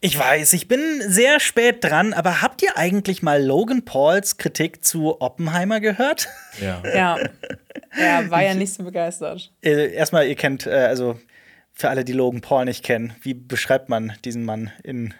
Ich weiß, ich bin sehr spät dran, aber habt ihr eigentlich mal Logan Pauls Kritik zu Oppenheimer gehört? Ja. Ja. Er war ja nicht so begeistert. Äh, erstmal, ihr kennt, äh, also für alle, die Logan Paul nicht kennen, wie beschreibt man diesen Mann in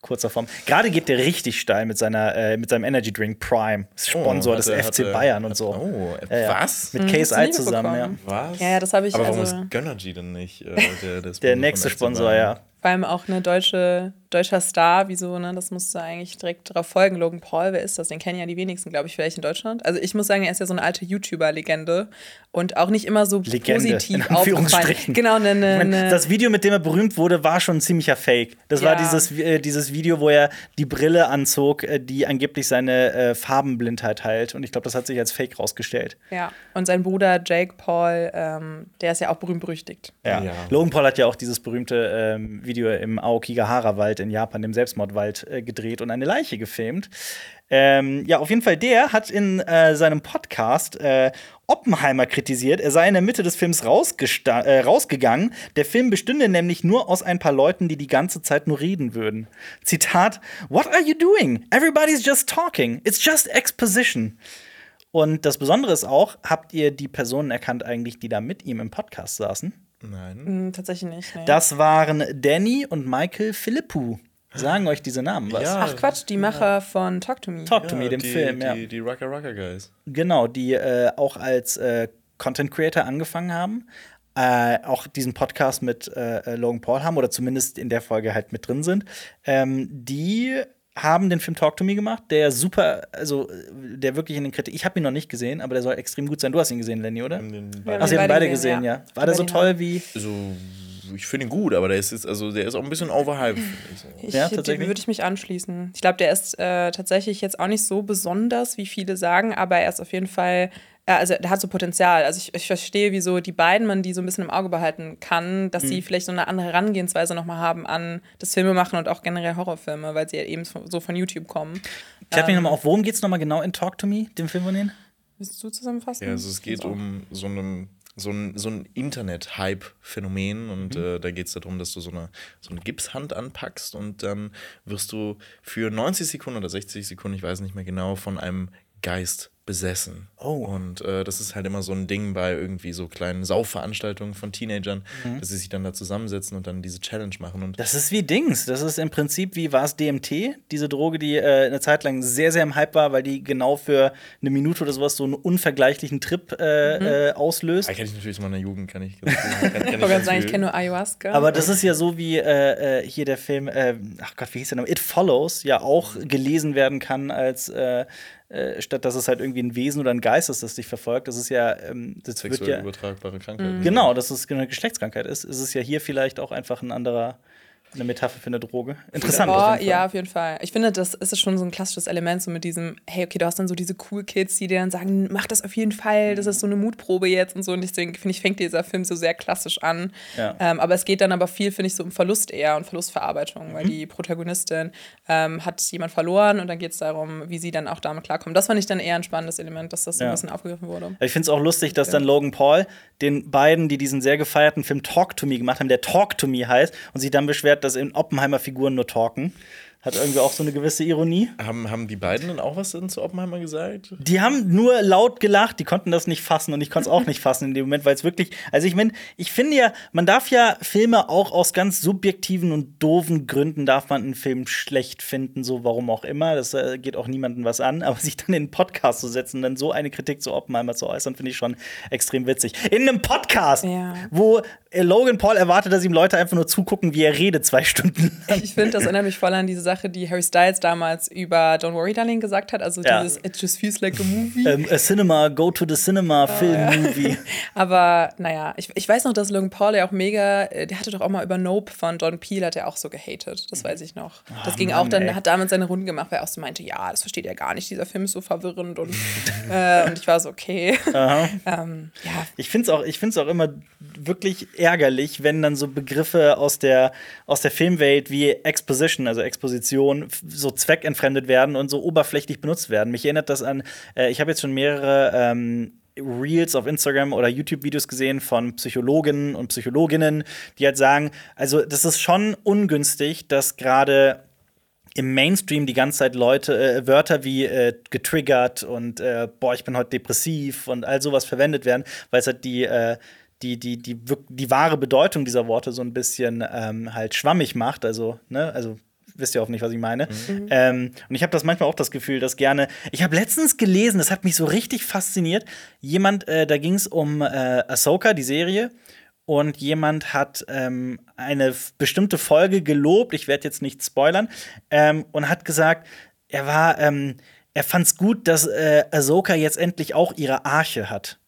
kurzer Form? Gerade geht der richtig steil mit, seiner, äh, mit seinem Energy Drink Prime, Sponsor Oh, des hatte- FC hatte- Bayern und hat- so. Oh, ja. was? Mit Hm, Case Eye nie zusammen, ja. Was? Ja, das habe ich, Aber warum also- ist Gönnergy denn nicht äh, der, der, Der nächste Sponsor, ja. Vor allem auch eine deutsche, deutscher Star, wieso, ne? Das musste eigentlich direkt darauf folgen. Logan Paul, wer ist das? Den kennen ja die wenigsten, glaube ich, vielleicht in Deutschland. Also ich muss sagen, er ist ja so eine alte YouTuber-Legende und auch nicht immer so Legende, in positiv aufgefallen. Anführungsstrichen. Genau, ne, ne, Ich mein, ne. das Video, mit dem er berühmt wurde, war schon ein ziemlicher Fake. Das war Ja. dieses, äh, dieses Video, wo er die Brille anzog, äh, die angeblich seine äh, Farbenblindheit heilt. Und ich glaube, das hat sich als Fake rausgestellt. Ja, und sein Bruder Jake Paul, ähm, der ist ja auch berühmt-berüchtigt. Ja. Ja. Logan Paul hat ja auch dieses berühmte ähm, Video im Aokigahara-Wald in Japan, dem Selbstmordwald, äh, gedreht und eine Leiche gefilmt. Ähm, ja, auf jeden Fall, der hat in äh, seinem Podcast äh, Oppenheimer kritisiert. Er sei in der Mitte des Films äh, rausgegangen. Der Film bestünde nämlich nur aus ein paar Leuten, die die ganze Zeit nur reden würden. Zitat: What are you doing? Everybody's just talking. It's just exposition. Und das Besondere ist auch, habt ihr die Personen erkannt eigentlich, die da mit ihm im Podcast saßen? Nein. Hm, tatsächlich nicht. Nee. Das waren Danny und Michael Philippou. Sagen euch diese Namen was? Ja. Ach Quatsch, die Macher von Talk to Me. Talk to Me, dem die, Film, ja. Die, die Rucker Rucker Guys. Genau, die äh, auch als äh, Content Creator angefangen haben. Äh, auch diesen Podcast mit äh, Logan Paul haben oder zumindest in der Folge halt mit drin sind. Ähm, die haben den Film Talk to Me gemacht, der super, also der wirklich in den Kritik. Ich habe ihn noch nicht gesehen, aber der soll extrem gut sein. Du hast ihn gesehen, Lenny, oder? Ja, Ach, sie wir haben beide beide gesehen, gesehen, ja. ja. War der so toll wie? also, ich finde ihn gut, aber der ist, jetzt, also, der ist auch ein bisschen overhyped. ich so. Ja, dem tatsächlich? würde ich mich anschließen. Ich glaube, der ist äh, tatsächlich jetzt auch nicht so besonders, wie viele sagen, aber er ist auf jeden Fall, äh, also der hat so Potenzial. Also ich, ich verstehe, wieso die beiden man die so ein bisschen im Auge behalten kann, dass Mhm. sie vielleicht so eine andere Herangehensweise nochmal haben an das Filmemachen und auch generell Horrorfilme, weil sie ja eben so von YouTube kommen. Klär Ähm. mich nochmal auf, worum geht's nochmal genau in Talk to Me, dem Film von denen? Willst du zusammenfassen? Ja, also es geht auch. um so, einem, so ein, so ein Internet-Hype-Phänomen und äh, da geht es darum, dass du so eine, so eine Gipshand anpackst und dann wirst du für 90 Sekunden oder 60 Sekunden, ich weiß nicht mehr genau, von einem Geist besessen. Oh. Und äh, das ist halt immer so ein Ding bei irgendwie so kleinen Saufveranstaltungen von Teenagern, dass sie sich dann da zusammensetzen und dann diese Challenge machen. Und Das ist wie Dings. Das ist im Prinzip wie war es DMT, diese Droge, die äh, eine Zeit lang sehr, sehr im Hype war, weil die genau für eine Minute oder sowas so einen unvergleichlichen Trip äh, äh, auslöst. Ah, kenne ich natürlich aus meiner Jugend, kann ich. Kann, kann, kann Ich wollte gerade sagen, ich kenne nur Ayahuasca. Aber das ist ja so wie äh, äh, hier der Film, äh, ach Gott, wie hieß der noch? It Follows, ja auch gelesen werden kann als äh, statt dass es halt irgendwie ein Wesen oder ein Geist ist, das dich verfolgt. Das ist ja, ähm, das wird sexuell ja übertragbare Krankheiten. genau, dass es eine Geschlechtskrankheit ist. Ist es ja hier vielleicht auch einfach ein anderer, eine Metapher für eine Droge. Interessant. Oh, ja, auf jeden Fall. Ich finde, das ist schon so ein klassisches Element, so mit diesem, hey, okay, du hast dann so diese cool Kids, die dir dann sagen, mach das auf jeden Fall, das ist so eine Mutprobe jetzt und so. Und deswegen finde ich, fängt dieser Film so sehr klassisch an. Ja. Ähm, aber es geht dann aber viel, finde ich, so um Verlust eher und Verlustverarbeitung, Mhm. weil die Protagonistin ähm, hat jemand verloren und dann geht es darum, wie sie dann auch damit klarkommt. Das fand ich dann eher ein spannendes Element, dass das so Ja. ein bisschen aufgegriffen wurde. Ich finde es auch lustig, dass dann Logan Paul den beiden, die diesen sehr gefeierten Film Talk to Me gemacht haben, der Talk to Me heißt, und sich dann beschwert, dass in Oppenheimer Figuren nur talken. Hat irgendwie auch so eine gewisse Ironie. Haben, haben die beiden dann auch was denn zu Oppenheimer gesagt? Die haben nur laut gelacht, die konnten das nicht fassen und ich konnte es auch nicht fassen in dem Moment, weil es wirklich, also ich meine, ich finde ja, man darf ja Filme auch aus ganz subjektiven und doofen Gründen darf man einen Film schlecht finden, so warum auch immer, das äh, geht auch niemandem was an, aber sich dann in einen Podcast zu setzen und dann so eine Kritik zu Oppenheimer zu äußern, finde ich schon extrem witzig. In einem Podcast, Ja. wo äh, Logan Paul erwartet, dass ihm Leute einfach nur zugucken, wie er redet, zwei Stunden lang. Ich finde, das erinnert mich voll an diese Sache, die Harry Styles damals über Don't Worry Darling gesagt hat. Also Ja. dieses It just feels like a movie. ähm, a Cinema, go to the Cinema, Oh, Film, Movie. Aber naja, ich, ich weiß noch, dass Logan Paul ja auch mega, äh, der hatte doch auch mal über Nope von Don Peel, hat er auch so gehatet. Das weiß ich noch. Das ging Mann, auch dann, ey. hat damals seine Runden gemacht, weil er auch so meinte, ja, das versteht er gar nicht, dieser Film ist so verwirrend. Und, äh, und ich war so, okay. ähm, ja, Ich finde es auch, ich find's auch immer wirklich ärgerlich, wenn dann so Begriffe aus der, aus der Filmwelt wie Exposition, also Exposition, f- so zweckentfremdet werden und so oberflächlich benutzt werden. Mich erinnert das an, äh, ich habe jetzt schon mehrere ähm, Reels auf Instagram oder YouTube-Videos gesehen von Psychologinnen und Psychologinnen, die halt sagen, also das ist schon ungünstig, dass gerade im Mainstream die ganze Zeit Leute, äh, Wörter wie äh, getriggert und äh, boah, ich bin heute depressiv und all sowas verwendet werden, weil es halt die, äh, die, die, die, die, wahre Bedeutung dieser Worte so ein bisschen ähm, halt schwammig macht. Also, ne, also wisst ihr auch nicht, was ich meine. Mhm. Ähm, und ich habe das manchmal auch das Gefühl, dass gerne. Ich habe letztens gelesen, das hat mich so richtig fasziniert. Jemand, äh, da ging es um äh, Ahsoka, die Serie und jemand hat ähm, eine bestimmte Folge gelobt, ich werde jetzt nicht spoilern, ähm, und hat gesagt, er war, ähm, er fand es gut, dass äh, Ahsoka jetzt endlich auch ihre Arche hat.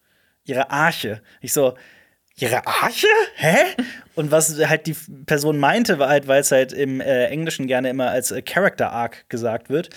Ihre Arche. Ich so, ihre Arche? Hä? Und was halt die Person meinte, war halt, weil es halt im äh, Englischen gerne immer als äh, Character Arc gesagt wird,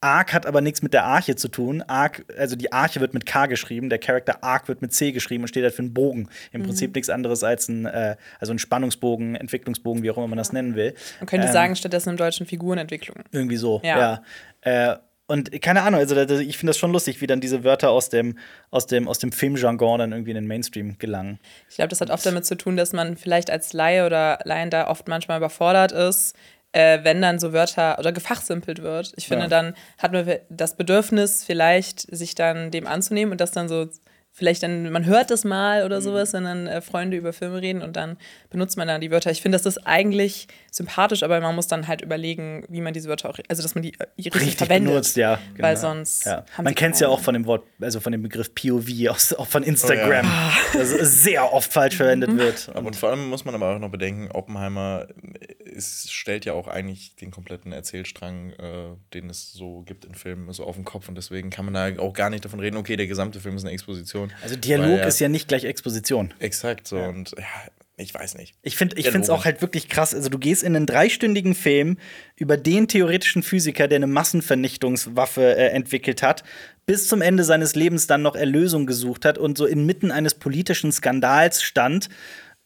Arc hat aber nichts mit der Arche zu tun. Arc, also die Arche wird mit K geschrieben, der Charakter Arc wird mit C geschrieben und steht halt für einen Bogen. Im mhm. Prinzip nichts anderes als ein, äh, also ein Spannungsbogen, Entwicklungsbogen, wie auch immer man das nennen will. Man könnte ähm, sagen, stattdessen im Deutschen Figurenentwicklung. Irgendwie so, ja. ja. Äh, und keine Ahnung, also ich finde das schon lustig, wie dann diese Wörter aus dem, aus dem, aus dem Filmjargon dann irgendwie in den Mainstream gelangen. Ich glaube, das hat oft damit zu tun, dass man vielleicht als Laie oder Laien da oft manchmal überfordert ist, äh, wenn dann so Wörter oder gefachsimpelt wird. Ich finde, ja. dann hat man das Bedürfnis, vielleicht sich dann dem anzunehmen und das dann so vielleicht dann, man hört es mal oder mhm. sowas, wenn dann äh, Freunde über Filme reden und dann benutzt man dann die Wörter. Ich finde, das ist eigentlich sympathisch, aber man muss dann halt überlegen, wie man diese Wörter auch, also dass man die äh, richtig, richtig verwendet. benutzt, ja. Genau. Weil sonst. Ja. Man kennt es ja auch von dem Wort, also von dem Begriff POV, aus, auch von Instagram, oh, ja. das sehr oft falsch verwendet wird. Und, und vor allem muss man aber auch noch bedenken, Oppenheimer ist, stellt ja auch eigentlich den kompletten Erzählstrang, äh, den es so gibt in Filmen, so auf den Kopf und deswegen kann man da auch gar nicht davon reden, okay, der gesamte Film ist eine Exposition. Also Dialog ist ja nicht gleich Exposition. Exakt so ja. und ja, ich weiß nicht. Ich finde es auch halt wirklich krass. Also, du gehst in einen dreistündigen Film über den theoretischen Physiker, der eine Massenvernichtungswaffe äh, entwickelt hat, bis zum Ende seines Lebens dann noch Erlösung gesucht hat und so inmitten eines politischen Skandals stand.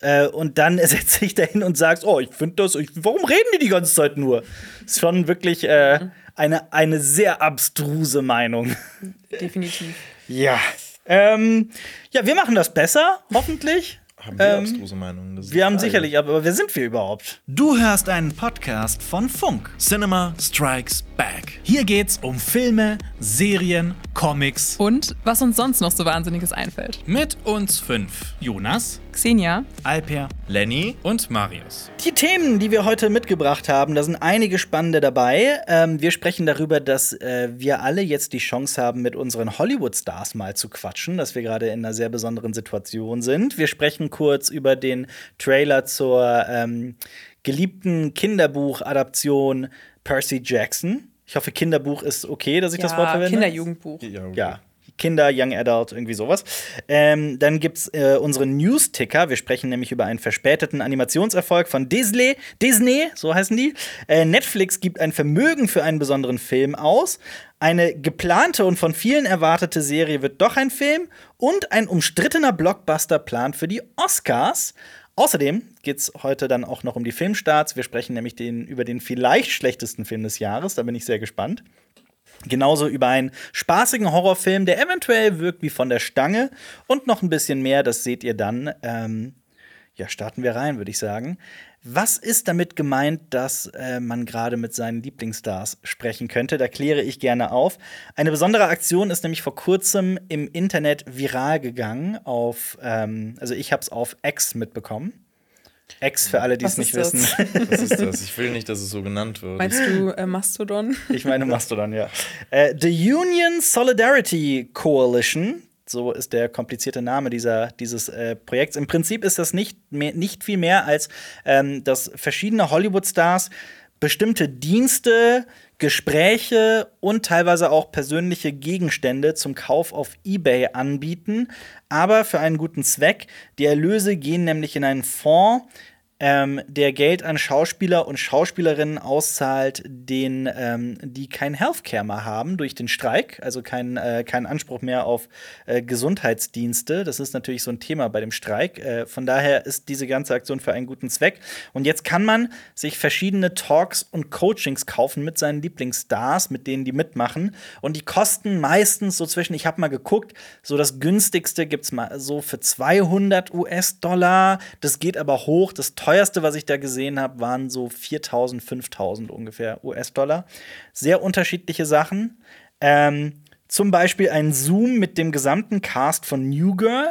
Äh, und dann setzt sich dahin und sagst: Oh, ich finde das, ich, warum reden die die ganze Zeit nur? Das ist schon wirklich äh, mhm. eine, eine sehr abstruse Meinung. Definitiv. ja. Ähm, ja, wir machen das besser, hoffentlich. Haben wir ähm, abstruse Meinungen? Wir haben sicherlich, aber wer sind wir überhaupt? Du hörst einen Podcast von Funk. Cinema Strikes Back. Hier geht's um Filme, Serien, Comics und was uns sonst noch so Wahnsinniges einfällt. Mit uns fünf. Jonas, Xenia, Alper, Lenny und Marius. Die Themen, die wir heute mitgebracht haben, da sind einige spannende dabei. Ähm, wir sprechen darüber, dass äh, wir alle jetzt die Chance haben, mit unseren Hollywood-Stars mal zu quatschen, dass wir gerade in einer sehr besonderen Situation sind. Wir sprechen kurz über den Trailer zur ähm, geliebten Kinderbuch-Adaption Percy Jackson. Ich hoffe, Kinderbuch ist okay, dass ich ja, das Wort verwende. Kinderjugendbuch. Ja, Kinder, Young Adult, irgendwie sowas. Ähm, dann gibt es äh, unseren News-Ticker. Wir sprechen nämlich über einen verspäteten Animationserfolg von Disney. Disney, so heißen die. Äh, Netflix gibt ein Vermögen für einen besonderen Film aus. Eine geplante und von vielen erwartete Serie wird doch ein Film. Und ein umstrittener Blockbuster plant für die Oscars. Außerdem geht es heute dann auch noch um die Filmstarts. Wir sprechen nämlich den, über den vielleicht schlechtesten Film des Jahres. Da bin ich sehr gespannt. Genauso über einen spaßigen Horrorfilm, der eventuell wirkt wie von der Stange und noch ein bisschen mehr, das seht ihr dann. Ähm, ja, starten wir rein, würde ich sagen. Was ist damit gemeint, dass äh, man gerade mit seinen Lieblingsstars sprechen könnte? Da kläre ich gerne auf. Eine besondere Aktion ist nämlich vor kurzem im Internet viral gegangen. Auf, ähm, also ich habe es auf X mitbekommen. X für alle, die es nicht das? wissen. Was ist das? Ich will nicht, dass es so genannt wird. Meinst du äh, Mastodon? Ich meine Mastodon, ja. Äh, The Union Solidarity Coalition, so ist der komplizierte Name dieser, dieses äh, Projekts. Im Prinzip ist das nicht, mehr, nicht viel mehr als, ähm, dass verschiedene Hollywood-Stars bestimmte Dienste, Gespräche und teilweise auch persönliche Gegenstände zum Kauf auf eBay anbieten, aber für einen guten Zweck. Die Erlöse gehen nämlich in einen Fonds, ähm, der Geld an Schauspieler und Schauspielerinnen auszahlt, den, ähm, die kein Healthcare mehr haben durch den Streik, also keinen äh, keinen Anspruch mehr auf äh, Gesundheitsdienste. Das ist natürlich so ein Thema bei dem Streik. Äh, von daher ist diese ganze Aktion für einen guten Zweck. Und jetzt kann man sich verschiedene Talks und Coachings kaufen mit seinen Lieblingsstars, mit denen die mitmachen. Und die kosten meistens so zwischen, ich habe mal geguckt, so das günstigste gibt es mal so für 200 US-Dollar. Das geht aber hoch. Das teuerste, was ich da gesehen habe, waren so 4000, 5000 ungefähr US-Dollar. Sehr unterschiedliche Sachen. Ähm, zum Beispiel ein Zoom mit dem gesamten Cast von New Girl.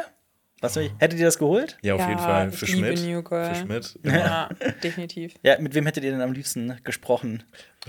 Was, hättet ihr das geholt? Ja, auf Ja, jeden Fall. ich Für Schmidt. New Girl. Für Schmidt. Ja, definitiv. Ja, mit wem hättet ihr denn am liebsten gesprochen?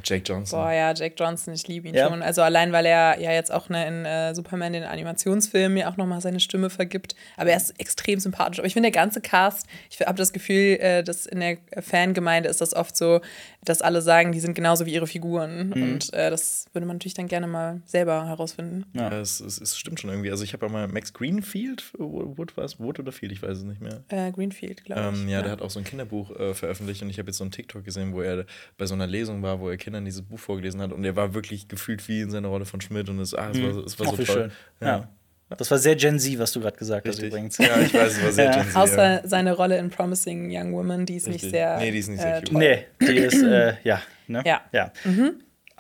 Jake Johnson. Boah, ja, Jack Johnson, ich liebe ihn Ja. schon. Also allein, weil er ja jetzt auch ne, in äh, Superman, den Animationsfilm, mir auch nochmal seine Stimme vergibt. Aber er ist extrem sympathisch. Aber ich finde, der ganze Cast, ich habe das Gefühl, äh, dass in der Fangemeinde ist das oft so, dass alle sagen, die sind genauso wie ihre Figuren. Mhm. Und äh, das würde man natürlich dann gerne mal selber herausfinden. Ja, es, es, es stimmt schon irgendwie. Also ich habe ja mal Max Greenfield, Wood war es, Wood oder Field, ich weiß es nicht mehr. Äh, Greenfield, glaube ich. Ähm, ja, der hat auch so ein Kinderbuch äh, veröffentlicht und ich habe jetzt so einen TikTok gesehen, wo er bei so einer Lesung war, wo er Kindern dieses Buch vorgelesen hat und er war wirklich gefühlt wie in seiner Rolle von Schmidt und es, ah, es war, so- es war Ach, so toll. schön. Ja. Das war sehr Gen Z, was du gerade gesagt hast Richtig. übrigens. Ja, ich weiß, es war sehr Ja. Gen Z, Außer ja. seine Rolle in Promising Young Woman, die ist nicht Richtig. sehr. Nee, die ist nicht sehr äh. Nee, die ist, äh, ja. Ne? Ja. ja.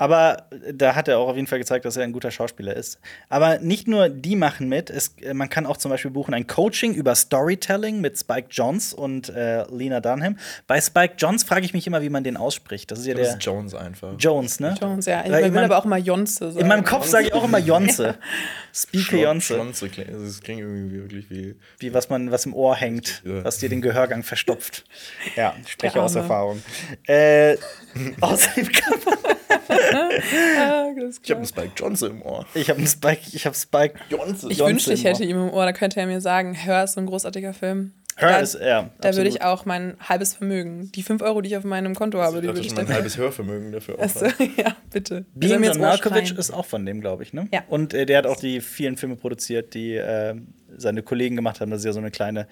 Aber da hat er auch auf jeden Fall gezeigt, dass er ein guter Schauspieler ist. Aber nicht nur die machen mit. Es, äh, man kann auch zum Beispiel buchen ein Coaching über Storytelling mit Spike Johns und äh, Lena Dunham. Bei Spike Johns frage ich mich immer, wie man den ausspricht. Das ist ja Das der ist Jones einfach. Jones, ne? Jones, ja. Ich will aber auch mal Jonze sagen. In meinem Kopf sage ich auch immer Jonze. Speake Schlon- Jonze. Schlonze klingt- also Es klingt irgendwie wirklich wie. Wie was man, was im Ohr hängt, Ja. was dir den Gehörgang verstopft. Ja, spreche aus. Erfahrung. Äh, außerdem kann man das Ich habe einen Spike Johnson im Ohr. Ich habe einen Spike, ich habe Spike. Johnson. Ich Johnson wünschte, ich hätte ihn im Ohr. Da könnte er mir sagen, Hör ist so ein großartiger Film. Her da, ist, ja. Da würde ich auch mein halbes Vermögen, die 5 Euro, die ich auf meinem Konto habe, die Ich würde ich schon mein dafür. halbes Hörvermögen dafür opfern. ja, bitte. Ohr Malkovich schreien. ist auch von dem, glaube ich, ne? Ja. Und äh, der hat auch die vielen Filme produziert, die äh, seine Kollegen gemacht haben. Das ist ja so eine kleine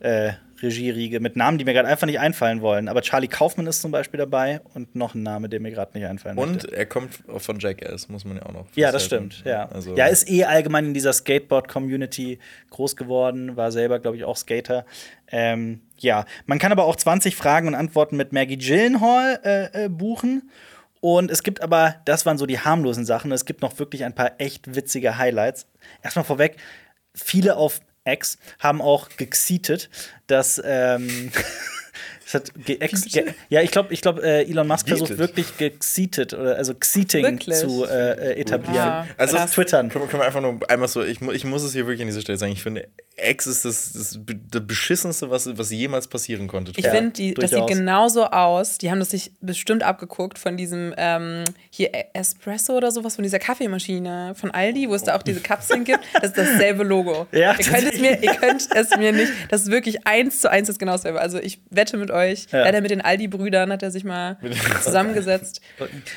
äh, Regieriege mit Namen, die mir gerade einfach nicht einfallen wollen. Aber Charlie Kaufman ist zum Beispiel dabei und noch ein Name, der mir gerade nicht einfallen Und möchte. er kommt von Jackass, muss man ja auch noch Ja, das stimmt. Ja. Also, ja, ist eh allgemein in dieser Skateboard-Community groß geworden, war selber, glaube ich, auch Skater. Ähm, ja, man kann aber auch 20 Fragen und Antworten mit Maggie Gyllenhaal äh, äh, buchen. Und es gibt aber, das waren so die harmlosen Sachen, es gibt noch wirklich ein paar echt witzige Highlights. Erstmal vorweg, viele auf X haben auch gexitet, dass ähm, hat ge ex ge ja, ich glaube, ich glaub, äh, Elon Musk versucht Geetet. wirklich gexitet oder also Xeating Wirklich? zu äh, äh, etablieren. Ah, Also krass. Twittern. Können wir, können wir einfach nur einmal so, ich, mu- ich muss es hier wirklich an dieser Stelle sagen, ich finde, X ist das, das, das Beschissenste, was, was jemals passieren konnte. Ich Ja, finde, das sieht genauso aus. Die haben das sich bestimmt abgeguckt von diesem ähm, hier Espresso oder sowas, von dieser Kaffeemaschine von Aldi, wo es da auch diese Kapseln gibt. Das ist dasselbe Logo. Ja, ihr, könnt es mir, ihr könnt es mir nicht. Das ist wirklich eins zu eins das genau dasselbe. Also ich wette mit euch. Ja. Leider mit den Aldi-Brüdern hat er sich mal zusammengesetzt.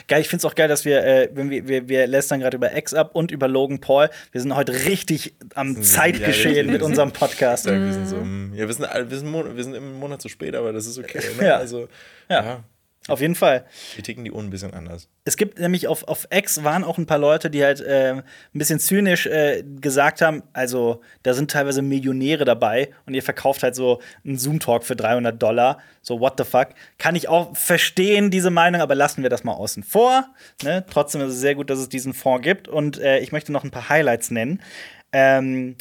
Geil, ich finde es auch geil, dass wir, äh, wenn wir, wir, wir lästern gerade über X ab und über Logan Paul. Wir sind heute richtig am Ja, Zeitgeschehen richtig. mit unserem Podcast. Ja, wir sind so, mm, ja, wir sind, all- wir sind, wir sind im Monat zu spät, aber das ist okay. Ne? Ja. Also, Ja. Auf jeden Fall. wir ticken die Uhren ein bisschen anders. Es gibt nämlich auf, auf X waren auch ein paar Leute, die halt äh, ein bisschen zynisch äh, gesagt haben, also da sind teilweise Millionäre dabei und ihr verkauft halt so einen Zoom-Talk für 300 Dollar. So, what the fuck? Kann ich auch verstehen, diese Meinung, aber lassen wir das mal außen vor. Ne? Trotzdem ist es sehr gut, dass es diesen Fonds gibt und äh, ich möchte noch ein paar Highlights nennen. Ähm,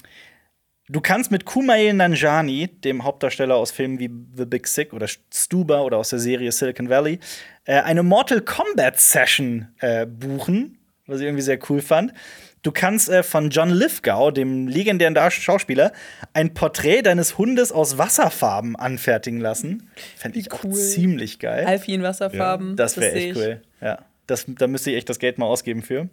Du kannst mit Kumail Nanjiani, dem Hauptdarsteller aus Filmen wie The Big Sick oder Stuba oder aus der Serie Silicon Valley, äh, eine Mortal Kombat Session äh, buchen, was ich irgendwie sehr cool fand. Du kannst äh, von John Lithgow, dem legendären Dar- Schauspieler, ein Porträt deines Hundes aus Wasserfarben anfertigen lassen. Fände ich cool. ziemlich geil. Alfie in Wasserfarben. Das wäre echt cool. Ja, das, da müsste ich echt das Geld mal ausgeben für.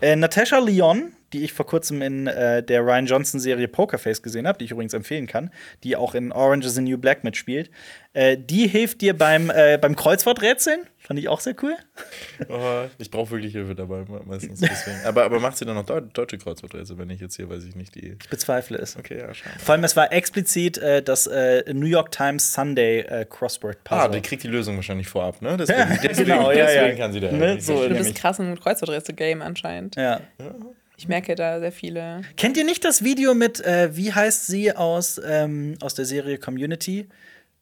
Äh, Natasha Lyon, die ich vor kurzem in äh, der Ryan Johnson-Serie Pokerface gesehen habe, die ich übrigens empfehlen kann, die auch in Orange is the New Black mitspielt, äh, die hilft dir beim, äh, beim Kreuzworträtseln. Fand ich auch sehr cool. Oh, ich brauche wirklich Hilfe dabei, me- meistens deswegen. Aber, aber macht sie dann noch deu deutsche Kreuzworträtsel, wenn ich jetzt hier, weiß ich nicht, die. Ich bezweifle es. Okay, ja, schade. Vor allem, es war explizit äh, das äh, New York Times Sunday äh, Crossword Puzzle. Ah, die kriegt die Lösung wahrscheinlich vorab, ne? Deswegen, deswegen, genau, ja, deswegen ja. kann sie da. Ne, nicht so. Du bist krass im Kreuzworträtsel-Game anscheinend. ja. Ich merke da sehr viele. Kennt ihr nicht das Video mit, äh, wie heißt sie aus, ähm, aus der Serie Community?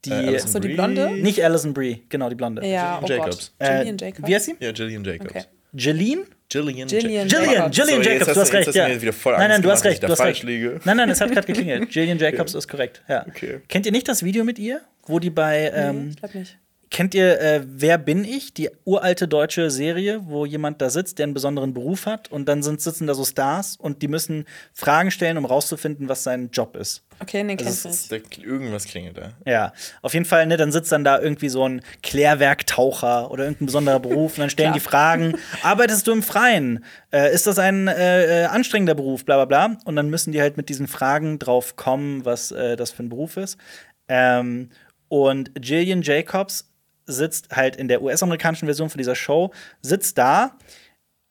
Die, Äh, Achso, die? Blonde? nicht Alison Brie, genau, die Blonde. Ja, oh Gillian Gott. Jacobs. Äh, Gillian Jacobs. Wie heißt sie? Ja, Gillian Jacobs. Okay. Jeline? Gillian, Gillian Ja- Gillian, Jacobs. Gillian Sorry, Jacobs, jetzt du hast recht. Ja. nein, nein, du hast recht, du hast recht. falsch liege. Nein, nein, es hat gerade geklingelt. Gillian Jacobs ist korrekt. Ja. Okay. Kennt ihr nicht das Video mit ihr, wo die bei ähm, ich glaube nicht. Kennt ihr äh, Wer bin ich? Die uralte deutsche Serie, wo jemand da sitzt, der einen besonderen Beruf hat und dann sind, sitzen da so Stars und die müssen Fragen stellen, um rauszufinden, was sein Job ist. Okay, nee, kenn ich Also nicht. Da, irgendwas klingelt da. Ja, auf jeden Fall, ne, dann sitzt dann da irgendwie so ein Klärwerktaucher oder irgendein besonderer Beruf und dann stellen die Fragen, arbeitest du im Freien? Äh, ist das ein äh, äh, anstrengender Beruf? Bla bla bla. Und dann müssen die halt mit diesen Fragen drauf kommen, was äh, das für ein Beruf ist. Ähm, und Gillian Jacobs sitzt halt in der US-amerikanischen Version von dieser Show, sitzt da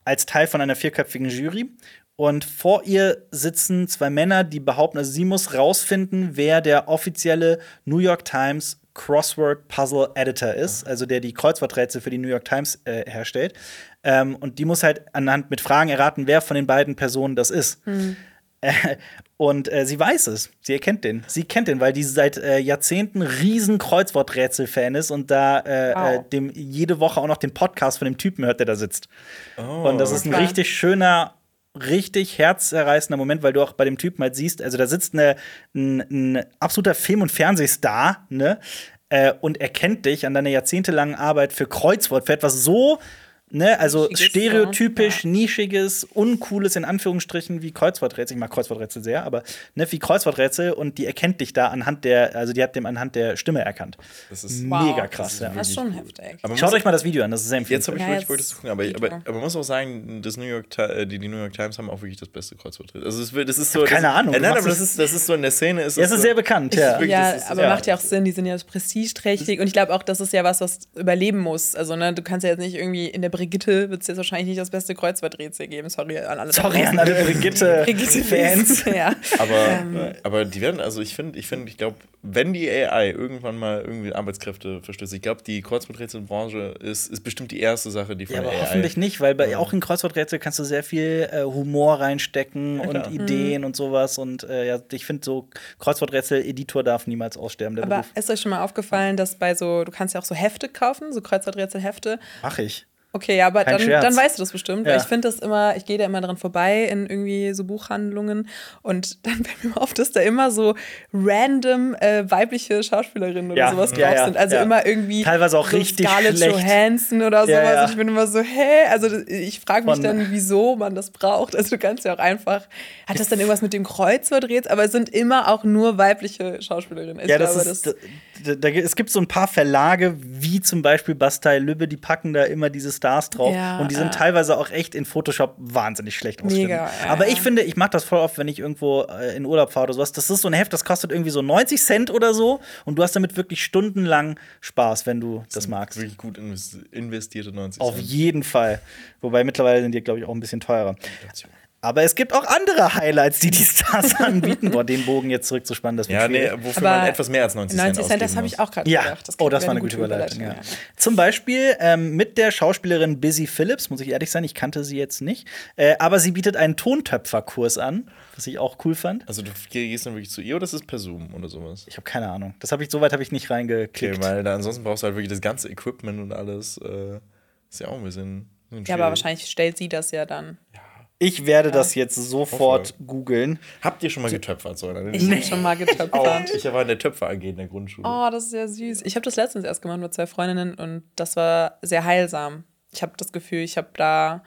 als Teil von einer vierköpfigen Jury. Und vor ihr sitzen zwei Männer, die behaupten, also sie muss rausfinden, wer der offizielle New York Times Crossword Puzzle Editor ist, also der die Kreuzworträtsel für die New York Times äh, herstellt. Ähm, und die muss halt anhand mit Fragen erraten, wer von den beiden Personen das ist. Äh, und äh, sie weiß es. Sie erkennt den. Sie kennt den, weil die seit äh, Jahrzehnten riesen Kreuzworträtsel-Fan ist und da äh, Wow. äh, dem jede Woche auch noch den Podcast von dem Typen hört, der da sitzt. Oh, und das ist ein okay. richtig schöner, richtig herzerreißender Moment, weil du auch bei dem Typen halt siehst, also da sitzt eine, ein, ein absoluter Film- und Fernsehstar, ne? Äh, und erkennt dich an deiner jahrzehntelangen Arbeit für Kreuzwort, für etwas so, ne, also Nischiges, stereotypisch, ja. nischiges, uncooles in Anführungsstrichen wie Kreuzworträtsel. Ich mag Kreuzworträtsel sehr, aber ne, wie Kreuzworträtsel und die erkennt dich da anhand der, also die hat dem anhand der Stimme erkannt. Das ist Mega Wow. krass, ja. Das ist schon heftig. Aber Schaut euch mal das Video an, das ist sehr Jetzt habe ich Ja, wirklich wollte es gucken, aber, Video. aber, aber man muss auch sagen, das New York, Ti- äh, die, die New York Times haben auch wirklich das beste Kreuzworträtsel. Also es wird- das ist so, keine das, Ahnung, Äh, nein, aber das es- ist, das ist so in der Szene. Ist Ja, es das ist so, sehr bekannt, ja. wirklich- Ja, das ist- aber ja. macht ja auch Sinn, die sind ja prestigeträchtig und ich glaube auch, das ist ja was, was überleben muss. Also, ne, du kannst ja jetzt nicht irgendwie in der Brigitte wird es jetzt wahrscheinlich nicht das beste Kreuzworträtsel geben. Sorry an alle. Sorry an alle Brigitte-Fans. Brigitte-Fans. ja. Aber, aber die werden, also ich finde, ich finde, ich glaube, wenn die AI irgendwann mal irgendwie Arbeitskräfte verstößt, ich glaube, die Kreuzworträtselbranche ist, ist bestimmt die erste Sache, die von Ja, aber der AI. hoffentlich nicht, weil bei, auch in Kreuzworträtsel kannst du sehr viel äh, Humor reinstecken und klar. Ideen und sowas. Und äh, ja, ich finde so, Kreuzworträtsel-Editor darf niemals aussterben, der Aber Beruf. ist euch schon mal aufgefallen, dass bei so, du kannst ja auch so Hefte kaufen, so Kreuzworträtselhefte. Mach ich. Okay, ja, aber Kein dann, Scherz. dann weißt du das bestimmt. Ja. Weil ich finde das immer, ich gehe da immer dran vorbei in irgendwie so Buchhandlungen und dann fällt mir auf, dass da immer so random äh, weibliche Schauspielerinnen oder Ja, sowas drauf ja, sind. Also immer irgendwie Teilweise auch so richtig Scarlett schlecht. Johansson oder sowas. Und ich bin immer so, hä? Also ich frage mich Von- dann, wieso man das braucht. Also du kannst ja auch einfach, hat das dann irgendwas mit dem Kreuzworträtsel? Aber es sind immer auch nur weibliche Schauspielerinnen. Ich Ja, das glaube, ist. Da, da, da, es gibt so ein paar Verlage, wie zum Beispiel Bastei Lübbe, die packen da immer diese Stars drauf. Ja, und die sind ja. teilweise auch echt in Photoshop wahnsinnig schlecht ausgeschnitten. Mega, ja, Aber ich finde, ich mache das voll oft, wenn ich irgendwo äh, in Urlaub fahre oder sowas. Das ist so ein Heft, das kostet irgendwie so 90 Cent oder so. Und du hast damit wirklich stundenlang Spaß, wenn du das magst. Wirklich gut invest- investierte 90 Auf Cent. jeden Fall. Wobei mittlerweile sind die, glaube ich, auch ein bisschen teurer. Aber es gibt auch andere Highlights, die die Stars anbieten. Boah, den Bogen jetzt zurückzuspannen, das wird Ja, nee, schwierig. wofür man etwas mehr als 90 Cent 90 Cent, das habe ich auch gerade Ja, gedacht. oh, das war eine gute Überleitung. Ja. ja. Zum Beispiel ähm, mit der Schauspielerin Busy Phillips, muss ich ehrlich sein, ich kannte sie jetzt nicht. Äh, aber sie bietet einen Tontöpferkurs an, was ich auch cool fand. Also du gehst dann wirklich zu ihr oder ist es per Zoom oder sowas? Ich habe keine Ahnung. Das habe ich, soweit habe ich nicht Okay, reingeklickt. weil da ansonsten brauchst du halt wirklich das ganze Equipment und alles. Äh, ist ja auch ein bisschen. ein bisschen Ja, aber wahrscheinlich stellt sie das ja dann. Ich werde das jetzt sofort googeln. Habt ihr schon mal getöpfert? So, oder? Ich habe schon mal getöpfert. Auch. Ich war in der Töpfer AG in der Grundschule. Oh, das ist ja süß. Ich habe das letztens erst gemacht mit zwei Freundinnen und das war sehr heilsam. Ich habe das Gefühl, ich habe da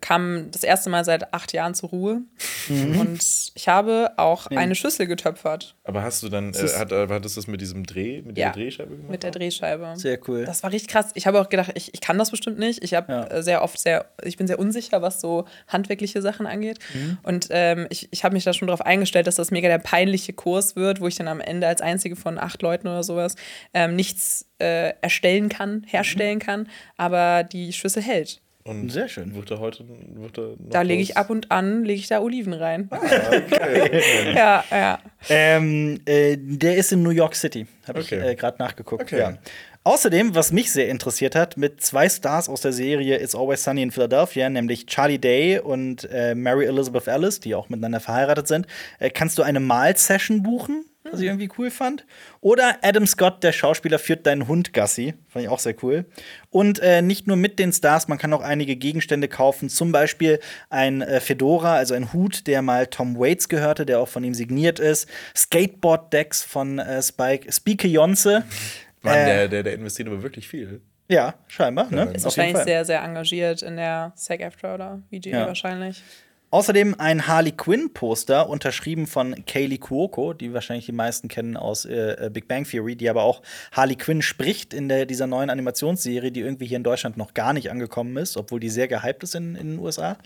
kam das erste Mal seit acht Jahren zur Ruhe. Mhm. Und ich habe auch eine Schüssel getöpfert Aber hast du dann, äh, ist- hat, äh, hattest du das mit diesem Dreh, mit Ja. der Drehscheibe gemacht? mit der Drehscheibe. Sehr cool. Das war richtig krass. Ich habe auch gedacht, ich, ich kann das bestimmt nicht. Ich habe Ja. äh, sehr oft sehr, ich bin sehr unsicher, was so handwerkliche Sachen angeht. Mhm. Und ähm, ich, ich habe mich da schon darauf eingestellt, dass das mega der peinliche Kurs wird, wo ich dann am Ende als einzige von acht Leuten oder sowas ähm, nichts äh, erstellen kann, herstellen kann. Aber die Schüssel hält. Und Sehr schön. Wird er heute, wird er noch Da lege ich ab und an, lege ich da Oliven rein. Ah, ja, ja. Ähm, äh, der ist in New York City. Habe Okay. ich äh, gerade nachgeguckt. Okay. Ja. Außerdem, was mich sehr interessiert hat, mit zwei Stars aus der Serie It's Always Sunny in Philadelphia, nämlich Charlie Day und äh, Mary Elizabeth Ellis, die auch miteinander verheiratet sind, äh, kannst du eine Malsession buchen, was ich irgendwie cool fand. Oder Adam Scott, der Schauspieler, führt deinen Hund Gassi. Fand ich auch sehr cool. Und äh, nicht nur mit den Stars, man kann auch einige Gegenstände kaufen. Zum Beispiel ein äh, Fedora, also ein Hut, der mal Tom Waits gehörte, der auch von ihm signiert ist. Skateboard-Decks von äh, Spike, Spike Jonze. Mann, Äh, der, der, der investiert aber wirklich viel. Ja, scheinbar. Ne? Ist Auf jeden wahrscheinlich Fall. sehr, sehr engagiert in der SAG-AFTRA oder VG Ja. wahrscheinlich. Außerdem ein Harley Quinn-Poster, unterschrieben von Kaylee Cuoco, die wahrscheinlich die meisten kennen aus äh, äh, Big Bang Theory, die aber auch Harley Quinn spricht in der, dieser neuen Animationsserie, die irgendwie hier in Deutschland noch gar nicht angekommen ist, obwohl die sehr gehypt ist in, in den USA.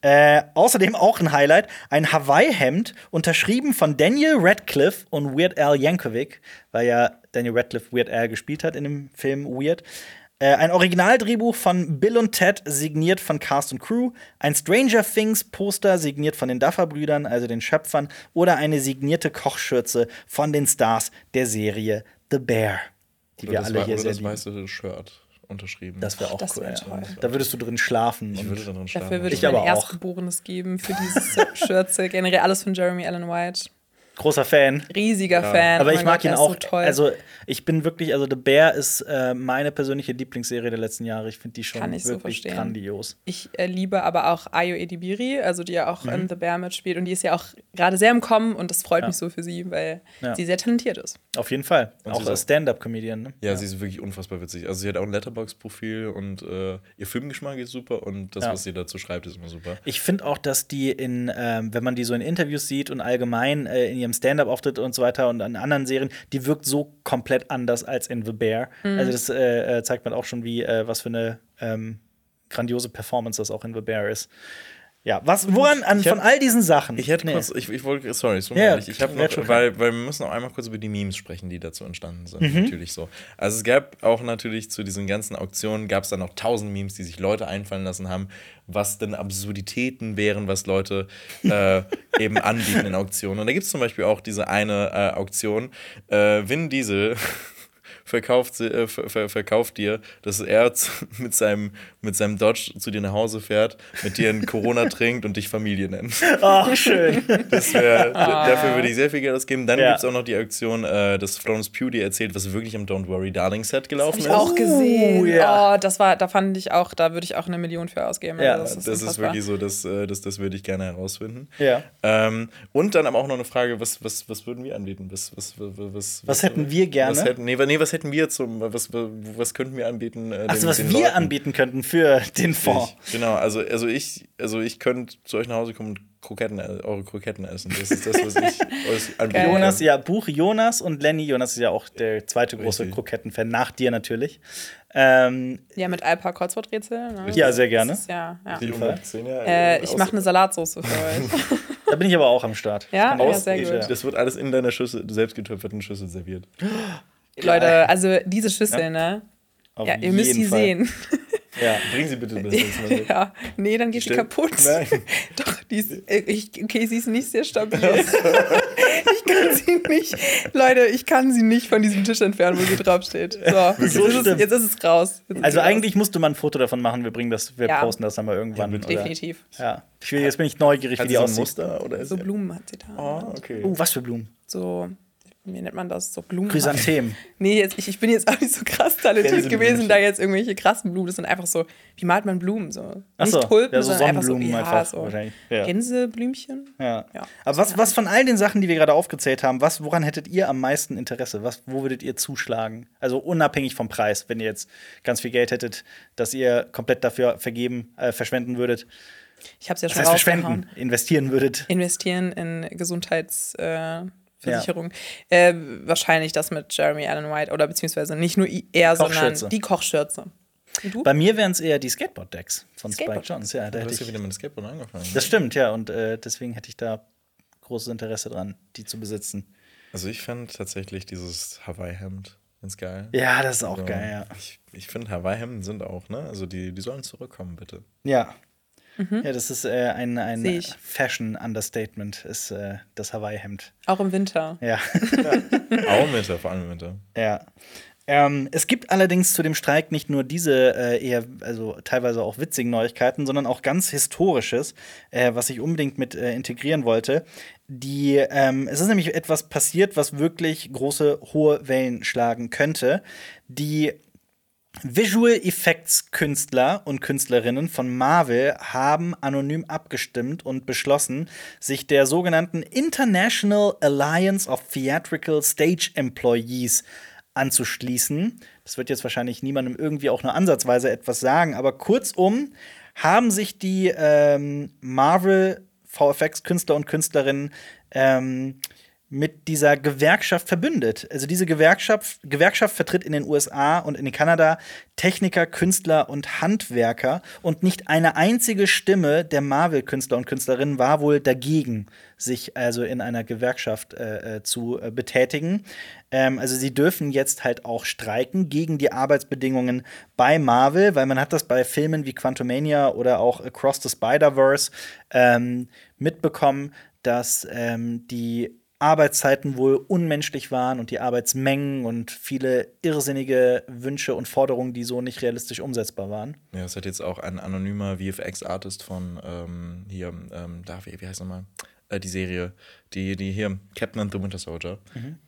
Äh, außerdem auch ein Highlight: ein Hawaii-Hemd, unterschrieben von Daniel Radcliffe und Weird Al Yankovic, weil ja Daniel Radcliffe Weird Al gespielt hat in dem Film Weird. Äh, ein Originaldrehbuch von Bill und Ted, signiert von Cast und Crew. Ein Stranger Things Poster, signiert von den Duffer-Brüdern, also den Schöpfern. Oder eine signierte Kochschürze von den Stars der Serie The Bear, die Oder wir das, alle hier oder sehr das lieben. weiße Shirt unterschrieben. Das wäre auch Das cool. wär ja. toll. Da würdest du drin schlafen. ich würde daran schlafen. Dafür würde ich, Ich mein. Erstgeborenes geben für dieses Schürze. Generell alles von Jeremy Allen White. Großer Fan. Riesiger Fan. Aber Oh ich mag Gott, ihn auch. So toll. Also, ich bin wirklich, also The Bear ist äh, meine persönliche Lieblingsserie der letzten Jahre. Ich finde die schon Kann ich so wirklich verstehen. grandios. ich äh, liebe aber auch Ayo Edibiri, also die ja auch Mhm. in The Bear mitspielt. Und die ist ja auch gerade sehr im Kommen und das freut Ja. mich so für sie, weil Ja. sie sehr talentiert ist. Auf jeden Fall. Und auch sie ist als Stand-up-Comedian. Ne? Ja, sie ist wirklich unfassbar witzig. Also sie hat auch ein Letterbox-Profil und äh, ihr Filmgeschmack ist super und das, Ja. was sie dazu schreibt, ist immer super. Ich finde auch, dass die in, ähm, wenn man die so in Interviews sieht und allgemein äh, in ihrem Stand-up-Auftritt und so weiter und an anderen Serien, die wirkt so komplett anders als in The Bear. Mhm. Also das äh, äh, zeigt man auch schon, wie äh, was für eine ähm, grandiose Performance das auch in The Bear ist. Ja, was, woran an hab- von all diesen Sachen? Ich hätte Nee. kurz, ich, ich wollte, sorry, tut Ja. Ich habe noch, weil, weil wir müssen auch einmal kurz über die Memes sprechen, die dazu entstanden sind. Natürlich so. Also es gab auch natürlich zu diesen ganzen Auktionen, gab es dann noch tausend Memes, die sich Leute einfallen lassen haben, was denn Absurditäten wären, was Leute äh, eben anbieten in Auktionen. Und da gibt es zum Beispiel auch diese eine äh, Auktion, äh, Vin Diesel verkauft, äh, ver, ver, verkauft dir, dass er zu, mit, seinem, mit seinem Dodge zu dir nach Hause fährt, mit dir ein Corona trinkt und dich Familie nennt. Ach, schön. Das wär, Dafür würde ich sehr viel Geld ausgeben. Dann Ja. gibt es auch noch die Auktion, äh, dass Florence Pugh dir erzählt, was wirklich im Don't Worry Darling Set gelaufen Hab ich ist. auch gesehen. ja. Oh, das war, da fand ich auch, da würde ich auch eine Million für ausgeben. Ja, Also das ist unfassbar. wirklich so, das, äh, das, das würde ich gerne herausfinden. Ja. Ähm, und dann aber auch noch eine Frage, was, was, was würden wir anbieten? Was, was, was, was, Was hätten wir gerne? Was hätten, nee, nee, was hätten wir zum, was, was könnten wir anbieten? Äh, den- was den wir Leuten? anbieten könnten für den Fonds. Ich, genau, also, also ich, also ich könnte zu euch nach Hause kommen und Kroketten, äh, eure Kroketten essen. Das ist das, was ich euch anbieten Geil. Jonas, kann. ja, Buch Jonas und Lenny. Jonas ist ja auch der zweite große. Krokettenfan, nach dir natürlich. Ähm, Ja, mit ein paar Kreuzworträtsel. Ne? Ja, sehr gerne. Ist, ja, ja. Die Fall. 10 Jahre, Äh, ich mache eine Salatsauce für euch. da bin ich aber auch am Start. Ja? Ja, sehr gut. Das wird alles in deiner Schüssel, selbstgetöpferten Schüssel serviert. Leute, also diese Schüssel, ne? Auf Ja, ihr müsst sie Fall. sehen. Ja. Bring sie bitte mit. ja, nee, dann geht die Stimmt. kaputt. Nein. Doch, die ist, äh, ich, okay, sie ist nicht sehr stabil. ich kann sie nicht, Leute, ich kann sie nicht von diesem Tisch entfernen, wo sie draufsteht. So, jetzt, ist es, jetzt ist es raus. Jetzt ist Also sie raus. eigentlich musste man ein Foto davon machen. Wir bringen das, wir Ja. posten das dann mal irgendwann. oder? Definitiv. Ja. Ich will, jetzt bin ich neugierig, Hat wie die so aussieht. Muster oder ist So Blumen hat sie da. Oh, okay. Oh, was für Blumen. So, wie nennt man das, so Blumen. Chrysanthemen. Nee, jetzt, ich, ich bin jetzt auch nicht so krass talentiert gewesen, da jetzt irgendwelche krassen Blumen. Das sind einfach so, wie malt man Blumen so? Ach so, nicht Tulpen, ja, so sondern einfach so, ja, einfach so ja. Gänseblümchen. Ja. Ja. Aber was, was von all den Sachen, die wir gerade aufgezählt haben, was, woran hättet ihr am meisten Interesse? Was, wo würdet ihr zuschlagen? Also unabhängig vom Preis, wenn ihr jetzt ganz viel Geld hättet, dass ihr komplett dafür vergeben, äh, verschwenden würdet. Ich habe es ja Das schon heißt, rausgehauen. verschwenden, investieren würdet. investieren in Gesundheitsversicherung. Äh, Versicherung. äh, wahrscheinlich das mit Jeremy Allen White oder beziehungsweise nicht nur er, sondern die Kochschürze. Und du? Bei mir wären es eher die Skateboard-Decks von Spike Skateboard-Decks. Jones. Ja, da Du hätte hast ja ich, wieder mit dem Skateboard angefangen. das stimmt, ja. Und äh, deswegen hätte ich da großes Interesse dran, die zu besitzen. Also ich fand tatsächlich dieses Hawaii-Hemd ganz geil. Ja, das ist auch Also, geil, ja. Ich, ich finde, Hawaii-Hemden sind auch, ne? Also die, die sollen zurückkommen, bitte. Ja. Ja, das ist äh, ein, ein Mhm. Fashion-Understatement, ist äh, das Hawaii-Hemd. Auch im Winter. Ja. Auch im Winter, vor allem im Winter. Ja. Ähm, es gibt allerdings zu dem Streik nicht nur diese äh, eher, also teilweise auch witzigen Neuigkeiten, sondern auch ganz Historisches, äh, was ich unbedingt mit äh, integrieren wollte. Die, ähm, es ist nämlich etwas passiert, was wirklich große, hohe Wellen schlagen könnte. Die Visual Effects Künstler und Künstlerinnen von Marvel haben anonym abgestimmt und beschlossen, sich der sogenannten International Alliance of Theatrical Stage Employees anzuschließen. Das wird jetzt wahrscheinlich niemandem irgendwie auch nur ansatzweise etwas sagen, aber kurzum haben sich die ähm, Marvel VFX-Künstler und Künstlerinnen ähm, mit dieser Gewerkschaft verbündet. Also diese Gewerkschaft, Gewerkschaft vertritt in den USA und in Kanada Techniker, Künstler und Handwerker und nicht eine einzige Stimme der Marvel-Künstler und Künstlerinnen war wohl dagegen, sich also in einer Gewerkschaft äh, äh, zu äh, betätigen. Ähm, also sie dürfen jetzt halt auch streiken gegen die Arbeitsbedingungen bei Marvel, weil man hat das bei Filmen wie Quantumania oder auch Across the Spider-Verse ähm, mitbekommen, dass ähm, die Arbeitszeiten wohl unmenschlich waren und die Arbeitsmengen und viele irrsinnige Wünsche und Forderungen, die so nicht realistisch umsetzbar waren. Ja, es hat jetzt auch ein anonymer VFX-Artist von ähm, hier, ähm, da, wie, wie heißt nochmal? Äh, die Serie, die, die hier, Captain and the Winter Soldier,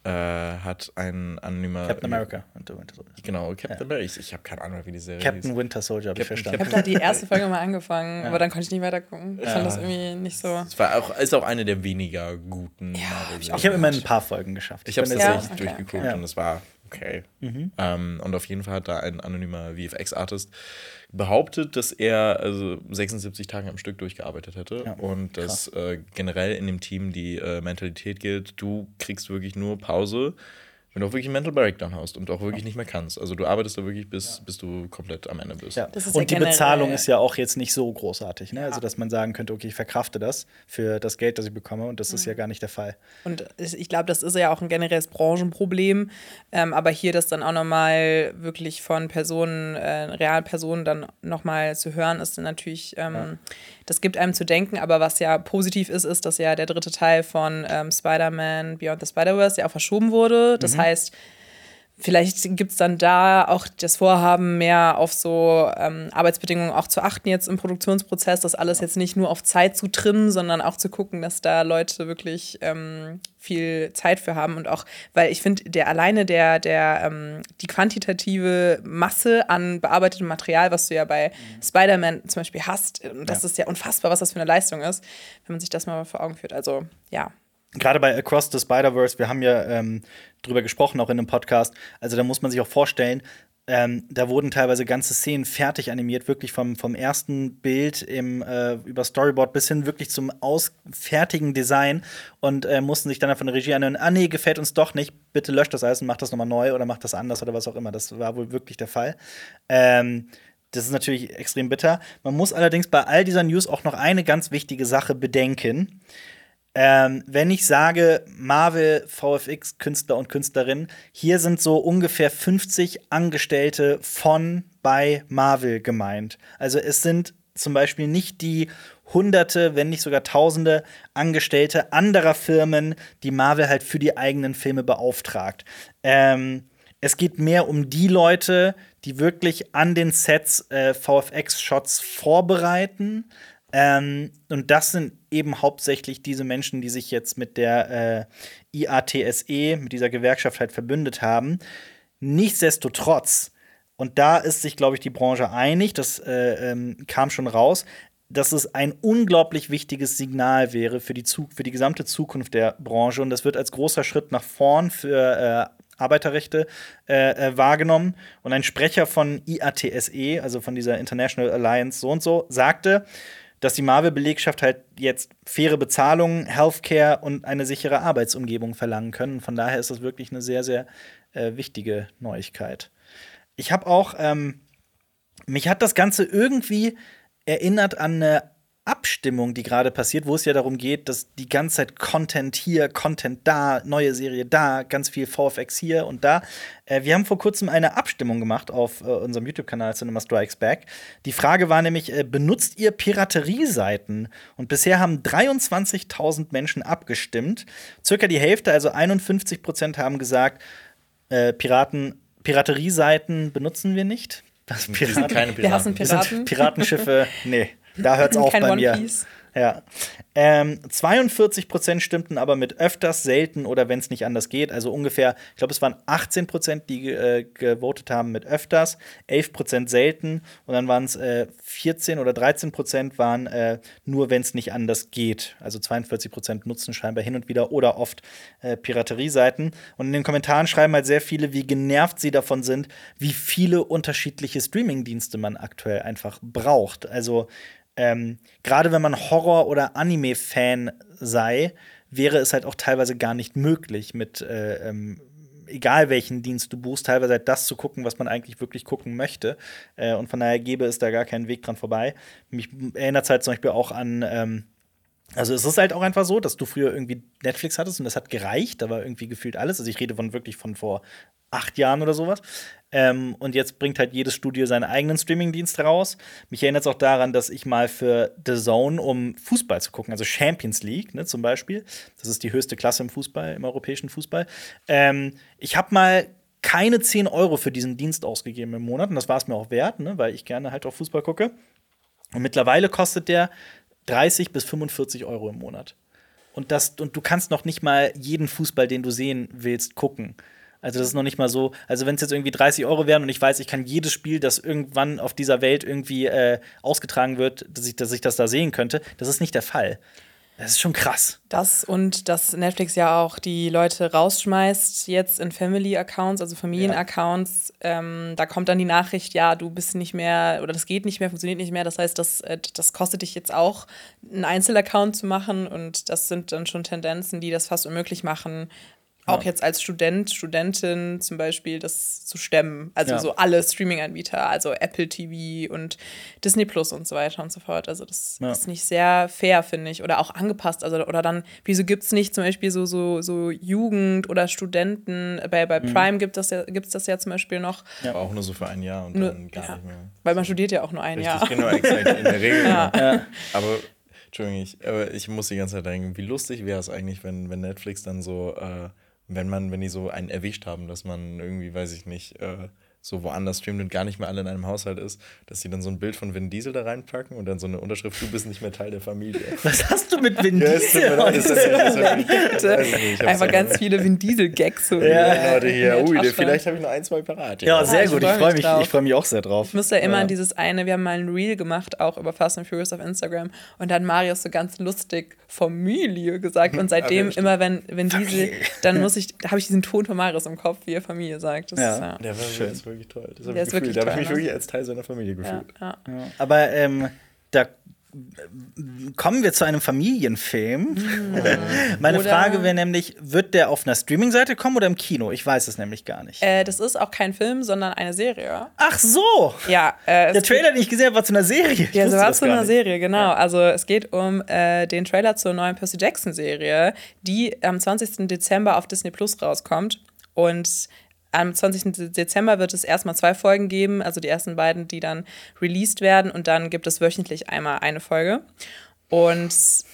äh, hat ein anonymer. Mhm. Captain America und the Winter Soldier. Genau, Captain America. Ich, ich habe keine Ahnung, wie die Serie Captain hieß. Winter Soldier habe ich Captain- verstanden. Ich habe da die erste Folge mal angefangen, aber dann konnte ich nicht weiter gucken. Ich fand das irgendwie nicht so. Es war auch, ist auch eine der weniger guten Ja, ich Ich habe immer ein paar Folgen geschafft. Ich habe es Ja, tatsächlich okay, durchgeguckt okay. und es war okay. Mhm. Ähm, und auf jeden Fall hat da ein anonymer VFX-Artist behauptet, dass er also 76 Tage am Stück durchgearbeitet hätte Ja, und dass äh, generell in dem Team die äh, Mentalität gilt, du kriegst wirklich nur Pause, wenn du auch wirklich einen Mental Breakdown hast und auch wirklich nicht mehr kannst. Also du arbeitest da wirklich, bis, bis du komplett am Ende bist. Ja. Das ist Und ja die Bezahlung ist ja auch jetzt nicht so großartig. Ne? Also, dass man sagen könnte, okay, ich verkrafte das für das Geld, das ich bekomme. Und das ist ja gar nicht der Fall. Und ich glaube, das ist ja auch ein generelles Branchenproblem. Ähm, aber hier das dann auch nochmal wirklich von Personen, äh, realen Personen dann nochmal zu hören, ist dann natürlich, ähm, das gibt einem zu denken. Aber was ja positiv ist, ist, dass ja der dritte Teil von ähm, Spider-Man Beyond the Spider-Verse ja auch verschoben wurde. Das heißt, Vielleicht gibt es dann da auch das Vorhaben, mehr auf so ähm, Arbeitsbedingungen auch zu achten jetzt im Produktionsprozess, das alles jetzt nicht nur auf Zeit zu trimmen, sondern auch zu gucken, dass da Leute wirklich ähm, viel Zeit für haben und auch, weil ich finde, der alleine der, der, ähm, die quantitative Masse an bearbeitetem Material, was du ja bei Spider-Man zum Beispiel hast, ähm, das Ja. ist ja unfassbar, was das für eine Leistung ist, wenn man sich das mal vor Augen führt. Also ja. Gerade bei Across the Spider-Verse, wir haben ja ähm, drüber gesprochen, auch in einem Podcast. Also, da muss man sich auch vorstellen, ähm, da wurden teilweise ganze Szenen fertig animiert, wirklich vom, vom ersten Bild im, äh, über Storyboard bis hin wirklich zum ausfertigen Design und äh, mussten sich dann von der Regie anhören, ah nee, gefällt uns doch nicht, bitte löscht das alles und macht das nochmal neu oder macht das anders oder was auch immer. Das war wohl wirklich der Fall. Ähm, das ist natürlich extrem bitter. Man muss allerdings bei all dieser News auch noch eine ganz wichtige Sache bedenken. Ähm, wenn ich sage Marvel VFX Künstler und Künstlerinnen, hier sind so ungefähr 50 Angestellte von bei Marvel gemeint. Also es sind zum Beispiel nicht die Hunderte, wenn nicht sogar Tausende Angestellte anderer Firmen, die Marvel halt für die eigenen Filme beauftragt. Ähm, es geht mehr um die Leute, die wirklich an den Sets äh, VFX-Shots vorbereiten Ähm, und das sind eben hauptsächlich diese Menschen, die sich jetzt mit der äh, IATSE, mit dieser Gewerkschaft halt verbündet haben. Nichtsdestotrotz, und da ist sich, glaube ich, die Branche einig, das äh, ähm, kam schon raus, dass es ein unglaublich wichtiges Signal wäre für die, Zug für die gesamte Zukunft der Branche. Und das wird als großer Schritt nach vorn für äh, Arbeiterrechte äh, äh, wahrgenommen. Und ein Sprecher von IATSE, also von dieser International Alliance so und so, sagte, dass die Marvel-Belegschaft halt jetzt faire Bezahlung, Healthcare und eine sichere Arbeitsumgebung verlangen können. Von daher ist das wirklich eine sehr, sehr äh, wichtige Neuigkeit. Ich habe auch, ähm, mich hat das Ganze irgendwie erinnert an eine Abstimmung, die gerade passiert, wo es ja darum geht, dass die ganze Zeit Content hier, Content da, neue Serie da, ganz viel VFX hier und da. Äh, wir haben vor kurzem eine Abstimmung gemacht auf äh, unserem YouTube-Kanal Cinema Strikes Back. Die Frage war nämlich, äh, benutzt ihr Piraterieseiten? Und bisher haben 23.000 Menschen abgestimmt. Circa die Hälfte, also 51 Prozent, haben gesagt, äh, Piraten, Piraterieseiten benutzen wir nicht. Das Piraten. keine Piraten. Wir hassen Piraten. Piratenschiffe, nee. Da hört's auf Kein bei One mir. Piece. Ja. Ähm, 42 Prozent stimmten aber mit öfters, selten oder wenn es nicht anders geht. Also ungefähr, ich glaube, es waren 18 Prozent, die äh, gewotet haben mit öfters, 11 Prozent selten und dann waren es äh, 14 oder 13 Prozent waren äh, nur, wenn es nicht anders geht. Also 42 Prozent nutzen scheinbar hin und wieder oder oft äh, Piraterieseiten. Und in den Kommentaren schreiben halt sehr viele, wie genervt sie davon sind, wie viele unterschiedliche Streamingdienste man aktuell einfach braucht. Also ähm, gerade wenn man Horror- oder Anime-Fan sei, wäre es halt auch teilweise gar nicht möglich, mit äh, ähm, egal welchen Dienst du buchst, teilweise halt das zu gucken, was man eigentlich wirklich gucken möchte. Äh, und von daher gäbe es da gar keinen Weg dran vorbei. Mich erinnert es halt zum Beispiel auch an. Ähm, also es ist halt auch einfach so, dass du früher irgendwie Netflix hattest und das hat gereicht. Da war irgendwie gefühlt alles. Also ich rede von wirklich von vor acht Jahren oder sowas. Ähm, und jetzt bringt halt jedes Studio seinen eigenen Streamingdienst raus. Mich erinnert es auch daran, dass ich mal für The Zone, um Fußball zu gucken, also Champions League ne, zum Beispiel, das ist die höchste Klasse im Fußball, im europäischen Fußball, ähm, ich habe mal keine 10 Euro für diesen Dienst ausgegeben im Monat und das war es mir auch wert, ne, weil ich gerne halt auch Fußball gucke. Und mittlerweile kostet der 30 bis 45 Euro im Monat. Und, das, und du kannst noch nicht mal jeden Fußball, den du sehen willst, gucken. Also das ist noch nicht mal so, also wenn es jetzt irgendwie 30 Euro wären und ich weiß, ich kann jedes Spiel, das irgendwann auf dieser Welt irgendwie äh, ausgetragen wird, dass ich, dass ich das da sehen könnte, das ist nicht der Fall. Das ist schon krass. Das und dass Netflix ja auch die Leute rausschmeißt jetzt in Family-Accounts, also Familien-Accounts. Ähm, da kommt dann die Nachricht, ja, du bist nicht mehr oder das geht nicht mehr, funktioniert nicht mehr. Das heißt, das, äh, das kostet dich jetzt auch, einen Einzelaccount zu machen und das sind dann schon Tendenzen, die das fast unmöglich machen, auch jetzt als Student, Studentin zum Beispiel das zu stemmen. Also Ja. so alle Streaming-Anbieter, also Apple TV und Disney Plus und so weiter und so fort. Also das Ja. ist nicht sehr fair, finde ich. Oder auch angepasst. Also, oder dann, wieso gibt es nicht zum Beispiel so, so, so Jugend- oder Studenten? Bei, bei Mhm. Prime gibt es das, ja, gibt's das ja zum Beispiel noch, Aber auch nur so für ein Jahr und Nur- dann gar ja. nicht mehr. weil man studiert ja auch nur ein Richtig, Jahr. genau, exakt. In der Regel. Ja. Aber, Entschuldigung, ich, aber ich muss die ganze Zeit denken, wie lustig wäre es eigentlich, wenn, wenn Netflix dann so, äh, wenn man, wenn die so einen erwischt haben, dass man irgendwie, weiß ich nicht, äh, so woanders streamt und gar nicht mehr alle in einem Haushalt ist, dass sie dann so ein Bild von Vin Diesel da reinpacken und dann so eine Unterschrift, du bist nicht mehr Teil der Familie. Was hast du mit Vin Ja, Diesel? das ist- das ist- das hab's Einfach ganz viele Vin Diesel-Gags. So Ja, Leute hier, ui, Tasche. vielleicht habe ich noch ein, zwei parat. Ja, sehr ich gut. Ich freu freue mich ich freu mich auch sehr drauf. Ich muss ja immer Ja. an dieses eine, wir haben mal ein Reel gemacht, auch über Fast and Furious auf Instagram. Und dann Marius so ganz lustig Familie gesagt. Und seitdem, stimmt. immer wenn, wenn diese, dann muss ich, da habe ich diesen Ton von Marius im Kopf, wie er Familie sagt. Das Ja. ist, ja. Der war Schön. Wirklich toll. Das hab Der ich gefühlt. wirklich Da habe ich toll, mich ne? wirklich als Teil seiner Familie Ja, gefühlt. ja. Aber ähm, da kommen wir zu einem Familienfilm. Meine Oder- Frage wäre nämlich, wird der auf einer Streaming-Seite kommen oder im Kino? Ich weiß es nämlich gar nicht. Äh, das ist auch kein Film, sondern eine Serie. Ach so! Ja, äh, Der Trailer, den ich gesehen habe, war zu einer Serie. Ich Ja, so war zu einer nicht. Serie, genau. Also es geht um äh, den Trailer zur neuen Percy Jackson-Serie, die am 20. Dezember auf Disney Plus rauskommt. Und am 20. Dezember wird es erstmal zwei Folgen geben, also die ersten beiden, die dann released werden. Und dann gibt es wöchentlich einmal eine Folge. Und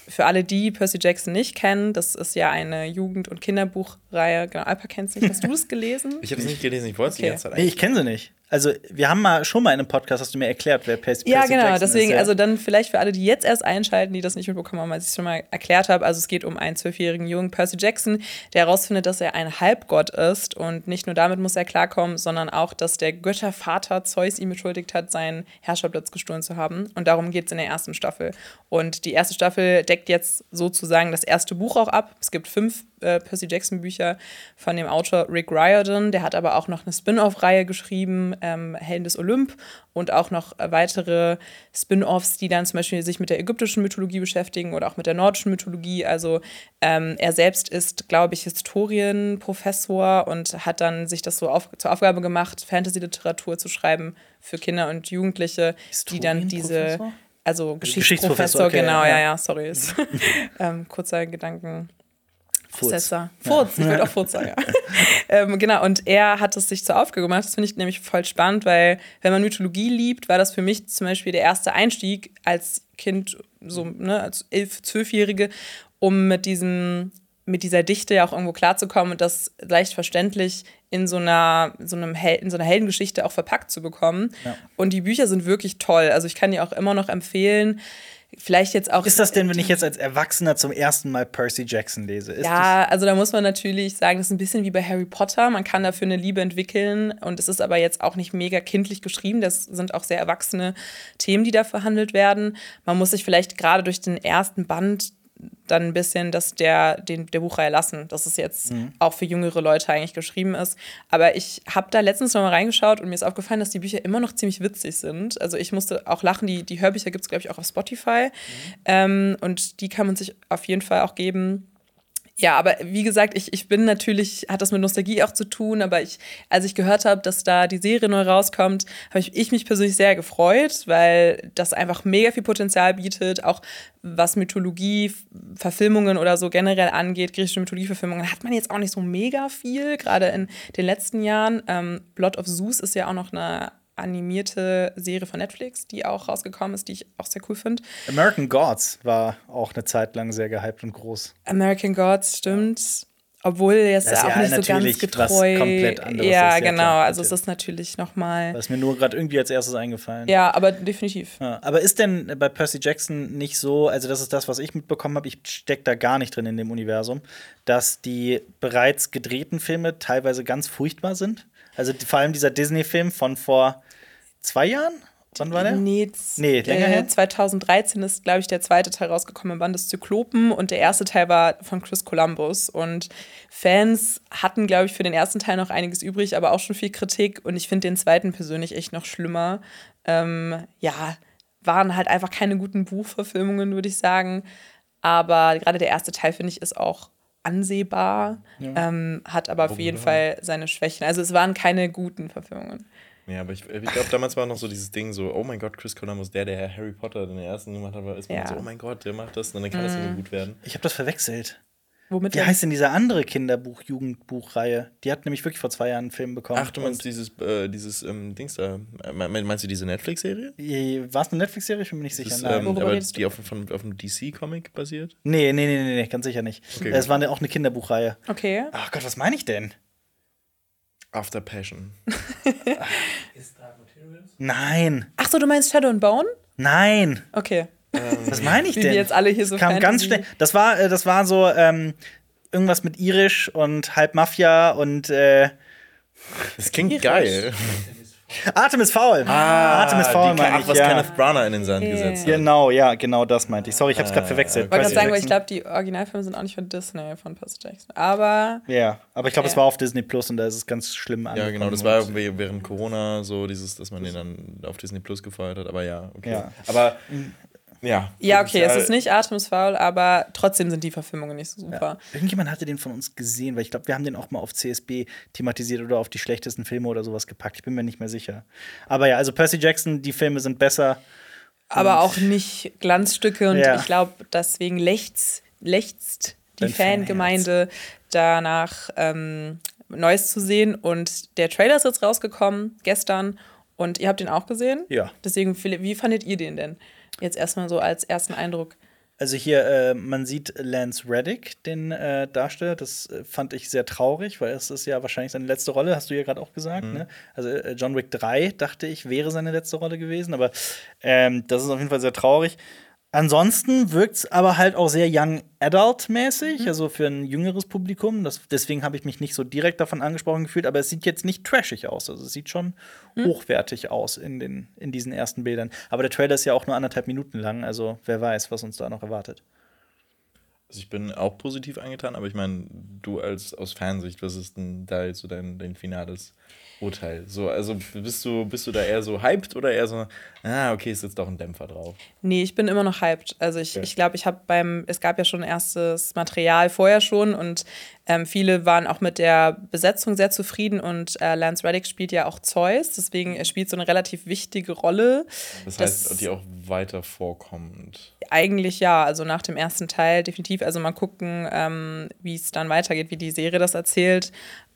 für alle, die Percy Jackson nicht kennen, das ist ja eine Jugend- und Kinderbuchreihe. Genau, Alpa kennt es nicht. Hast du es gelesen? Ich habe es nicht gelesen, ich wollte es die Okay. ganze Zeit Nee, ich kenne sie nicht. Also, wir haben mal schon mal in einem Podcast, hast du mir erklärt, wer Percy, Ja, Percy genau. Jackson Deswegen, ist. ja. also dann vielleicht für alle, die jetzt erst einschalten, die das nicht mitbekommen haben, als ich es schon mal erklärt habe. Also es geht um einen zwölfjährigen Jungen, Percy Jackson, der herausfindet, dass er ein Halbgott ist. Und nicht nur damit muss er klarkommen, sondern auch, dass der Göttervater Zeus ihm beschuldigt hat, seinen Herrscherplatz gestohlen zu haben. Und darum geht es in der ersten Staffel. Und die erste Staffel deckt jetzt sozusagen das erste Buch auch ab. Es gibt fünf äh, Percy Jackson Bücher von dem Autor Rick Riordan. Der hat aber auch noch eine Spin-off-Reihe geschrieben, ähm, Helden des Olymp und auch noch äh, weitere Spin-offs, die dann zum Beispiel sich mit der ägyptischen Mythologie beschäftigen oder auch mit der nordischen Mythologie. Also ähm, er selbst ist, glaube ich, Historienprofessor und hat dann sich das so auf, zur Aufgabe gemacht, Fantasy-Literatur zu schreiben für Kinder und Jugendliche, die dann diese also Geschichtsprofessor, Geschichtsprofessor, okay, genau, ja. ja, ja, sorry. Ist, ähm, kurzer Gedanken. Furz. Prozessor. Furz, ich wollte auch Furz sagen. Ja. ähm, genau, und er hat es sich zur Aufgabe gemacht. Das finde ich nämlich voll spannend, weil, wenn man Mythologie liebt, war das für mich zum Beispiel der erste Einstieg als Kind, so ne, als elf-, zwölfjährige, um mit diesem mit dieser Dichte ja auch irgendwo klarzukommen und das leicht verständlich in so einer, so einem Hel in so einer Heldengeschichte auch verpackt zu bekommen. Und die Bücher sind wirklich toll. Also ich kann die auch immer noch empfehlen. Vielleicht jetzt auch. Ist das denn, wenn ich jetzt als Erwachsener zum ersten Mal Percy Jackson lese? Ist Ja, also da muss man natürlich sagen, das ist ein bisschen wie bei Harry Potter. Man kann dafür eine Liebe entwickeln und es ist aber jetzt auch nicht mega kindlich geschrieben. Das sind auch sehr erwachsene Themen, die da verhandelt werden. Man muss sich vielleicht gerade durch den ersten Band dann ein bisschen das der, den, der Buchreihe lassen, dass es jetzt auch für jüngere Leute eigentlich geschrieben ist. Aber ich habe da letztens noch mal reingeschaut und mir ist aufgefallen, dass die Bücher immer noch ziemlich witzig sind. Also ich musste auch lachen. Die, die Hörbücher gibt es, glaube ich, auch auf Spotify. Ähm, und die kann man sich auf jeden Fall auch geben. Ja, aber wie gesagt, ich, ich bin natürlich, hat das mit Nostalgie auch zu tun, aber ich, als ich gehört habe, dass da die Serie neu rauskommt, habe ich, ich mich persönlich sehr gefreut, weil das einfach mega viel Potenzial bietet, auch was Mythologie, Verfilmungen oder so generell angeht, griechische Mythologie-Verfilmungen, hat man jetzt auch nicht so mega viel, gerade in den letzten Jahren. Ähm, Blood of Zeus ist ja auch noch eine animierte Serie von Netflix, die auch rausgekommen ist, die ich auch sehr cool finde. American Gods war auch eine Zeit lang sehr gehypt und groß. American Gods, stimmt. Obwohl jetzt auch ja nicht so ganz was getreu. komplett anderes ja, ist, ja, genau. klar, also es ist natürlich noch mal. Das ist mir nur gerade irgendwie als erstes eingefallen. Ja, aber definitiv. Ja, aber ist denn bei Percy Jackson nicht so, also das ist das, was ich mitbekommen habe, ich stecke da gar nicht drin in dem Universum, dass die bereits gedrehten Filme teilweise ganz furchtbar sind? Also vor allem dieser Disney-Film von vor zwei Jahren? Wann war der? Nee, Nee, länger her? 2013 ist, glaube ich, der zweite Teil rausgekommen im Band des Zyklopen und der erste Teil war von Chris Columbus. Und Fans hatten, glaube ich, für den ersten Teil noch einiges übrig, aber auch schon viel Kritik. Und ich finde den zweiten persönlich echt noch schlimmer. Ähm, ja, waren halt einfach keine guten Buchverfilmungen, würde ich sagen. Aber gerade der erste Teil, finde ich, ist auch ansehbar, ähm, hat aber auf jeden Fall seine Schwächen. Also es waren keine guten Verfilmungen. Ja, aber ich, ich glaube, damals war noch so dieses Ding so, oh mein Gott, Chris Columbus, der, der Harry Potter den ersten gemacht hat, war- ist man Ja. so, oh mein Gott, der macht das, und dann kann das ja nur gut werden. Ich habe das verwechselt. Womit Wie denn? heißt denn diese andere Kinderbuch-Jugendbuchreihe? Die hat nämlich wirklich vor zwei Jahren einen Film bekommen. Ach, du meinst dieses, äh, dieses ähm, Dings da, äh, me- meinst du diese Netflix-Serie? War es eine Netflix-Serie? Ich bin mir nicht sicher. Nein. ähm, aber du? die auf, von, auf einem DC-Comic basiert? nee, nee, nee, nee, nee, ganz sicher nicht. Okay, es war eine, auch eine Kinderbuchreihe. Okay. Ach Gott, was meine ich denn? After Passion. Nein, Ach so, du meinst Shadow and Bone? nein. Okay. Was meine ich Wie denn? wir jetzt alle hier so Das kam ganz schnell. Das war, äh, das war so ähm, irgendwas mit Irisch und halb Mafia und äh, Das klingt Irisch. geil. Artemis Fowl. Artemis Fowl die, meine ach, ich. was Ja. Kenneth Branagh in den Sand Ja. gesetzt hat. Genau, ja, genau das meinte ich. Sorry, ich habe es gerade verwechselt. Ich wollte gerade sagen, weil ich glaube, die Originalfilme sind auch nicht von Disney, von Percy Jackson. Aber Ja, aber ich glaube, es Ja. war auf Disney Plus und da ist es ganz schlimm Ja, angekommen. genau, das war irgendwie während Corona so, dieses, dass man den dann auf Disney Plus gefeiert hat, aber ja, okay. Ja. Aber ja. ja, okay, es ist nicht Artemis Fowl, aber trotzdem sind die Verfilmungen nicht so super. Irgendjemand hatte den von uns gesehen, weil ich glaube, wir haben den auch mal auf CSB thematisiert oder auf die schlechtesten Filme oder sowas gepackt. Ich bin mir nicht mehr sicher. Aber ja, also Percy Jackson, die Filme sind besser. Aber auch nicht Glanzstücke und Ja. ich glaube, deswegen lechzt, lechzt die Dein Fanherz. Fangemeinde danach, ähm, Neues zu sehen. Und der Trailer ist jetzt rausgekommen, gestern. Und ihr habt den auch gesehen? Ja. Deswegen, Philipp, wie fandet ihr den denn? Jetzt erstmal so als ersten Eindruck. Also hier, äh, man sieht Lance Reddick, den äh, Darsteller. Das äh, fand ich sehr traurig, weil es ist ja wahrscheinlich seine letzte Rolle, hast du ja gerade auch gesagt. Mhm. Ne? Also äh, John Wick 3, dachte ich, wäre seine letzte Rolle gewesen. Aber ähm, das ist auf jeden Fall sehr traurig. Ansonsten wirkt es aber halt auch sehr Young Adult-mäßig, also für ein jüngeres Publikum. Das, deswegen habe ich mich nicht so direkt davon angesprochen gefühlt, aber es sieht jetzt nicht trashig aus. Also es sieht schon hochwertig aus in, den, in diesen ersten Bildern. Aber der Trailer ist ja auch nur anderthalb Minuten lang, also wer weiß, was uns da noch erwartet. Also ich bin auch positiv angetan, aber ich meine, du als aus Fansicht, was ist denn da jetzt so dein, dein finales Urteil? So, also bist du, bist du da eher so hyped oder eher so, ah, okay, ist jetzt doch ein Dämpfer drauf? Nee, ich bin immer noch hyped. Also ich Okay. ich, glaube, ich habe beim, es gab ja schon erstes Material vorher schon und ähm, viele waren auch mit der Besetzung sehr zufrieden und äh, Lance Reddick spielt ja auch Zeus, deswegen er spielt so eine relativ wichtige Rolle. Das, heißt, die auch weiter vorkommend. Eigentlich ja, also nach dem ersten Teil definitiv. Also mal gucken, ähm, wie es dann weitergeht, wie die Serie das erzählt.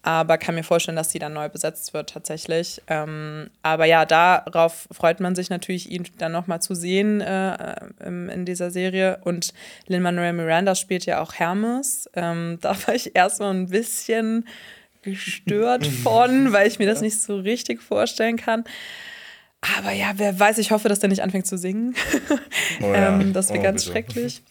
Aber kann mir vorstellen, dass sie dann neu besetzt wird tatsächlich. Ähm, aber ja, darauf freut man sich natürlich, ihn dann nochmal zu sehen äh, im- in dieser Serie. Und Lin-Manuel Miranda spielt ja auch Hermes. Ähm, da war ich erstmal ein bisschen gestört von, weil ich mir das nicht so richtig vorstellen kann. Aber ja, wer weiß, ich hoffe, dass der nicht anfängt zu singen. Oh ja. ähm, das wäre Oh, ganz bitte. schrecklich.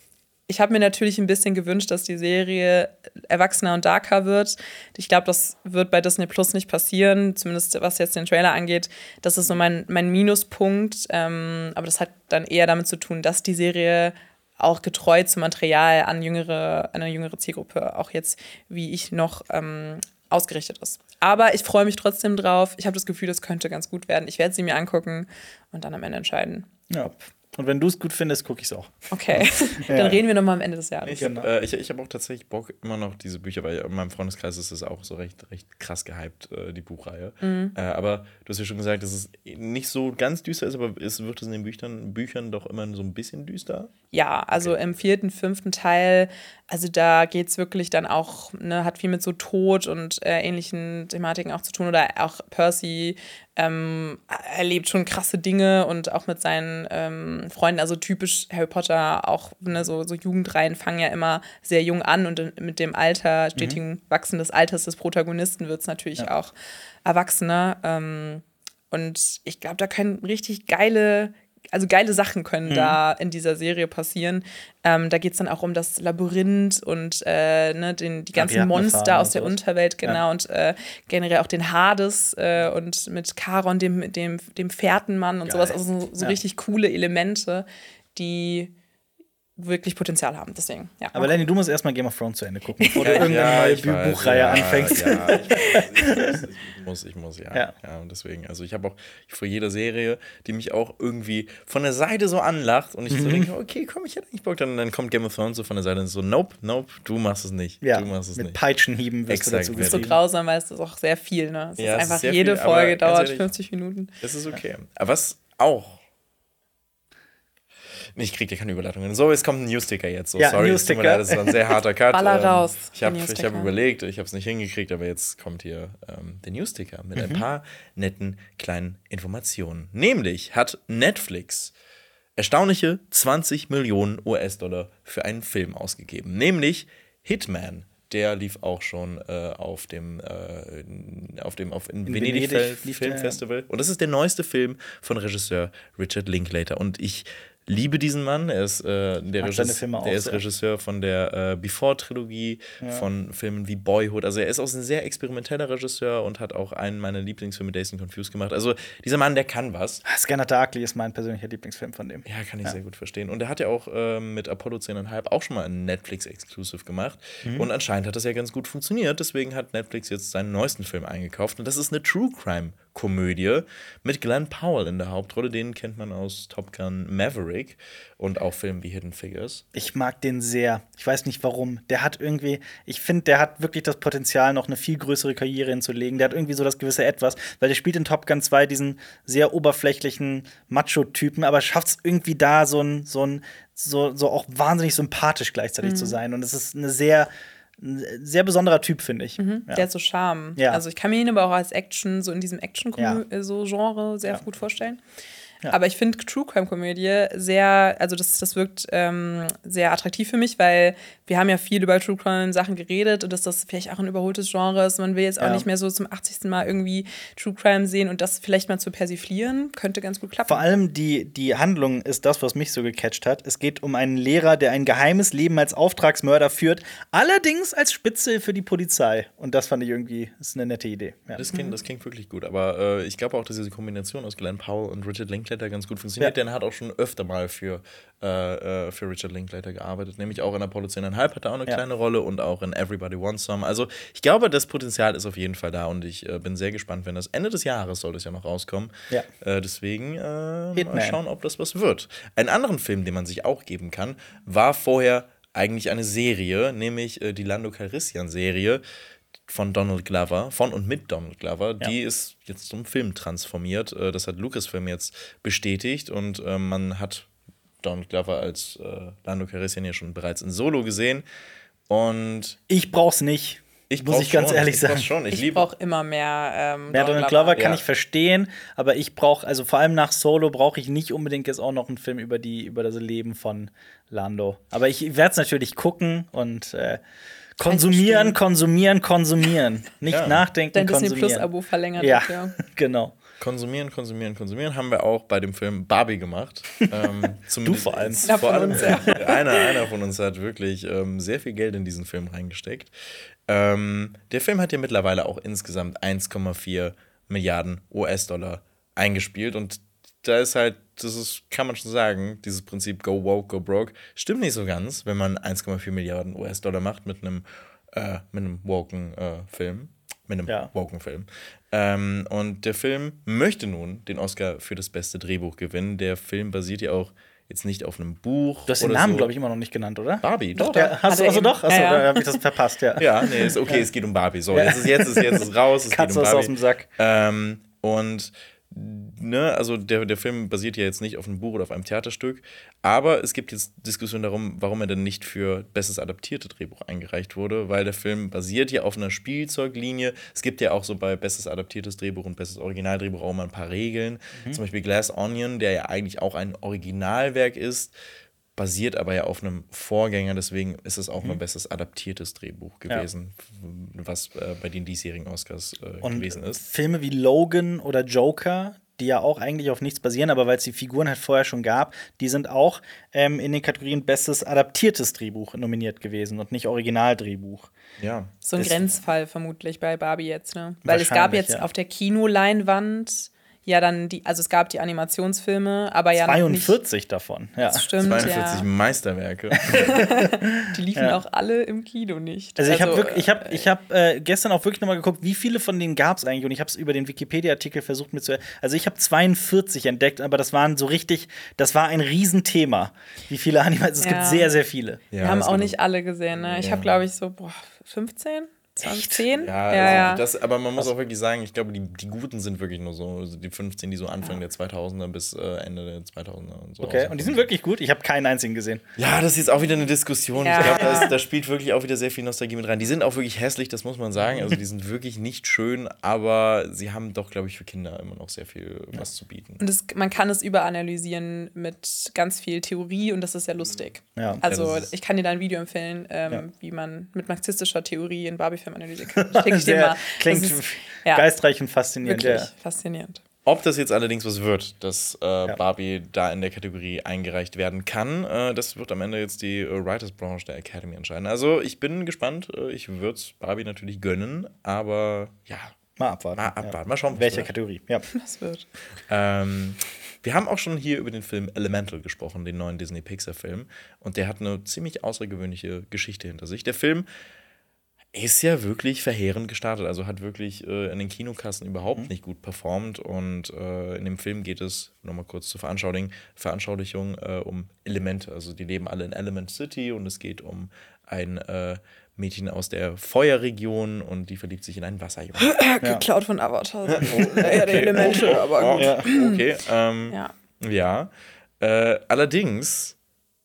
Ich habe mir natürlich ein bisschen gewünscht, dass die Serie erwachsener und darker wird. Ich glaube, das wird bei Disney Plus nicht passieren, zumindest was jetzt den Trailer angeht. Das ist so mein, mein Minuspunkt. Ähm, aber das hat dann eher damit zu tun, dass die Serie auch getreu zum Material an jüngere, an eine jüngere Zielgruppe, auch jetzt wie ich noch ähm, ausgerichtet ist. Aber ich freue mich trotzdem drauf. Ich habe das Gefühl, das könnte ganz gut werden. Ich werde sie mir angucken und dann am Ende entscheiden. Ja. Und wenn du es gut findest, gucke ich es auch. Okay, dann reden wir nochmal am Ende des Jahres. Ich Genau. habe äh, ich, ich hab auch tatsächlich Bock, immer noch diese Bücher, weil in meinem Freundeskreis ist es auch so recht, recht krass gehypt, äh, die Buchreihe. Äh, aber du hast ja schon gesagt, dass es nicht so ganz düster ist, aber es wird es in den Büchern, Büchern doch immer so ein bisschen düster. Ja, also im vierten, fünften Teil, also da geht es wirklich dann auch, ne, hat viel mit so Tod und äh, ähnlichen Thematiken auch zu tun. Oder auch Percy ähm, erlebt schon krasse Dinge und auch mit seinen ähm, Freunden, also typisch Harry Potter, auch ne, so, so Jugendreihen fangen ja immer sehr jung an und mit dem Alter, stetigen Wachsen des Alters des Protagonisten wird es natürlich auch erwachsener. Ähm, und ich glaube, da können richtig geile, also geile Sachen können da in dieser Serie passieren. Ähm, da geht es dann auch um das Labyrinth und äh, ne, den, die ganzen Monster aus der. Unterwelt, genau, und äh, generell auch den Hades äh, und mit Charon, dem, dem, dem Fährtenmann und sowas. Also so, so Ja. richtig coole Elemente, die wirklich Potenzial haben. Deswegen, ja. Aber Lenny, du musst erstmal Game of Thrones zu Ende gucken, bevor du irgendeine neue ich weiß, Buchreihe ja, anfängst. Ja, ich, weiß, ich muss, ich muss, ja. Ja. ja. und deswegen, also ich habe auch vor jeder Serie, die mich auch irgendwie von der Seite so anlacht und ich Mhm. so denke, okay, komm, ich hätte eigentlich Bock, dann, dann kommt Game of Thrones so von der Seite und so, nope, nope, du machst es nicht. Ja, du machst es mit nicht. Peitschenhieben wirst Exakt, du dazu ja. so getrieben. grausam, weil es ist auch sehr viel. Ne? Es Ja, ist es ist einfach jede viel, Folge dauert ehrlich- 50 Minuten. Es ist okay. Aber was auch. Ich krieg dir keine Überleitungen. So, es kommt ein Newsticker jetzt. So, Ja, sorry, Newsticker. leid, das war ein sehr harter Cut. Baller Ähm, raus, Ich habe hab überlegt, ich habe es nicht hingekriegt, aber jetzt kommt hier ähm, der Newsticker mit Mhm. ein paar netten kleinen Informationen. Nämlich hat Netflix erstaunliche 20 Millionen US-Dollar für einen Film ausgegeben. Nämlich Hitman. Der lief auch schon äh, auf dem, äh, auf dem auf in Venedig, Venedig Film-. Filmfestival. Und das ist der neueste Film von Regisseur Richard Linklater. Und ich liebe diesen Mann. Er ist, äh, der, Regis Filme auch der ist. Regisseur von der äh, Before-Trilogie, von Filmen wie Boyhood. Also er ist auch ein sehr experimenteller Regisseur und hat auch einen meiner Lieblingsfilme, and Confused, gemacht. Also dieser Mann, der kann was. Ah, Scanner Darkly ist mein persönlicher Lieblingsfilm von dem. Ja, kann ich sehr gut verstehen. Und er hat ja auch ähm, mit Apollo 10,5 auch schon mal ein Netflix-Exclusive gemacht. Mhm. Und anscheinend hat das ja ganz gut funktioniert. Deswegen hat Netflix jetzt seinen neuesten Film eingekauft. Und das ist eine True Crime-Komödie mit Glenn Powell in der Hauptrolle. Den kennt man aus Top Gun Maverick und auch Filmen wie Hidden Figures. Ich mag den sehr. Ich weiß nicht warum. Der hat irgendwie, ich finde, der hat wirklich das Potenzial, noch eine viel größere Karriere hinzulegen. Der hat irgendwie so das gewisse Etwas, weil der spielt in Top Gun 2 diesen sehr oberflächlichen Macho-Typen, aber schafft es irgendwie da so ein, so ein, so, so auch wahnsinnig sympathisch gleichzeitig zu sein. Und es ist eine sehr, ein sehr besonderer Typ, finde ich. Ja. Der hat so Charme. Ja. Also ich kann mir ihn aber auch als Action, so in diesem Ja. Action-Genre sehr Ja. gut vorstellen. Aber ich finde True Crime Komödie sehr, also das, das wirkt ähm, sehr attraktiv für mich, weil wir haben ja viel über True Crime Sachen geredet und dass das vielleicht auch ein überholtes Genre ist. Man will jetzt auch Ja. nicht mehr so zum 80. Mal irgendwie True Crime sehen und das vielleicht mal zu persiflieren, könnte ganz gut klappen. Vor allem die, die Handlung ist das, was mich so gecatcht hat. Es geht um einen Lehrer, der ein geheimes Leben als Auftragsmörder führt, allerdings als Spitze für die Polizei. Und das fand ich irgendwie, ist eine nette Idee. Ja. Das klingt, das klingt wirklich gut. Aber äh, ich glaube auch, dass diese Kombination aus Glenn Powell und Richard Linklater ganz gut funktioniert. Ja. Denn er hat auch schon öfter mal für, äh, äh, für Richard Linklater gearbeitet. Nämlich auch in Apollo 10,5 hat er auch eine Ja. kleine Rolle und auch in Everybody Wants Some. Also ich glaube, das Potenzial ist auf jeden Fall da und ich äh, bin sehr gespannt, wenn das Ende des Jahres soll das ja noch rauskommen. Ja. Äh, deswegen äh, mal schauen, ob das was wird. Einen anderen Film, den man sich auch geben kann, war vorher eigentlich eine Serie, nämlich äh, die Lando Calrissian-Serie von Donald Glover, von und mit Donald Glover. Ja. Die ist jetzt zum Film transformiert. Äh, Das hat Lucasfilm jetzt bestätigt und äh, man hat Donald Glover als äh, Lando Calrissian ja schon bereits in Solo gesehen. Und Ich brauch's nicht. ich muss ich ganz schon, ehrlich ich sagen. Schon. Ich, ich brauche immer mehr. Ähm, Ja, Donald Glover kann Ja. ich verstehen, aber ich brauche, also vor allem nach Solo brauche ich nicht unbedingt jetzt auch noch einen Film über die, über das Leben von Lando. Aber ich werde es natürlich gucken und äh, konsumieren, konsumieren, konsumieren. Nicht Ja. nachdenken, Dein Disney konsumieren. Plus-Abo verlängert. Ja, wird, ja. genau. Konsumieren, konsumieren, konsumieren haben wir auch bei dem Film Barbie gemacht. Ähm, zumindest- vor allem. Einer Vor von allem uns, ja. einer, einer von uns hat wirklich ähm, sehr viel Geld in diesen Film reingesteckt. Ähm, der Film hat ja mittlerweile auch insgesamt 1,4 Milliarden US-Dollar eingespielt und da ist halt, das ist, kann man schon sagen, dieses Prinzip Go Woke, Go Broke stimmt nicht so ganz, wenn man 1,4 Milliarden US-Dollar macht mit einem, äh, mit einem woken äh, Film. Mit einem Ja. woken Film. Ähm, und der Film möchte nun den Oscar für das beste Drehbuch gewinnen. Der Film basiert ja auch jetzt nicht auf einem Buch. Du hast den Namen, so. glaube ich, immer noch nicht genannt, oder? Barbie, doch. Ja, hast du also doch? Achso, Ja, ja. da habe ich das verpasst, ja. Ja, nee, ist okay, es geht um Barbie. So, jetzt ist jetzt ist, jetzt ist raus, es Katze geht um ist Barbie. aus dem Sack. Ähm, und ne, also der, der Film basiert ja jetzt nicht auf einem Buch oder auf einem Theaterstück, aber es gibt jetzt Diskussionen darum, warum er denn nicht für bestes adaptierte Drehbuch eingereicht wurde, weil der Film basiert ja auf einer Spielzeuglinie. Es gibt ja auch so bei bestes adaptiertes Drehbuch und bestes Originaldrehbuch auch mal ein paar Regeln. Zum Beispiel Glass Onion, der ja eigentlich auch ein Originalwerk ist, basiert aber ja auf einem Vorgänger, deswegen ist es auch mal bestes adaptiertes Drehbuch gewesen, was äh, bei den diesjährigen Oscars äh, Und gewesen ist. Filme wie Logan oder Joker, die ja auch eigentlich auf nichts basieren, aber weil es die Figuren halt vorher schon gab, die sind auch ähm, in den Kategorien bestes adaptiertes Drehbuch nominiert gewesen und nicht Originaldrehbuch. Ja. So ein Grenzfall vermutlich bei Barbie jetzt, ne? Weil es gab jetzt ja. auf der Kinoleinwand ja dann die, also es gab die Animationsfilme, aber ja noch nicht. 42 davon, ja. Das stimmt, 42 ja. Meisterwerke. Die liefen auch alle im Kino nicht. Also ich habe wirklich, ich habe, ich habe äh, gestern auch wirklich nochmal geguckt, wie viele von denen gab es eigentlich und ich habe es über den Wikipedia-Artikel versucht mir zu, also ich habe 42 entdeckt, aber das waren so richtig, das war ein Riesenthema. Wie viele Animationen? Es gibt Ja. sehr, sehr viele. Ja, Wir haben auch nicht alle gesehen, ne? Ich Ja. habe, glaube ich, so boah, 15, 20, 10? Ja, ja, also ja. Das, aber man muss auch wirklich sagen, ich glaube, die, die Guten sind wirklich nur so, also die 15, die so Anfang der 2000er bis äh, Ende der 2000er und so. Okay, und die sind wirklich gut. Ich habe keinen einzigen gesehen. Ja, das ist jetzt auch wieder eine Diskussion. Ja. Ich glaube, da, da spielt wirklich auch wieder sehr viel Nostalgie mit rein. Die sind auch wirklich hässlich, das muss man sagen. Also die sind wirklich nicht schön, aber sie haben doch, glaube ich, für Kinder immer noch sehr viel was zu bieten. Und das, man kann es überanalysieren mit ganz viel Theorie und das ist ja lustig. Ja. Also Ja, ich kann dir da ein Video empfehlen, ähm, Ja. wie man mit marxistischer Theorie einen Barbie-Film kann. Schick ich dir mal. klingt ist, ja, geistreich und faszinierend. wirklich Ja. faszinierend. Ob das jetzt allerdings was wird, dass äh, Ja. Barbie da in der Kategorie eingereicht werden kann, äh, das wird am Ende jetzt die äh, Writers-Branche der Academy entscheiden. Also ich bin gespannt. Äh, ich würde es Barbie natürlich gönnen, aber ja, Mal abwarten. mal abwarten. Mal schauen, was Welche wird. Kategorie? Ja. Das wird. Ähm, wir haben auch schon hier über den Film Elemental gesprochen, den neuen Disney-Pixar-Film. Und der hat eine ziemlich außergewöhnliche Geschichte hinter sich. Der Film ist ja wirklich verheerend gestartet. Also hat wirklich äh, in den Kinokassen überhaupt nicht gut performt. Und äh, in dem Film geht es, nochmal kurz zur Veranschaulichung, Veranschaulichung äh, um Elemente. Also die leben alle in Element City und es geht um ein äh, Mädchen aus der Feuerregion und die verliebt sich in einen Wasserjungen. Geklaut von Avatar. Ja, die Elemente, aber gut. Ja, okay. Ähm, Ja. Ja. Äh, allerdings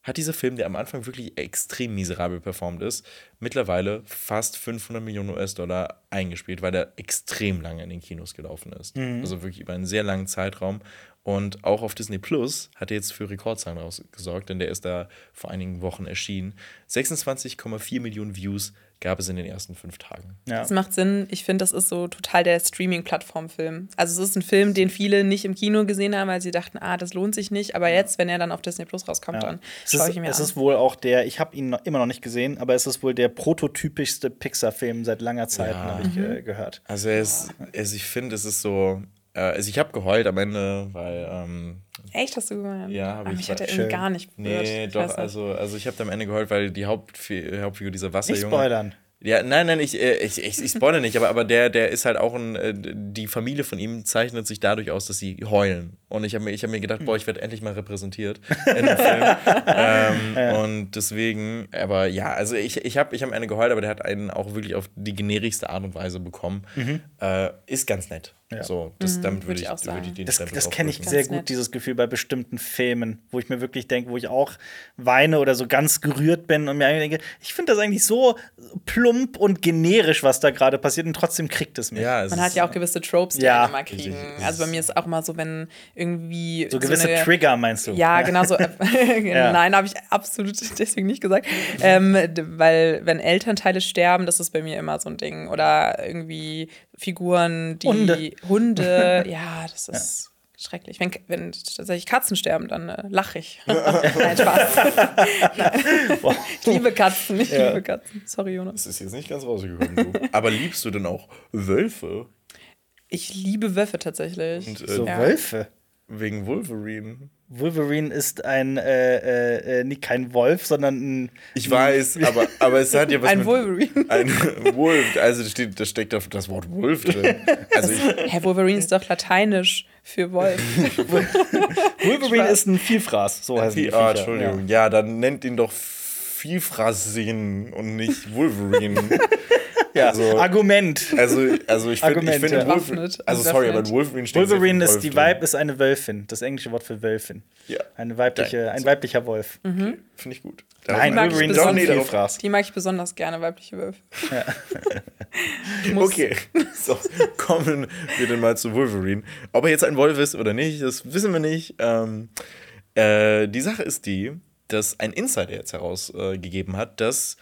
hat dieser Film, der am Anfang wirklich extrem miserabel performt ist, mittlerweile fast 500 Millionen US-Dollar eingespielt, weil er extrem lange in den Kinos gelaufen ist. Also wirklich über einen sehr langen Zeitraum. Und auch auf Disney Plus hat er jetzt für Rekordzahlen rausgesorgt, denn der ist da vor einigen Wochen erschienen. 26,4 Millionen Views gab es in den ersten fünf Tagen. Ja. Das macht Sinn. Ich finde, das ist so total der Streaming-Plattform-Film. Also es ist ein Film, den viele nicht im Kino gesehen haben, weil sie dachten, ah, das lohnt sich nicht. Aber jetzt, wenn er dann auf Disney Plus rauskommt, Ja. dann Es, schaue ist, ich ihn mir es an. ist wohl auch der, ich habe ihn noch, immer noch nicht gesehen, aber es ist wohl der prototypischste Pixar-Film seit langer Zeit, Ja. habe ich Mhm. äh, gehört. Also, er ist, also ich finde, es ist so. Äh, also, ich habe geheult am Ende, weil. Ähm, Echt, hast du gemeint? Ja, hab Aber ich. mich hat er Schön. irgendwie gar nicht berührt. nee, Ich doch, nicht. also, also ich habe am Ende geheult, weil die Hauptfi Hauptfigur dieser Nicht Wasserjunge. spoilern. Ja, nein, nein, ich, äh, ich, ich, ich spoilere nicht, aber, aber der, der ist halt auch ein, äh, die Familie von ihm zeichnet sich dadurch aus, dass sie heulen. Und ich habe mir, ich hab mir gedacht, boah, ich werde endlich mal repräsentiert in dem Film. ähm, Und deswegen, aber ja, also ich, ich habe ich hab am Ende geheult, aber der hat einen auch wirklich auf die generischste Art und Weise bekommen. Äh, ist ganz nett. Ja. So, das, damit würd würde ich ich, auch sagen. würd ich den Das, das kenne ich sehr gut, dieses Gefühl bei bestimmten Filmen, wo ich mir wirklich denke, wo ich auch weine oder so ganz gerührt bin und mir eigentlich denke, ich finde das eigentlich so plump und generisch, was da gerade passiert und trotzdem kriegt es mich. Ja, es Man hat ja auch gewisse Tropes, die Ja, einen immer kriegen. Also bei mir ist auch immer so, wenn irgendwie. So gewisse eine, Trigger meinst du? Ja, genau so. Ja. Nein, habe ich absolut deswegen nicht gesagt. Ähm, weil, wenn Elternteile sterben, das ist bei mir immer so ein Ding. Oder irgendwie Figuren, die. Hunde. Hunde, ja, das ist. Schrecklich. Wenn, wenn tatsächlich Katzen sterben, dann äh, lache ich. Nein, Spaß. Nein. Ich liebe Katzen, ich Ja. liebe Katzen. Sorry, Jonas. Das ist jetzt nicht ganz rausgekommen, du. Aber liebst du denn auch Wölfe? Ich liebe Wölfe tatsächlich. Und, äh, So Ja. Wölfe. Wegen Wolverine. Wolverine ist ein, äh, äh, äh, nicht kein Wolf, sondern ein. Ich weiß, aber, aber es hat ja was Ein mit Wolverine. Ein Wolf, also da steht, da steckt auf das Wort Wolf drin. Also ich, Hä, Wolverine ist doch lateinisch für Wolf. Wolverine ist ein Vielfraß, so heißen die. ah. Entschuldigung, ja. dann nennt ihn doch Vielfrasin und nicht Wolverine. Ja, Also- Argument. Also, also ich finde, ich finde Bewaffnet, Wolverine, also sorry, aber Wolverine steht Wolverine ist Wolf die. Weib ist eine Wölfin, das englische Wort für Wölfin. Ja, Eine weibliche, ein weiblicher Wolf. finde ich gut. Nein, mag Wolverine Nee, darauf- Vielfraß. Die mag ich besonders gerne, weibliche Wölfe. Okay, so, kommen wir dann mal zu Wolverine. Ob er jetzt ein Wolf ist oder nicht, das wissen wir nicht. Ähm, äh, die Sache ist die, dass ein Insider jetzt herausgegeben hat, dass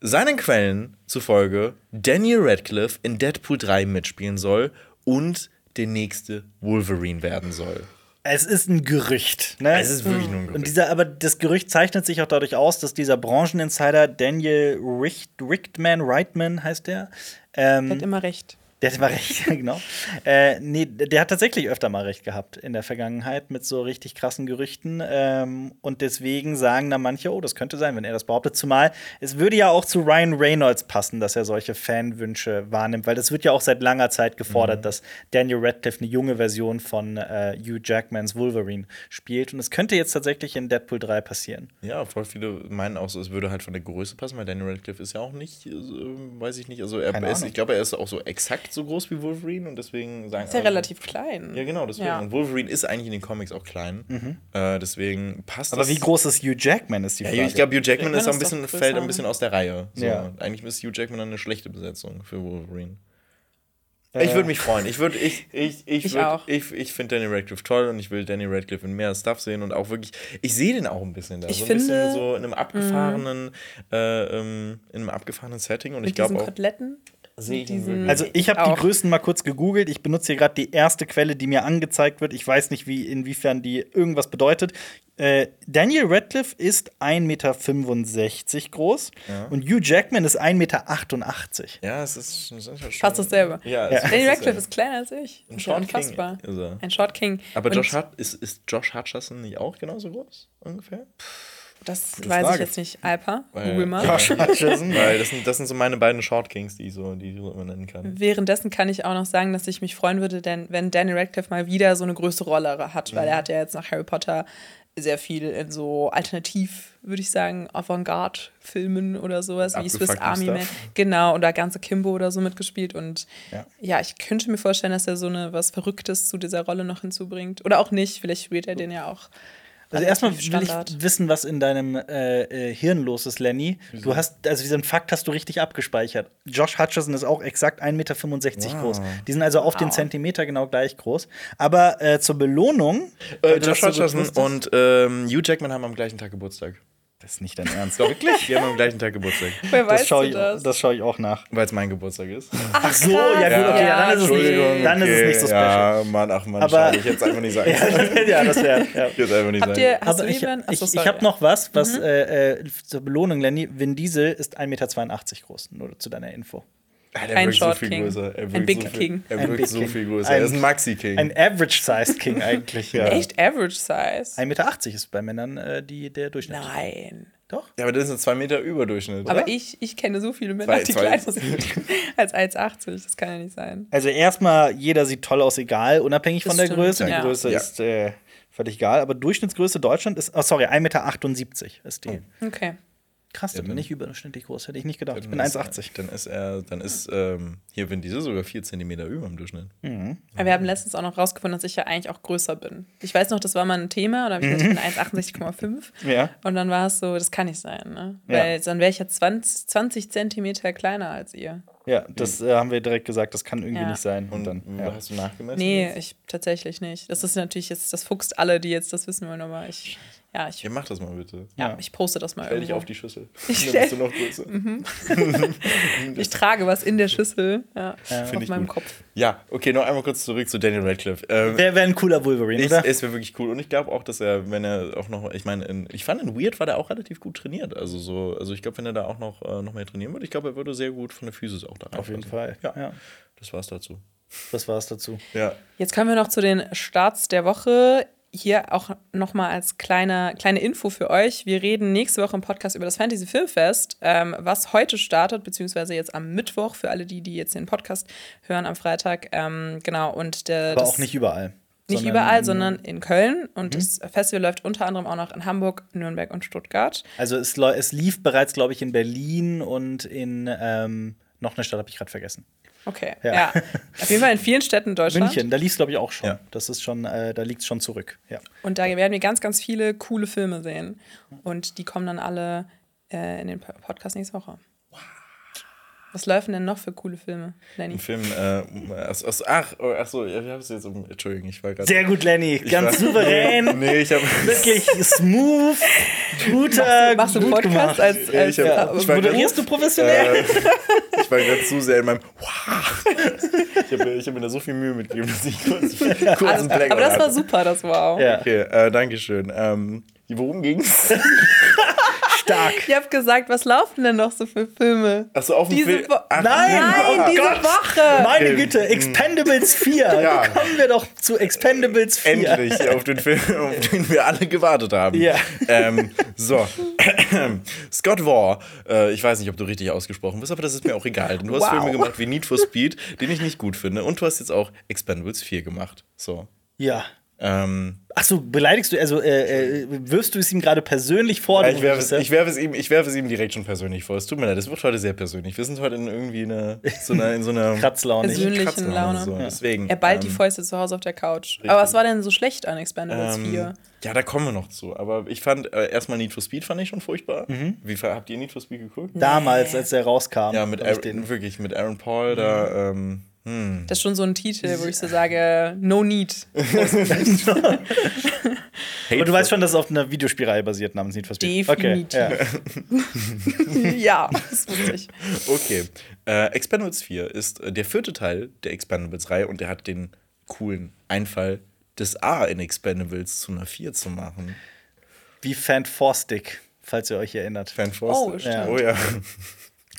seinen Quellen zufolge Daniel Radcliffe in Deadpool 3 mitspielen soll und der nächste Wolverine werden soll. Es ist ein Gerücht. Ne? Es ist wirklich nur ein Gerücht. Und dieser, aber das Gerücht zeichnet sich auch dadurch aus, dass dieser Brancheninsider Daniel Richt, Richtman, Reitman heißt der, ähm, Der hat immer recht. Der hat immer recht, genau. Äh, nee, der hat tatsächlich öfter mal recht gehabt in der Vergangenheit mit so richtig krassen Gerüchten. Ähm, und deswegen sagen da manche, oh, das könnte sein, wenn er das behauptet. Zumal es würde ja auch zu Ryan Reynolds passen, dass er solche Fanwünsche wahrnimmt, weil das wird ja auch seit langer Zeit gefordert, dass Daniel Radcliffe eine junge Version von äh, Hugh Jackmans Wolverine spielt. Und es könnte jetzt tatsächlich in Deadpool 3 passieren. Ja, voll viele meinen auch so, es würde halt von der Größe passen, weil Daniel Radcliffe ist ja auch nicht, äh, weiß ich nicht, also er ist, ich glaube, er ist auch so exakt so groß wie Wolverine und deswegen sagen Ist ja alle- relativ klein. Ja, genau, deswegen. Ja. Und Wolverine ist eigentlich in den Comics auch klein. Äh, deswegen passt Aber das. wie groß ist Hugh Jackman, ist die Ja, Frage. ich glaube, Hugh Jackman Jackman ist auch ein bisschen, fällt ein bisschen aus der Reihe. So, Ja. Eigentlich ist Hugh Jackman eine schlechte Besetzung für Wolverine. Ich würde mich freuen. Ich würde, ich, ich, ich, Ich würd, ich, ich finde Danny Radcliffe toll und ich will Danny Radcliffe in mehr Stuff sehen und auch wirklich, ich sehe den auch ein bisschen da. Ich so ein finde- Mhm. bisschen so in einem abgefahrenen, äh, ähm, in einem abgefahrenen Setting und ich glaube auch. Koteletten. Sehe ich diesen-. Also ich habe die. Größen mal kurz gegoogelt. Ich benutze hier gerade die erste Quelle, die mir angezeigt wird. Ich weiß nicht, wie, inwiefern die irgendwas bedeutet. Äh, Daniel Radcliffe ist 1,65 Meter groß und Hugh Jackman ist 1,88 Meter. Ja, es ist, es ist halt schon- Fast dasselbe. Ja, Ja. ist Radcliffe ist kleiner als ich. Ein Ist ja Short King unfassbar. ist er. Ein Short King. Aber Josh Hut, ist, ist Josh Hutcherson nicht auch genauso groß? Ungefähr? Das Gute weiß Frage. ich jetzt nicht. Alpa, Weil- google mal. Josh Hutcherson. Weil das sind, das sind so meine beiden Short Kings, die, ich so, die ich so immer nennen kann. Währenddessen kann ich auch noch sagen, dass ich mich freuen würde, denn wenn Danny Radcliffe mal wieder so eine größere Rolle hat, weil Mhm. er hat ja jetzt nach Harry Potter sehr viel in so alternativ, würde ich sagen, Avantgarde-Filmen oder sowas, wie Swiss Army Man. Genau, oder ganze Kimbo oder so mitgespielt. Und Ja. ja. ich könnte mir vorstellen, dass er so eine was Verrücktes zu dieser Rolle noch hinzubringt. Oder auch nicht, vielleicht spielt er den ja auch. Also erstmal will Standard. ich wissen, was in deinem äh, äh, Hirn los ist, Lenny. Du hast, also diesen Fakt hast du richtig abgespeichert. Josh Hutcherson ist auch exakt 1,65 Meter groß. Die sind also auf den Zentimeter genau gleich groß. Aber äh, zur Belohnung. Äh, du Josh Hutcherson und ähm, Hugh Jackman haben am gleichen Tag Geburtstag. Das ist nicht dein Ernst. Doch, wirklich? Die haben am gleichen Tag Geburtstag. Wer Das weiß schaue du ich, das? das schau ich auch nach. Weil es mein Geburtstag ist. Ach so, ja gut, okay, ja, dann ist es nicht, dann ist es nicht so special. Ja, Mann, ach Mann, Aber- schade, ich hätte es einfach nicht sagen ja, das wäre. Ja. Ich hätte es einfach nicht Habt sagen Aber du ich, ich, ich sorry. habe noch was, was äh, äh, zur Belohnung, Lenny. Vin Diesel ist 1,82 Meter groß, nur zu deiner Info. Ah, der Ein wirkt Short so viel King. größer. Er Ein wirkt Big so viel, King. Er Ein wirkt Big so King. viel größer. Ein- er ist ein Maxi-King. Ein Average-Sized King eigentlich, ja. Echt Average Size? 1,80 Meter ist bei Männern äh, die, der Durchschnitt. Nein. Doch? Ja, aber das ist ein 2 Meter Überdurchschnitt. Aber ich, ich kenne so viele Männer, Zwei- die zwei- kleiner sind als 1,80. Das kann ja nicht sein. Also erstmal, jeder sieht toll aus, egal, unabhängig Das von der stimmt, Größe. Die ja. Größe Ja. ist äh, völlig egal. Aber Durchschnittsgröße Deutschland ist, oh sorry, 1,78 Meter ist die. Okay. Krass, dann Ja, bin dann- ich überdurchschnittlich groß, hätte ich nicht gedacht. Ich bin Dann ist- 1,80. Dann ist er, dann ist ähm, hier Vin Diesel sogar 4 Zentimeter über im Durchschnitt. Aber wir haben letztens auch noch rausgefunden, dass ich ja eigentlich auch größer bin. Ich weiß noch, das war mal ein Thema, habe ich gesagt, ich bin 1,68,5. Ja. Und dann war es so, das kann nicht sein, ne? Ja. Weil dann wäre ich ja 20, 20 Zentimeter kleiner als ihr. Ja, das äh, haben wir direkt gesagt, das kann irgendwie Ja. nicht sein. Und dann ja. hast du nachgemessen? Nee, jetzt? ich tatsächlich nicht. Das ist natürlich jetzt, das fuchst alle, die jetzt das wissen wollen, aber ich, ja, ich, Ja, mach das mal bitte. ja, Ja. ich poste das mal Stell dich irgendwo. auf die Schüssel. Ich Dann bist du noch größer. Ich trage was in der Schüssel, ja, Find auf ich meinem gut. Kopf. Ja, okay, noch einmal kurz zurück zu Daniel Radcliffe. Ähm, Wäre wär ein cooler Wolverine, Es, oder? es wäre wirklich cool. Und ich glaube auch, dass er, wenn er auch noch, ich meine, in- ich fand in Weird war der auch relativ gut trainiert. Also so, also ich glaube, wenn er da auch noch, äh, noch mehr trainieren würde, ich glaube, er würde sehr gut von der Physis auch da Auf jeden. Fall. Ja, Ja. das war's dazu. Das war's dazu. Ja. Jetzt kommen wir noch zu den Starts der Woche. Hier auch nochmal als kleine, kleine Info für euch. Wir reden nächste Woche im Podcast über das Fantasy Filmfest, ähm, was heute startet, beziehungsweise jetzt am Mittwoch, für alle die, die jetzt den Podcast hören am Freitag. Ähm, genau, und der, Aber auch nicht überall. nicht sondern- überall, sondern in Köln. Und das Festival läuft unter anderem auch noch in Hamburg, Nürnberg und Stuttgart. Also es, es lief bereits, glaube ich, in Berlin und in ähm, noch eine Stadt habe ich gerade vergessen. Okay, Ja. ja. Auf jeden Fall in vielen Städten in Deutschland. München, da lief es, glaube ich, auch schon. Ja. Das ist schon, äh, da liegt es schon zurück. Ja. Und da werden wir ganz, ganz viele coole Filme sehen. Und die kommen dann alle äh, in den Po- Podcast nächste Woche. Was laufen denn noch für coole Filme, Lenny? Ein Film, äh, ach, ach, ach, oh, ach so, ja, ich hab's jetzt, um, Entschuldigung, ich war gerade. Sehr gut, Lenny. ich Ganz war- souverän. Nee, ich habe. Wirklich smooth. Guter. Machst du einen gut Podcast gemacht. als, Ja, als ich hab- ich war Moderierst du professionell? Äh, ich war gerade zu sehr in meinem. Wow. Ich habe ich hab mir da so viel Mühe mitgegeben, dass ich kurz, kurz also, einen Blackout Aber das war super, das Wow. ja, Okay, äh, danke schön. Ähm, worum ging's? stark. Ich habe gesagt, was laufen denn noch so für Filme? Achso, auf dem Film. Ach, Nein, Nein, oh diese Gott. Woche! Meine Okay. Güte, Expendables 4. Ja. Kommen wir doch zu Expendables 4. Endlich auf den Film, auf den wir alle gewartet haben. Ja. Ähm, so. Scott Waugh, äh, ich weiß nicht, ob du richtig ausgesprochen bist, aber das ist mir auch egal. Denn du hast Wow. Filme gemacht wie Need for Speed, den ich nicht gut finde. Und du hast jetzt auch Expendables 4 gemacht. So. Ja. Ähm, Achso, beleidigst du, also äh, äh, wirfst du es ihm gerade persönlich vor? Ja, ich werfe es, ich werfe es, ihm, ich werfe es ihm direkt schon persönlich vor. Es tut mir leid, es wird heute sehr persönlich. Wir sind heute in irgendwie eine, so einer, in so einer Kratzlaune. Persönlich. Kratzlaune, Laune. So. Deswegen, Er ballt die ähm, Fäuste zu Hause auf der Couch. Aber was war denn so schlecht an Expendables ähm, 4? Ja, da kommen wir noch zu. Aber ich fand äh, erstmal Need for Speed fand ich schon furchtbar. Wie fa- habt ihr Need for Speed geguckt? Damals, als er rauskam. Ja, mit Aaron, wirklich mit Aaron Paul da. Ähm, hm. Das ist schon so ein Titel, wo ich so sage, no need. Aber du weißt schon, dass es auf einer Videospielreihe basiert namens Need for Speed. Definitiv. Okay, ja. ja, das wusste ich. Okay. Äh, Expendables 4 ist äh, der vierte Teil der Expendables-Reihe und der hat den coolen Einfall, das A in Expendables zu einer 4 zu machen. Wie Fantastic, falls ihr euch erinnert. Fan Force. Oh, stimmt. Oh ja.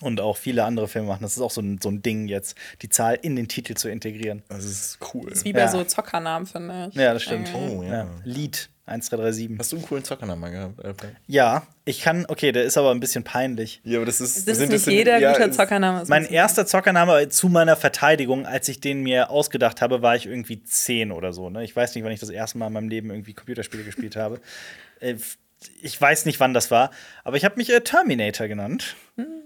Und auch viele andere Filme machen. Das ist auch so ein, so ein Ding jetzt, die Zahl in den Titel zu integrieren. Das ist cool. Wie bei Ja. so Zockernamen, finde ich. Ja, das stimmt. Oh ja. Ja. Lied 1337. Hast du einen coolen Zockernamen gehabt, Alper? Ja, ich kann, okay, der ist aber ein bisschen peinlich. Ja, aber das ist. Das ist sind nicht jeder ja, guter ist- Zockername. ist Mein ein erster Zockername zu meiner Verteidigung, als ich den mir ausgedacht habe, war ich irgendwie zehn oder so. Ne? Ich weiß nicht, wann ich das erste Mal in meinem Leben irgendwie Computerspiele gespielt habe. Äh, Ich weiß nicht, wann das war, aber ich habe mich äh, Terminator genannt.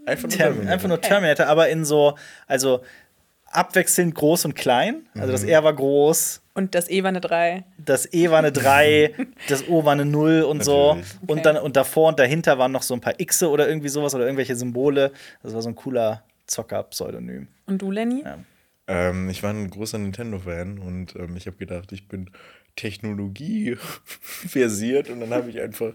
Einfach nur, Term Terminator. einfach nur Terminator, aber in so, also abwechselnd groß und klein. Also Mhm. das R war groß, Und das E war eine 3. das E war eine 3, das O war eine 0 und so. Okay. Und dann und davor und dahinter waren noch so ein paar Xe oder irgendwie sowas oder irgendwelche Symbole. Das war so ein cooler Zocker-Pseudonym. Und du, Lenny? Ja. Ähm, ich war ein großer Nintendo-Fan und ähm, ich habe gedacht, ich bin Technologie versiert und dann habe ich einfach.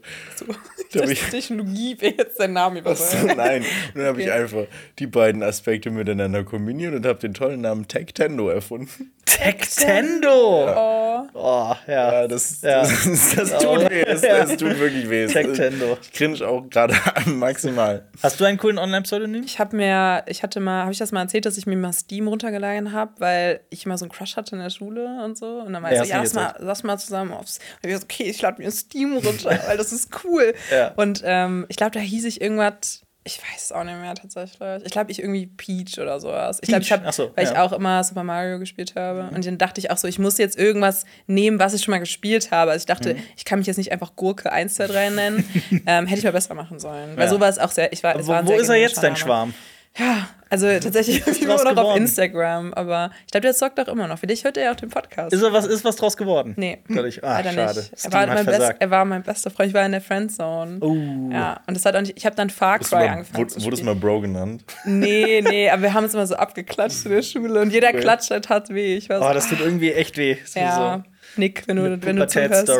hab ich, Technologie wäre jetzt dein Name was, nein, dann habe ich einfach die beiden Aspekte miteinander kombiniert und habe den tollen Namen Tectendo erfunden. Tectendo! Oh. Oh, ja. Ja, das, Ja. das, das, tut weh. Das, das tut wirklich weh. Tectendo. Ich cringe auch gerade maximal. Hast du einen coolen Online-Pseudonym? Ich habe mir, ich hatte mal, habe ich das mal erzählt, dass ich mir mal Steam runtergeladen habe, weil ich immer so einen Crush hatte in der Schule und so. Und dann war Ja, ich ja, lass mal, lass mal zusammen aufs. Und ich so, okay, ich lade mir Steam runter, weil das ist cool. Ja. Und ähm, ich glaube, da hieß ich irgendwas. Ich weiß es auch nicht mehr tatsächlich. Ich glaube, ich irgendwie Peach oder sowas. Ich glaube, ich habe, so, weil ich ja. auch immer Super Mario gespielt habe. Und dann dachte ich auch so, ich muss jetzt irgendwas nehmen, was ich schon mal gespielt habe. Also ich dachte, Mhm. ich kann mich jetzt nicht einfach Gurke 1, 2, 3 nennen. ähm, hätte ich mal besser machen sollen. Weil Ja. so war es auch sehr, ich war, es Wo, wo ist er jetzt, dein. Schwarm? Ja, also tatsächlich draus immer noch auf geworden? Instagram. Aber ich glaube, der zockt auch immer noch. Vielleicht hört er ja auch den Podcast. Ist, er was, ist was draus geworden? Nee, Dadurch, ah, leider schade. nicht. Er war, hat mein best, er war mein bester Freund. Ich war in der Friendzone. Oh. Ja, und das hat auch nicht, ich habe dann Far Cry mal, angefangen wurde, zu wurdest spielen. mal Bro genannt? Nee, nee, aber wir haben uns immer so abgeklatscht in der Schule und jeder Klatscht hat, hat weh. Ich war so, Oh, das tut irgendwie echt weh. Das ist ja, so Nick, wenn du, eine wenn du zuhörst.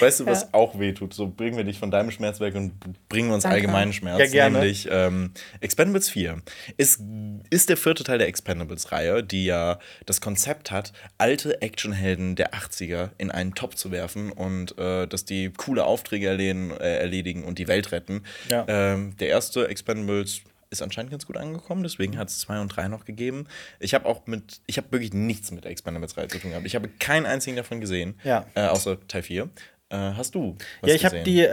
Weißt du, was auch weh tut? So bringen wir dich von deinem Schmerz weg und bringen uns Danke. allgemeinen Schmerz. Ja, gerne. Nämlich ähm, Expendables 4. Ist, ist der vierte Teil der Expendables-Reihe, die ja das Konzept hat, alte Actionhelden der 80er in einen Topf zu werfen und äh, dass die coole Aufträge erledigen, äh, erledigen und die Welt retten. Ja. Ähm, der erste Expendables ist anscheinend ganz gut angekommen, deswegen hat es zwei und drei noch gegeben. Ich habe auch mit, ich habe wirklich nichts mit der Expendables 3 zu tun gehabt. Ich habe keinen einzigen davon gesehen, Ja. äh, außer Teil 4. Äh, hast du was Ja, ich habe die, äh,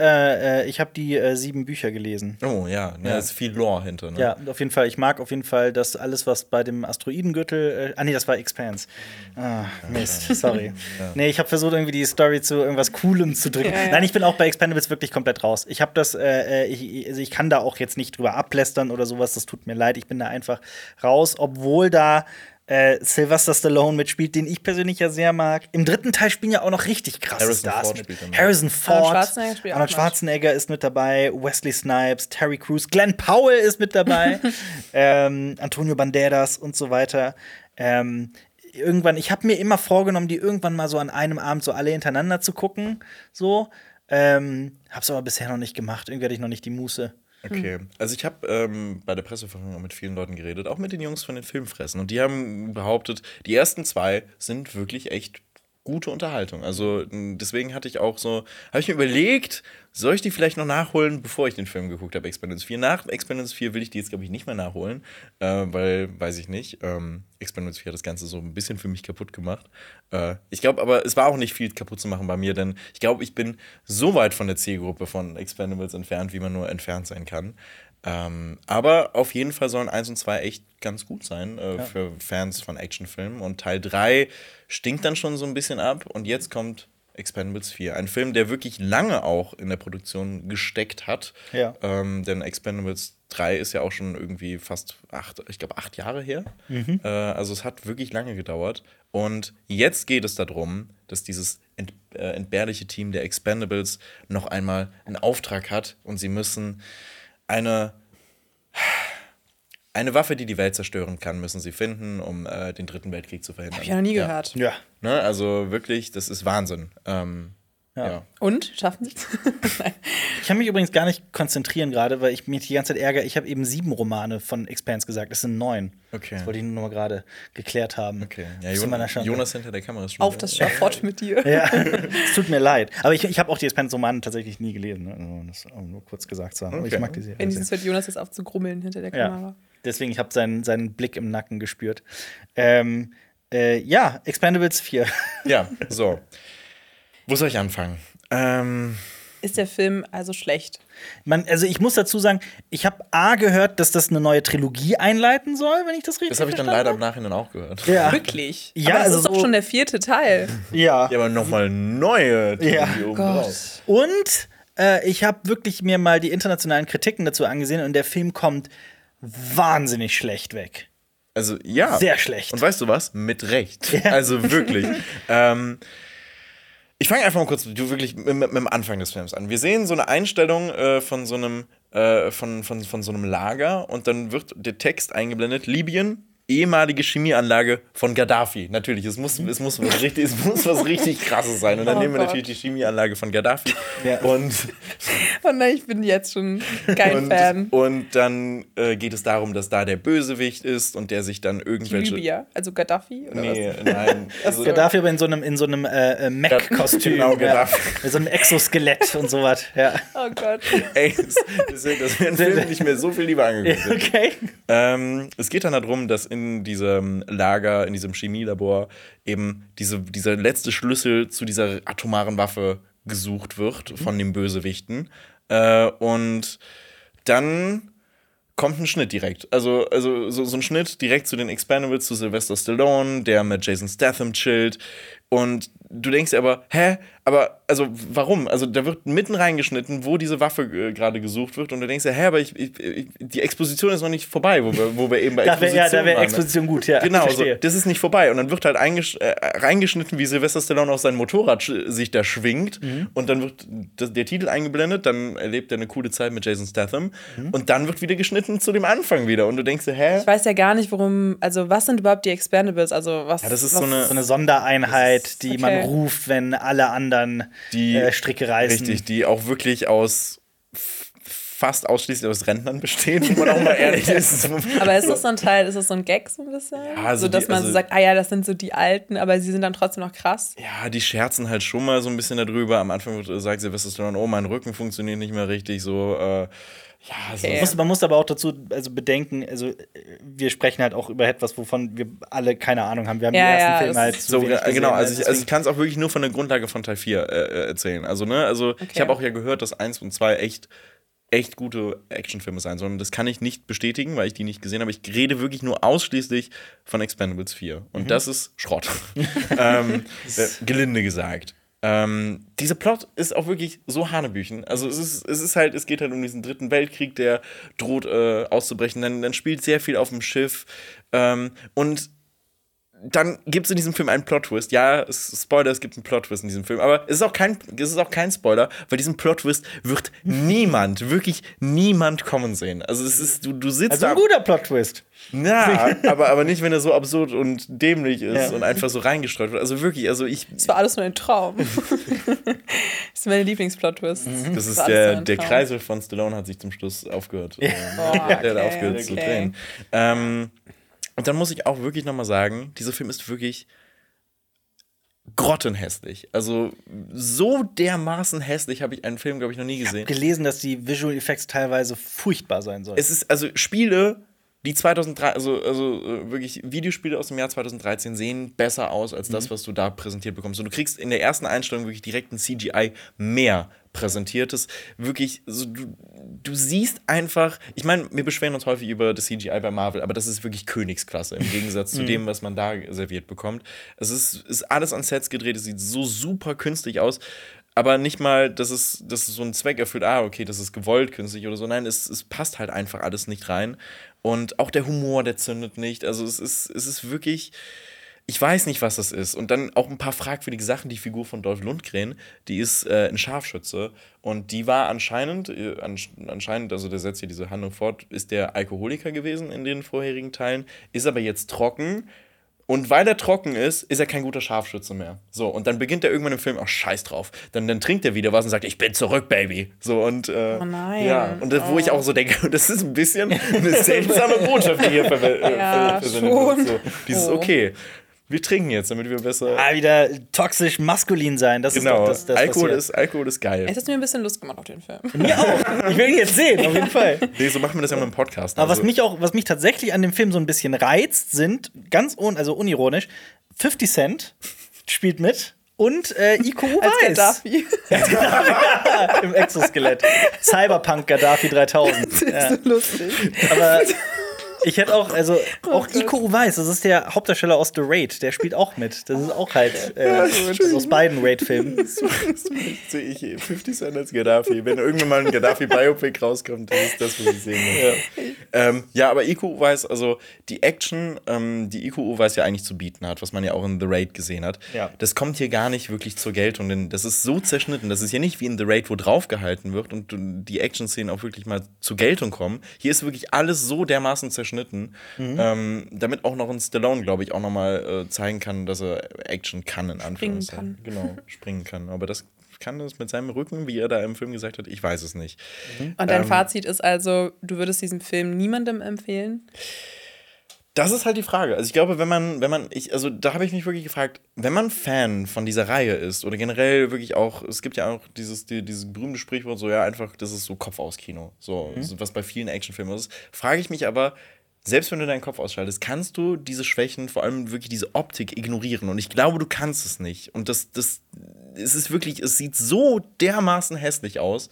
äh, ich hab die äh, sieben Bücher gelesen. Oh ja, ne, Ja. ist viel Lore hinter. Ne? Ja, auf jeden Fall. Ich mag auf jeden Fall das alles, was bei dem Asteroidengürtel. Äh, ah, nee, das war Expanse. Ah, Mist, sorry. Nee, ich habe versucht, irgendwie die Story zu irgendwas Coolem zu drücken. Ja, ja. Nein, ich bin auch bei Expendables wirklich komplett raus. Ich habe das, äh, äh, ich, also ich kann da auch jetzt nicht drüber ablästern oder sowas. Das tut mir leid. Ich bin da einfach raus, obwohl da. Äh, Sylvester Stallone mitspielt, den ich persönlich ja sehr mag. Im dritten Teil spielen ja auch noch richtig krasse Harrison Stars Ford mit. spielt da mit. Harrison Ford, Schwarzenegger spielt auch Arnold. Schwarzenegger ist mit dabei, Wesley Snipes, Terry Crews, Glenn Powell ist mit dabei, ähm, Antonio Banderas und so weiter. Ähm, irgendwann, ich habe mir immer vorgenommen, die irgendwann mal so an einem Abend so alle hintereinander zu gucken. So. Ähm, hab's aber bisher noch nicht gemacht. Irgendwie hatte ich noch nicht die Muße. Okay. Also ich habe ähm, bei der Presseverführung auch mit vielen Leuten geredet, auch mit den Jungs von den Filmfressen. Und die haben behauptet, die ersten zwei sind wirklich echt gute Unterhaltung. Also deswegen hatte ich auch so, habe ich mir überlegt, soll ich die vielleicht noch nachholen, bevor ich den Film geguckt habe, Expendables 4. Nach Expendables 4 will ich die jetzt, glaube ich, nicht mehr nachholen, äh, weil, weiß ich nicht, ähm, Expendables 4 hat das Ganze so ein bisschen für mich kaputt gemacht. Äh, ich glaube aber, es war auch nicht viel kaputt zu machen bei mir, denn ich glaube, ich bin so weit von der Zielgruppe von Expendables entfernt, wie man nur entfernt sein kann. Ähm, aber auf jeden Fall sollen 1 und 2 echt ganz gut sein äh, für Fans von Actionfilmen. Und Teil 3 stinkt dann schon so ein bisschen ab. Und jetzt kommt Expendables 4. Ein Film, der wirklich lange auch in der Produktion gesteckt hat. Ja. Ähm, denn Expendables 3 ist ja auch schon irgendwie fast acht, ich glaube, acht Jahre her. Äh, also es hat wirklich lange gedauert. Und jetzt geht es darum, dass dieses ent, äh, entbehrliche Team der Expendables noch einmal einen Auftrag hat und sie müssen eine eine Waffe, die die Welt zerstören kann, müssen sie finden, um äh, den dritten Weltkrieg zu verhindern. Hab ich ja noch nie gehört. Ja. Ne? Also wirklich, das ist Wahnsinn. Ähm, Ja. ja. Und? Schaffen sie Ich kann mich übrigens gar nicht konzentrieren gerade, weil ich mich die ganze Zeit ärgere. Ich habe eben sieben Romane von Expanse gesagt. Es sind neun. Okay. Das wollte ich nur noch mal gerade geklärt haben. Okay. Ja, Zu Jon meiner Schande. Jonas hinter der Kamera ist schon Auf wieder- das Schafott mit dir. Ja, es tut mir leid. Aber ich, ich habe auch die Expanse-Romane tatsächlich nie gelesen. Ne? Also das auch nur kurz gesagt zu haben. Aber ich Okay. mag die Serie. Wenigstens sehr. hört Jonas jetzt auf zu grummeln hinter der Ja. Kamera. Deswegen, ich habe seinen, seinen Blick im Nacken gespürt. Ähm, äh, ja, Expendables 4. Ja, so. Wo soll ich anfangen? Ähm, Ist der Film also schlecht? Man, also ich muss dazu sagen, ich habe A gehört, dass das eine neue Trilogie einleiten soll, wenn ich das richtig das habe ich dann verstanden leider im Nachhinein auch gehört. habe. Ja. Wirklich? Ja, Aber das also ist doch schon der vierte Teil. ja. Ja, aber nochmal neue Ja. Trilogie oben drauf. Und äh, ich habe wirklich mir mal die internationalen Kritiken dazu angesehen und der Film kommt wahnsinnig schlecht weg. Also ja. Sehr schlecht. Und weißt du was? Mit Recht. Also wirklich. ähm, ich fange einfach mal kurz du wirklich mit, mit, mit dem Anfang des Films an. Wir sehen so eine Einstellung äh, von so einem äh, von, von, von so einem Lager und dann wird der Text eingeblendet: Libyen, ehemalige Chemieanlage von Gaddafi. Natürlich, es muss, es muss, was, richtig, es muss was richtig krasses sein. Und dann Oh nehmen wir Gott. natürlich die Chemieanlage von Gaddafi. Ja. Und, Oh nein, ich bin jetzt schon kein und, Fan. und dann äh, geht es darum, dass da der Bösewicht ist und der sich dann irgendwelche. Libya, also Gaddafi oder Nee, nein. Also, Gaddafi aber in so einem, in so einem äh, äh, Mac-Kostüm. Genau, ja. Gaddafi. Mit so einem Exoskelett und sowas. Ja. was? Oh Gott. ey, das, das, das wäre ein Film, den ich mir so viel lieber angeguckt. Okay. Ähm, es geht dann darum, dass in diesem Lager, in diesem Chemielabor eben diese, dieser letzte Schlüssel zu dieser atomaren Waffe gesucht wird von den Bösewichten. Äh, und dann kommt ein Schnitt direkt. Also, also so, so ein Schnitt direkt zu den Expendables, zu Sylvester Stallone, der mit Jason Statham chillt. Und du denkst dir aber, hä? Aber, also, warum? Also, da wird mitten reingeschnitten, wo diese Waffe äh, gerade gesucht wird. Und du denkst dir, hä, aber ich, ich, ich, die Exposition ist noch nicht vorbei, wo wir, wo wir eben bei Da wäre ja, da wär waren, ne? Exposition gut, ja. Genau, so, das ist nicht vorbei. Und dann wird halt eingesch äh, reingeschnitten, wie Sylvester Stallone auf sein Motorrad sich da schwingt. Mhm. Und dann wird das, der Titel eingeblendet, dann erlebt er eine coole Zeit mit Jason Statham. Mhm. Und dann wird wieder geschnitten zu dem Anfang wieder. Und du denkst dir, hä? Ich weiß ja gar nicht, worum, also was sind überhaupt die Expendables? Also was? Ja, das ist was, so eine- so eine Sondereinheit, die man okay. ruft, wenn alle anderen Die- äh, Stricke reißen. Richtig, die auch wirklich aus fast ausschließlich aus Rentnern besteht, wenn man auch mal ehrlich ist. Aber ist das so ein Teil, ist das so ein Gag so ein bisschen? also so, dass die- man also- so sagt, ah ja, das sind so die Alten, aber sie sind dann trotzdem noch krass. Ja, die scherzen halt schon mal so ein bisschen darüber. Am Anfang sagt Sylvester Stallone, oh, mein Rücken funktioniert nicht mehr richtig, so, äh, ja, so. Okay. Man muss, man muss aber auch dazu also bedenken, also äh, wir sprechen halt auch über etwas, wovon wir alle keine Ahnung haben. Wir haben Ja, die ersten ja, Filme halt So, genau, gesehen, also ich, also ich kann es auch wirklich nur von der Grundlage von Teil 4 äh, äh, erzählen. Also, ne, also ich habe auch ja gehört, dass 1 und 2 echt, echt gute Actionfilme sein sollen. Das kann ich nicht bestätigen, weil ich die nicht gesehen habe. Ich rede wirklich nur ausschließlich von Expendables 4. Und das ist Schrott. ähm, äh, gelinde gesagt. Ähm, dieser Plot ist auch wirklich so Hanebüchen. Also es ist, es ist halt, es geht halt um diesen dritten Weltkrieg, der droht äh, auszubrechen. Dann, dann spielt sehr viel auf dem Schiff. Ähm, und dann gibt es in diesem Film einen Plot-Twist. Ja, es, Spoiler, es gibt einen Plot-Twist in diesem Film. Aber es ist, auch kein, es ist auch kein Spoiler, weil diesen Plot-Twist wird niemand, wirklich niemand kommen sehen. Also es ist, du, du sitzt also da. ein guter Plot-Twist. Na, aber, aber nicht, wenn er so absurd und dämlich ist Ja. und einfach so reingestreut wird. Also wirklich, also ich. Das war alles nur ein Traum. das ist meine Lieblingsplot-Twist. Das ist der, der. Kreisel von Stallone hat sich zum Schluss aufgehört. Ähm, Boah, der hat okay, aufgehört zu okay. drehen. Ähm, und dann muss ich auch wirklich nochmal sagen, dieser Film ist wirklich grottenhässlich. Also so dermaßen hässlich habe ich einen Film, glaube ich, noch nie gesehen. Gelesen, dass die Visual Effects teilweise furchtbar sein sollen. Es ist also Spiele, die 2003, also, also äh, wirklich Videospiele aus dem Jahr 2013 sehen besser aus als das, was du da präsentiert bekommst. Und du kriegst in der ersten Einstellung wirklich direkt ein CGI mehr präsentiertes. Wirklich, so, du, du siehst einfach, ich meine, wir beschweren uns häufig über das CGI bei Marvel, aber das ist wirklich Königsklasse im Gegensatz zu dem, was man da serviert bekommt. Es ist, ist alles an Sets gedreht, es sieht so super künstlich aus. Aber nicht mal, dass es, dass es so einen Zweck erfüllt, ah, okay, das ist gewollt künstlich oder so. Nein, es, es passt halt einfach alles nicht rein. Und auch der Humor, der zündet nicht. Also es ist, es ist wirklich, ich weiß nicht, was das ist. Und dann auch ein paar fragwürdige Sachen. Die Figur von Dolph Lundgren, die ist äh, ein Scharfschütze. Und die war anscheinend, äh, ansch anscheinend, also der setzt hier diese Handlung fort, ist der Alkoholiker gewesen in den vorherigen Teilen, ist aber jetzt trocken. Und weil er trocken ist, ist er kein guter Scharfschütze mehr. So, und dann beginnt er irgendwann im Film, ach, scheiß drauf. Dann, dann trinkt er wieder was und sagt, ich bin zurück, Baby. So, und, äh, Oh nein. Ja, und das, wo ich auch so denke, das ist ein bisschen eine seltsame Botschaft, die hier verwe- äh, Ja, versendet schon. wird. So, dieses, Oh. okay, wir trinken jetzt, damit wir besser. Ah, wieder toxisch maskulin sein. Das ist genau, doch das, das Alkohol, ist, Alkohol ist geil. Es hat mir ein bisschen Lust gemacht auf den Film. Mir auch. Ich will ihn jetzt sehen, auf jeden Fall. Nee, so machen wir das ja mit dem Podcast. Aber was Also- mich auch, was mich tatsächlich an dem Film so ein bisschen reizt, sind ganz un, also unironisch, 50 Cent spielt mit und äh, Iko Als Weiß Gaddafi. im Exoskelett. Cyberpunk Gaddafi 3000. Ja. so lustig. Aber Ich hätte auch, also auch Iko Uweis, das ist der Hauptdarsteller aus The Raid, der spielt auch mit. Das ist auch halt äh, aus beiden Raid-Filmen. sehe ich 50 Cent als Gaddafi. Wenn irgendwann mal ein Gaddafi-Biopic rauskommt, das ist das, was ich sehen will. Ja, ähm, ja aber Iko weiß, also die Action, ähm, die Iko weiß ja eigentlich zu bieten hat, was man ja auch in The Raid gesehen hat, Ja. das kommt hier gar nicht wirklich zur Geltung, denn das ist so zerschnitten. Das ist ja nicht wie in The Raid, wo draufgehalten wird und die Action-Szenen auch wirklich mal zur Geltung kommen. Hier ist wirklich alles so dermaßen zerschnitten, ähm, damit auch noch ein Stallone, glaube ich, auch noch mal äh, zeigen kann, dass er Action kann, in Anführungszeichen. kann. Genau, springen kann. Aber das kann das mit seinem Rücken, wie er da im Film gesagt hat, ich weiß es nicht. Und dein Fazit ist also, du würdest diesen Film niemandem empfehlen? Das ist halt die Frage. Also ich glaube, wenn man, wenn man, ich, also da habe ich mich wirklich gefragt, wenn man Fan von dieser Reihe ist oder generell wirklich auch, es gibt ja auch dieses, die, dieses berühmte Sprichwort, so ja, einfach, das ist so Kopf aus Kino. So, so was bei vielen Actionfilmen ist. Frage ich mich aber, selbst wenn du deinen Kopf ausschaltest, kannst du diese Schwächen, vor allem wirklich diese Optik ignorieren. Und ich glaube, du kannst es nicht. Und das, das, es ist wirklich, es sieht so dermaßen hässlich aus,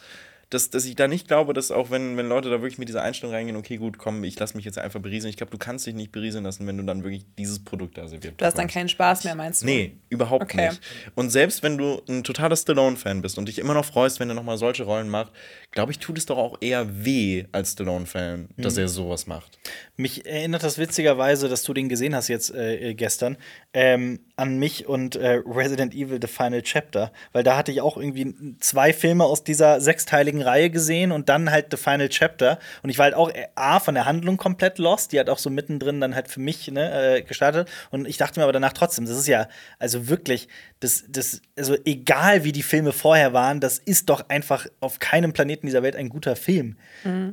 dass, dass ich da nicht glaube, dass auch wenn, wenn Leute da wirklich mit dieser Einstellung reingehen, okay, gut, komm, ich lasse mich jetzt einfach berieseln. Ich glaube, du kannst dich nicht berieseln lassen, wenn du dann wirklich dieses Produkt da serviert Du hast dann keinen Spaß mehr, meinst du? Nee, überhaupt Okay. nicht. Und selbst wenn du ein totaler Stallone-Fan bist und dich immer noch freust, wenn er nochmal solche Rollen macht, glaube ich, tut es doch auch eher weh als Stallone-Fan, dass er sowas macht. Mich erinnert das witzigerweise, dass du den gesehen hast jetzt äh, gestern, ähm, an mich und äh, Resident Evil The Final Chapter. Weil da hatte ich auch irgendwie zwei Filme aus dieser sechsteiligen Reihe gesehen und dann halt The Final Chapter. Und ich war halt auch äh, A, von der Handlung komplett lost. Die hat auch so mittendrin dann halt für mich ne, äh, gestartet. Und ich dachte mir aber danach trotzdem, das ist ja, also wirklich, das, das, also egal wie die Filme vorher waren, das ist doch einfach auf keinem Planeten dieser Welt ein guter Film.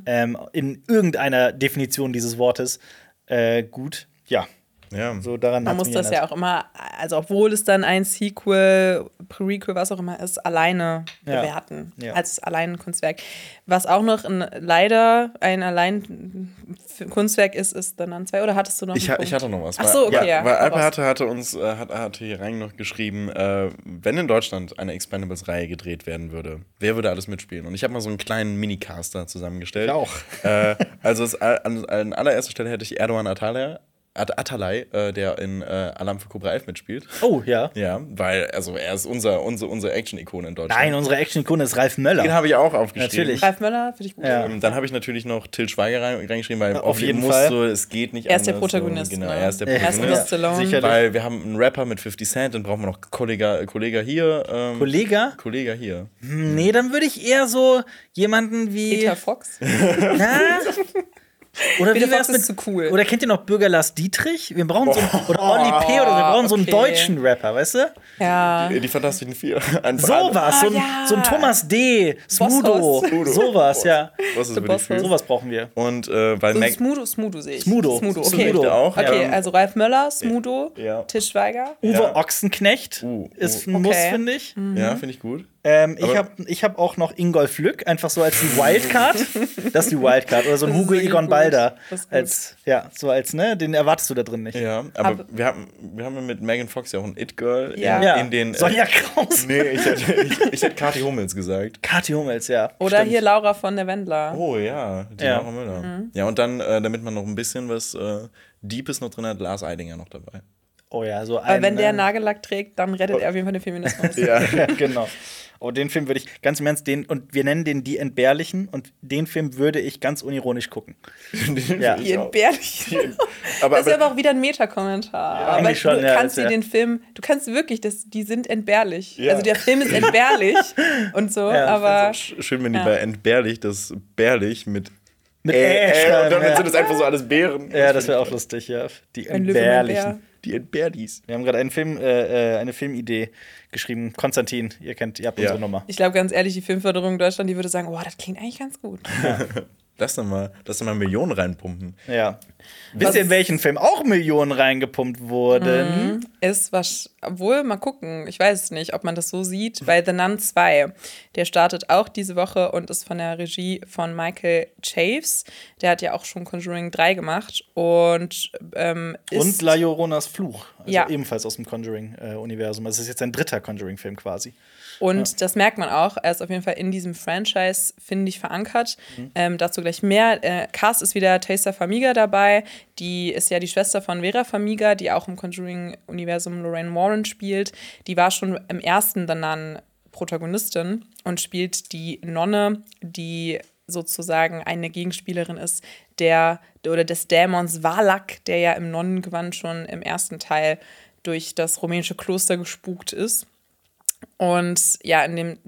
Ähm, in irgendeiner Definition dieses Wortes äh, gut. Ja, Ja. so daran Man muss das ja auch immer, also obwohl es dann ein Sequel, Prequel, was auch immer ist, alleine Ja. bewerten. Ja. Als allein Kunstwerk. Was auch noch ein, leider ein allein Kunstwerk ist, ist The Nun 2. Oder hattest du noch Ich, einen ha ich hatte noch was. Ach so, okay, weil, ja. Weil Alper hatte, hatte uns, äh, hat, hatte hier rein noch geschrieben, äh, wenn in Deutschland eine Expendables-Reihe gedreht werden würde, wer würde alles mitspielen? Und ich habe mal so einen kleinen Minicaster zusammengestellt. Ich auch. Äh, also es, an, an allererster Stelle hätte ich Erdogan Atalay, At Atalay äh, der in äh, Alarm für Cobra 11 mitspielt. Oh, ja. Ja, weil, also er ist unser, unser, unsere Action-Ikone in Deutschland. Nein, unsere Action-Ikone ist Ralf Den Möller. habe ich auch aufgeschrieben. Natürlich. Ralf Möller, finde ich gut. Ja. Ähm, Dann habe ich natürlich noch Till Schweiger rein, reingeschrieben, weil auf jeden Fall. Du, es geht nicht Er ist der anders. Protagonist, So, genau, ne? er ist der Er ist Protagonist. Stallone. Sicherlich. Weil wir haben einen Rapper mit 50 Cent, dann brauchen wir noch Kollege, Kollege hier. Ähm, Kollege? Kollege hier. Nee, dann würde ich eher so jemanden wie. Peter Fox. Na? Oder wie wär's ist zu cool. Oder kennt ihr noch Bürger Lars Dietrich? Wir brauchen so einen, oder Olli P. oder wir brauchen so einen okay. deutschen Rapper, weißt du? Ja. Die, die Fantastischen Vier. Einfach Sowas, so ein, ja. so ein Thomas D. Smudo, sowas, ja. Was ist? Sowas brauchen wir. Und äh, weil So Mac. Smudo, Smudo sehe ich. Smudo. Smudo, Smudo. okay. Der auch. Okay, also Ralf Möller, Smudo, Ja. Til Schweiger. Uwe Ja. Ochsenknecht Uh, ist uh. ein Muss, Okay. finde ich. Ja, finde ich gut. Ähm, ich habe ich hab auch noch Ingolf Lück, einfach so als die Wildcard. das ist die Wildcard. Oder so ein Hugo Egon gut. Balder. Das ist gut. Als, ja, so als, ne? Den erwartest du da drin nicht. Ja, aber, Aber- wir, haben, wir haben ja mit Megan Fox ja auch ein It-Girl Ja. in, Ja. in den. äh, Sonja Kraus. Nee, ich hätte, ich, ich hätte Kathi Hummels gesagt. Kathi Hummels, ja. Oder Stimmt. hier Laura von der Wendler. Oh ja, die Ja. Laura Müller. Ja, und dann, äh, damit man noch ein bisschen was äh, Deepes noch drin hat, Lars Eidinger noch dabei. Oh ja, so Weil ein. wenn der äh, Nagellack trägt, dann rettet er auf jeden Fall den Feminismus. Ja, genau. Oh, den Film würde ich ganz im Ernst, den, und wir nennen den Die Entbehrlichen, und den Film würde ich ganz unironisch gucken. Ja. Die entbehrlich. aber, Das ist aber aber auch wieder ein Metakommentar. aber eigentlich schon, du ja, kannst dir ja- den Film, du kannst wirklich, das, die sind entbehrlich. Ja. Also der Film ist entbehrlich und so, Ja, aber sch- schön, wenn die Ja. bei entbehrlich das bärlich mit Mit äh, äh, und damit ja. sind es einfach so alles Bären. Ja, das wäre auch lustig, ja. Die. Entbehrlichen. Die Entbärlis. Wir haben gerade einen Film, äh, äh, eine Filmidee geschrieben. Konstantin, ihr kennt, ihr habt Ja. unsere Nummer. ich glaube ganz ehrlich, die Filmförderung in Deutschland, die würde sagen, oh, das klingt eigentlich ganz gut. Lass doch mal, lass doch mal Millionen reinpumpen. Ja. Wisst ihr, in welchen Film auch Millionen reingepumpt wurden? Ist was, obwohl, mal gucken, ich weiß es nicht, ob man das so sieht, bei The Nun 2. Der startet auch diese Woche und ist von der Regie von Michael Chaves. Der hat ja auch schon Conjuring 3 gemacht und ähm, ist Und La Lloronas Fluch. Also Ja. ebenfalls aus dem Conjuring-Universum. Also es ist jetzt ein dritter Conjuring-Film quasi. Und ja. das merkt man auch. Er ist auf jeden Fall in diesem Franchise, finde ich, verankert. Mhm. Ähm, dazu gleich mehr. Äh, Cast ist wieder Taster Famiga dabei. Die ist ja die Schwester von Vera Famiga, die auch im Conjuring-Universum Lorraine Warren spielt. Die war schon im ersten Nun Protagonistin und spielt die Nonne, die sozusagen eine Gegenspielerin ist, der oder des Dämons Valak, der ja im Nonnengewand schon im ersten Teil durch das rumänische Kloster gespukt ist. Und ja, in dem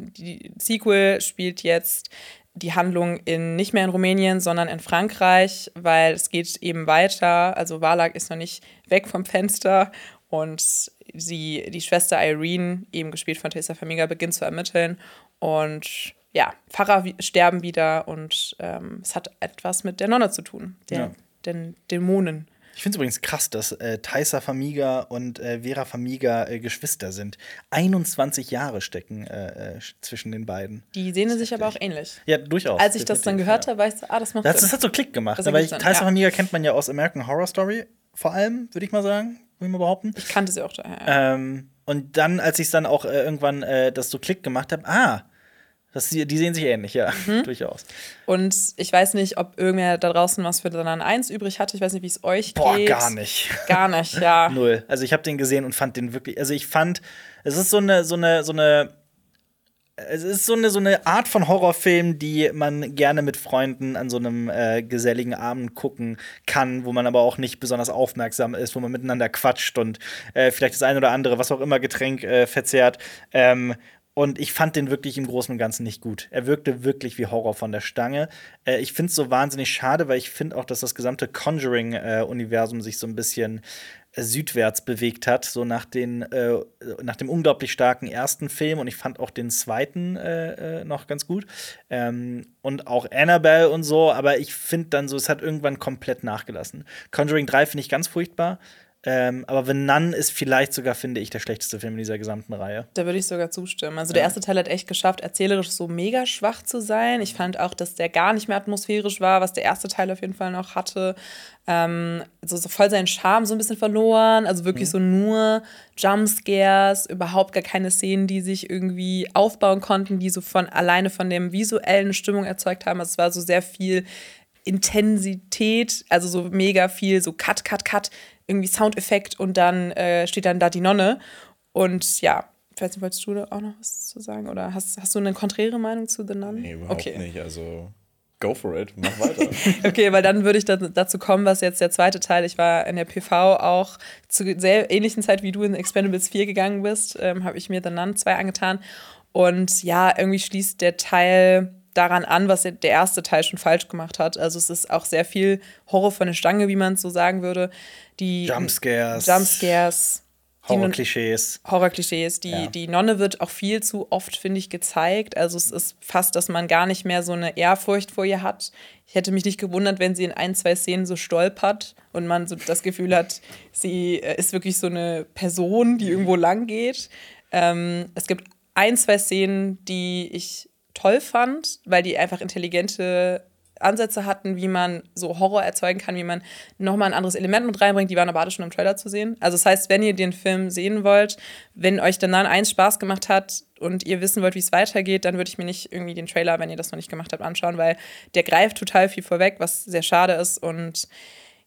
Sequel spielt jetzt die Handlung in, nicht mehr in Rumänien, sondern in Frankreich, weil es geht eben weiter. Also Valak ist noch nicht weg vom Fenster und sie, die Schwester Irene, eben gespielt von Tessa Famiga, beginnt zu ermitteln. Und ja, Pfarrer sterben wieder und ähm, es hat etwas mit der Nonne zu tun, der, ja. den Dämonen. Ich finde es übrigens krass, dass äh, Taisa Famiga und äh, Vera Famiga äh, Geschwister sind. 21 Jahre stecken äh, äh, zwischen den beiden. Die sehen sich aber auch ähnlich. Ja, durchaus. Als ich das dann gehört ja. habe, weißt du, ah, das macht das, das hat so Klick gemacht. Das weil Taisa ja. Famiga kennt man ja aus American Horror Story vor allem, würde ich mal sagen, würde ich mal behaupten. Ich kannte sie auch daher. Ja. Ähm, und dann, als ich dann auch äh, irgendwann das so Klick gemacht habe, ah, das, die sehen sich ähnlich, ja, mhm. durchaus. Und ich weiß nicht, ob irgendwer da draußen was für dann eins übrig hatte. Ich weiß nicht, wie es euch Boah, geht. Boah, gar nicht. Gar nicht, ja. Null. Also ich habe den gesehen und fand den wirklich, also ich fand, es ist so eine, so eine, so eine, es ist so eine, so eine Art von Horrorfilm, die man gerne mit Freunden an so einem äh, geselligen Abend gucken kann, wo man aber auch nicht besonders aufmerksam ist, wo man miteinander quatscht und äh, vielleicht das eine oder andere, was auch immer, Getränk äh, verzehrt. Ähm, und ich fand den wirklich im Großen und Ganzen nicht gut. Er wirkte wirklich wie Horror von der Stange. Äh, ich finde es so wahnsinnig schade, weil ich finde auch, dass das gesamte Conjuring-Universum sich so ein bisschen äh, südwärts bewegt hat, so nach, den, äh, nach dem unglaublich starken ersten Film. Und ich fand auch den zweiten äh, äh, noch ganz gut. Ähm, und auch Annabelle und so. Aber ich finde dann so, es hat irgendwann komplett nachgelassen. Conjuring 3 finde ich ganz furchtbar. Ähm, aber The Nun ist vielleicht sogar, finde ich, der schlechteste Film in dieser gesamten Reihe. Da würde ich sogar zustimmen. Also der erste Teil hat echt geschafft, erzählerisch so mega schwach zu sein. Ich fand auch, dass der gar nicht mehr atmosphärisch war, was der erste Teil auf jeden Fall noch hatte. Ähm, so, so voll seinen Charme so ein bisschen verloren. Also wirklich mhm. so nur Jumpscares, überhaupt gar keine Szenen, die sich irgendwie aufbauen konnten, die so von alleine von der visuellen Stimmung erzeugt haben. Also es war so sehr viel Intensität, also so mega viel, so Cut, Cut, Cut, irgendwie Soundeffekt und dann äh, steht dann da die Nonne. Und ja, ich weiß nicht, wolltest du da auch noch was zu sagen? Oder hast, hast du eine konträre Meinung zu The Nun? Nee, überhaupt okay. nicht. Also go for it, mach weiter. okay, weil dann würde ich da, dazu kommen, was jetzt der zweite Teil, ich war in der PV auch zu sehr ähnlichen Zeit, wie du in Expendables 4 gegangen bist, ähm, habe ich mir The Nun 2 angetan. Und ja, irgendwie schließt der Teil daran an, was der erste Teil schon falsch gemacht hat. Also es ist auch sehr viel Horror von der Stange, wie man es so sagen würde. Die Jumpscares. Jumpscares. Horrorklischees. Horrorklischees. Die, ja. die Nonne wird auch viel zu oft, finde ich, gezeigt. Also es ist fast, dass man gar nicht mehr so eine Ehrfurcht vor ihr hat. Ich hätte mich nicht gewundert, wenn sie in ein, zwei Szenen so stolpert und man so das Gefühl hat, sie äh, ist wirklich so eine Person, die irgendwo lang geht. Ähm, es gibt ein, zwei Szenen, die ich toll fand, weil die einfach intelligente Ansätze hatten, wie man so Horror erzeugen kann, wie man nochmal ein anderes Element mit reinbringt. Die waren aber alle schon im Trailer zu sehen. Also das heißt, wenn ihr den Film sehen wollt, wenn euch dann eins Spaß gemacht hat und ihr wissen wollt, wie es weitergeht, dann würde ich mir nicht irgendwie den Trailer, wenn ihr das noch nicht gemacht habt, anschauen, weil der greift total viel vorweg, was sehr schade ist. Und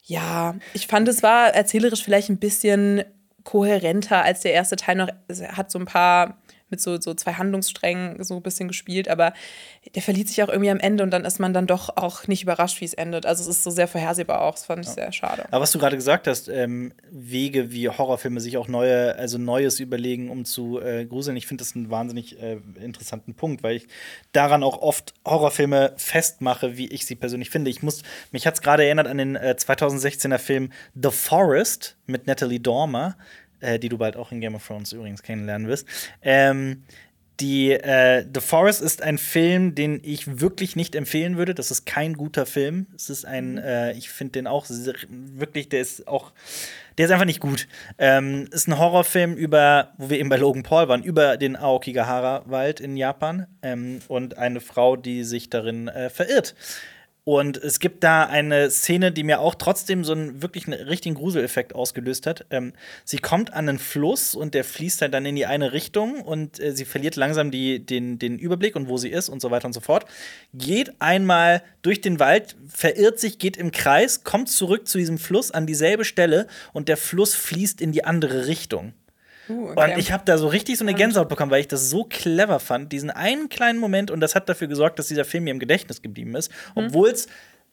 ja, ich fand, es war erzählerisch vielleicht ein bisschen kohärenter als der erste Teil noch. Es hat so ein paar mit so, so zwei Handlungssträngen so ein bisschen gespielt, aber der verliert sich auch irgendwie am Ende und dann ist man dann doch auch nicht überrascht, wie es endet. Also es ist so sehr vorhersehbar auch, das fand ich ja. sehr schade. Aber was du gerade gesagt hast, ähm, Wege wie Horrorfilme sich auch neue, also Neues überlegen, um zu äh, gruseln, ich finde das einen wahnsinnig äh, interessanten Punkt, weil ich daran auch oft Horrorfilme festmache, wie ich sie persönlich finde. Ich muss, mich hat es gerade erinnert an den äh, 2016er Film The Forest mit Natalie Dormer äh, die du bald auch in Game of Thrones übrigens kennenlernen wirst. Ähm, die äh, The Forest ist ein Film, den ich wirklich nicht empfehlen würde. Das ist kein guter Film. Es ist ein, mhm. äh, ich finde den auch sehr, wirklich, der ist auch, der ist einfach nicht gut. Ähm, ist ein Horrorfilm über, wo wir eben bei Logan Paul waren, über den Aokigahara-Wald in Japan ähm, und eine Frau, die sich darin äh, verirrt. Und es gibt da eine Szene, die mir auch trotzdem so einen wirklich einen richtigen Gruseleffekt ausgelöst hat. Ähm, sie kommt an einen Fluss und der fließt halt dann in die eine Richtung und äh, sie verliert langsam die, den, den Überblick und wo sie ist und so weiter und so fort. Geht einmal durch den Wald, verirrt sich, geht im Kreis, kommt zurück zu diesem Fluss an dieselbe Stelle und der Fluss fließt in die andere Richtung. Uh, okay. Und ich habe da so richtig so eine Gänsehaut bekommen, weil ich das so clever fand, diesen einen kleinen Moment. Und das hat dafür gesorgt, dass dieser Film mir im Gedächtnis geblieben ist, obwohl es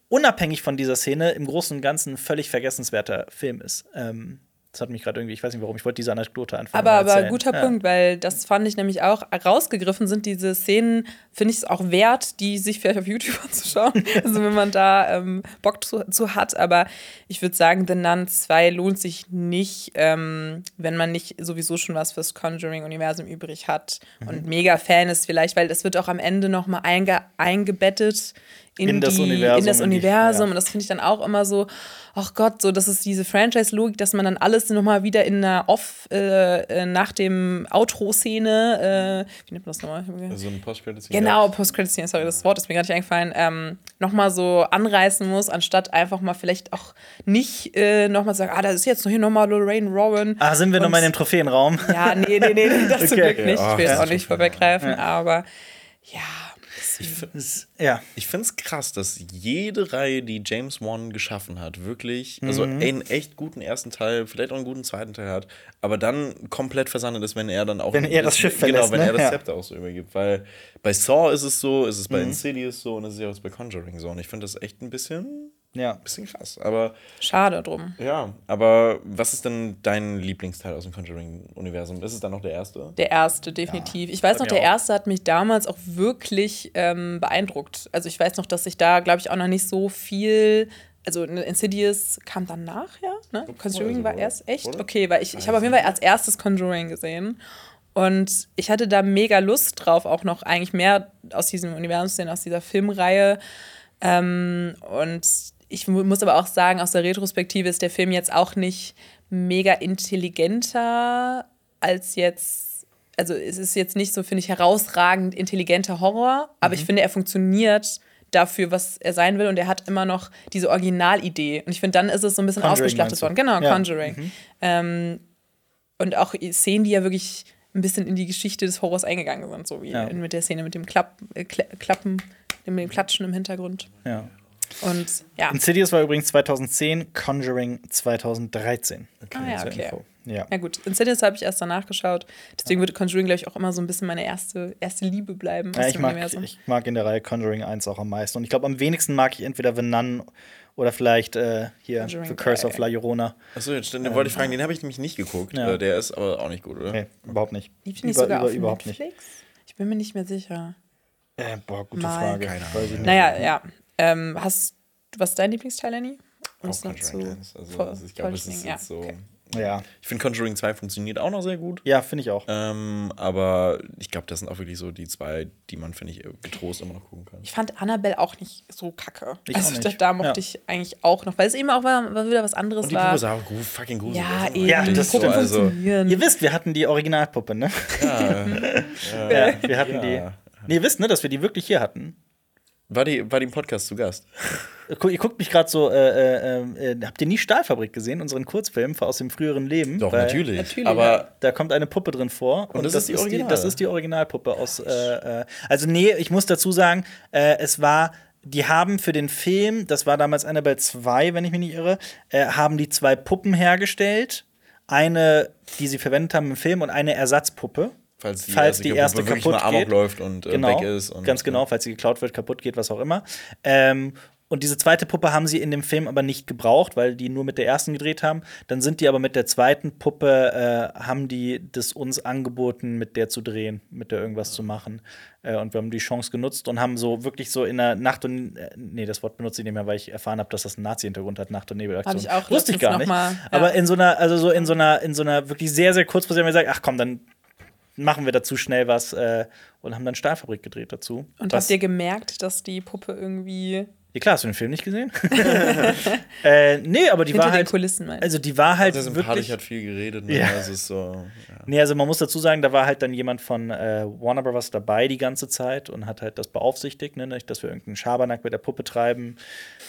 unabhängig von dieser Szene im Großen und Ganzen ein völlig vergessenswerter Film ist. Ähm, das hat mich gerade irgendwie, ich weiß nicht warum, ich wollte diese Anekdote einfach Aber, aber erzählen. guter ja. Punkt, weil das fand ich nämlich auch rausgegriffen sind diese Szenen, finde ich es auch wert, die sich vielleicht auf YouTube anzuschauen. also wenn man da ähm, Bock zu, zu hat. Aber ich würde sagen, The Nun 2 lohnt sich nicht, ähm, wenn man nicht sowieso schon was fürs Conjuring-Universum übrig hat Mhm. und mega Fan ist vielleicht, weil das wird auch am Ende noch mal einge eingebettet in, In das die, Universum, in das Universum. ja. Und das finde ich dann auch immer so, ach Gott, so das ist diese Franchise-Logik, dass man dann alles nochmal wieder in einer Off, äh, äh, nach dem Outro-Szene, äh, wie nennt man das nochmal? So ein post Genau, Post-Credit-Szene, sorry, das Wort ist mir gar nicht eingefallen, ähm, nochmal so anreißen muss, anstatt einfach mal vielleicht auch nicht äh, nochmal zu sagen, ah, da ist jetzt noch hier nochmal Lorraine Warren. Ah, sind wir nochmal in dem Trophäenraum? Ja, nee, nee, nee, das zum Okay. Glück nicht. Ja, Ich will jetzt auch nicht vorweggreifen, aber ja. Ja. Ich finde es krass, dass jede Reihe, die James Wan geschaffen hat, wirklich, Mhm. also einen echt guten ersten Teil, vielleicht auch einen guten zweiten Teil hat, aber dann komplett versandet ist, wenn er dann auch. Wenn er das Schiff Genau, verlässt, wenn ne? er das Ja. Zepter auch so übergibt. Weil bei Saw ist es so, ist es Mhm. bei Insidious so und es ist ja auch bei Conjuring so. Und ich finde das echt ein bisschen, ja. bisschen krass. Aber Schade drum. ja, aber was ist denn dein Lieblingsteil aus dem Conjuring-Universum? Ist es dann noch der erste? Der erste, definitiv. ich weiß noch, der auch. erste hat mich damals auch wirklich ähm, beeindruckt. Also ich weiß noch, dass ich da, glaube ich, auch noch nicht so viel. Also Insidious kam danach, ja? Ne? Conjuring also, war erst echt? Oder? Okay, weil ich, ich habe auf jeden Fall als erstes Conjuring gesehen. Und ich hatte da mega Lust drauf, auch noch eigentlich mehr aus diesem Universum zu sehen, aus dieser Filmreihe. Ähm, und ich mu- muss aber auch sagen, aus der Retrospektive ist der Film jetzt auch nicht mega intelligenter als jetzt. Also es ist jetzt nicht so, finde ich, herausragend intelligenter Horror, aber Mhm. ich finde, er funktioniert dafür, was er sein will und er hat immer noch diese Originalidee. Und ich finde, dann ist es so ein bisschen Conjuring ausgeschlachtet worden. Genau, Ja. Mhm. Conjuring. Ähm, und auch Szenen, die ja wirklich ein bisschen in die Geschichte des Horrors eingegangen sind, so wie Ja. mit der Szene mit dem Klapp, äh, Kla Klappen, mit dem Klatschen im Hintergrund. ja. Und ja, Insidious war übrigens 2010, Conjuring 2013. ah, ja Zur okay. Info. Ja. Ja gut, Insidious habe ich erst danach geschaut. Deswegen würde Conjuring, glaube ich, auch immer so ein bisschen meine erste, erste Liebe bleiben Ja, ich, mag, ich mag in der Reihe Conjuring 1 auch am meisten. Und ich glaube, am wenigsten mag ich entweder The Nun oder vielleicht äh, hier Conjuring The Curse 3. of La Llorona. Achso, den wollte ich fragen, den habe ich nämlich nicht geguckt. Ja. Äh, Der ist aber auch nicht gut, oder? Nee, überhaupt nicht. Lief die nicht Über- sogar über- auf überhaupt Netflix? Ich bin mir nicht mehr sicher. nicht. Äh, boah, gute Mal. Frage. Keine Ahnung. Nicht. Naja, ja. Ähm, hast, was ist dein Lieblingsteil, Lenny? Um Auch zu Conjuring 1. Also, also ich glaube, es ist jetzt so. okay. Ja, Ich finde Conjuring 2 funktioniert auch noch sehr gut. ja finde ich auch. Ähm, aber ich glaube, das sind auch wirklich so die zwei, die man, finde ich, getrost immer noch gucken kann. Ich fand Annabelle auch nicht so kacke. Ich auch also nicht. da, da mochte Ja. ich eigentlich auch noch, weil es eben auch war, war wieder was anderes Und die war. Puppe sah auch gut, fucking gruselig. ja, eben. Ja, die das stimmt. Also- funktionieren. Ihr wisst, wir hatten die Originalpuppe, ne? Ja, wir hatten Ja. die. Nee, ihr wisst, ne, dass wir die wirklich hier hatten. War die, war die im Podcast zu Gast? Gu- Ihr guckt mich gerade so, äh, äh, äh, habt ihr nie Stahlfabrik gesehen, unseren Kurzfilm aus dem früheren Leben? Doch, Weil natürlich. Natürlich, aber. Da kommt eine Puppe drin vor. Und, das ist die Original? das ist die Originalpuppe aus. Äh, äh, also, nee, ich muss dazu sagen, äh, es war. Die haben für den Film, das war damals Annabelle 2, wenn ich mich nicht irre, äh, haben die zwei Puppen hergestellt. Eine, die sie verwendet haben im Film, und eine Ersatzpuppe. Falls die falls erste, die erste kaputt mal geht. läuft und äh, genau, weg ist. Und, ganz genau, falls sie geklaut wird, kaputt geht, was auch immer. Ähm, und diese zweite Puppe haben sie in dem Film aber nicht gebraucht, weil die nur mit der ersten gedreht haben. Dann sind die aber mit der zweiten Puppe, äh, haben die das uns angeboten, mit der zu drehen, mit der irgendwas zu machen. Äh, und wir haben die Chance genutzt und haben so wirklich so in der Nacht- und äh, nee, das Wort benutze ich nicht mehr, weil ich erfahren habe, dass das einen Nazi-Hintergrund hat, Nacht- und Nebelaktion. Hab ich auch Wusste ich gar noch nicht. mal, ja. Aber in so einer, also so in so einer, in so einer wirklich sehr, sehr kurzfristig haben wir gesagt, ach komm, dann machen wir dazu schnell was äh, und haben dann Stahlfabrik gedreht dazu. Und habt ihr gemerkt, dass die Puppe irgendwie Ja, klar, hast du den Film nicht gesehen? äh, nee, aber die Hinter war halt. Kulissen, meinst du? Also die war halt Der sympathisch wirklich. hat viel geredet. Ne? Ja. Also ist so, ja. Nee, also man muss dazu sagen, da war halt dann jemand von äh, Warner Bros. dabei die ganze Zeit und hat halt das beaufsichtigt, ne? nicht, dass wir irgendeinen Schabernack mit der Puppe treiben,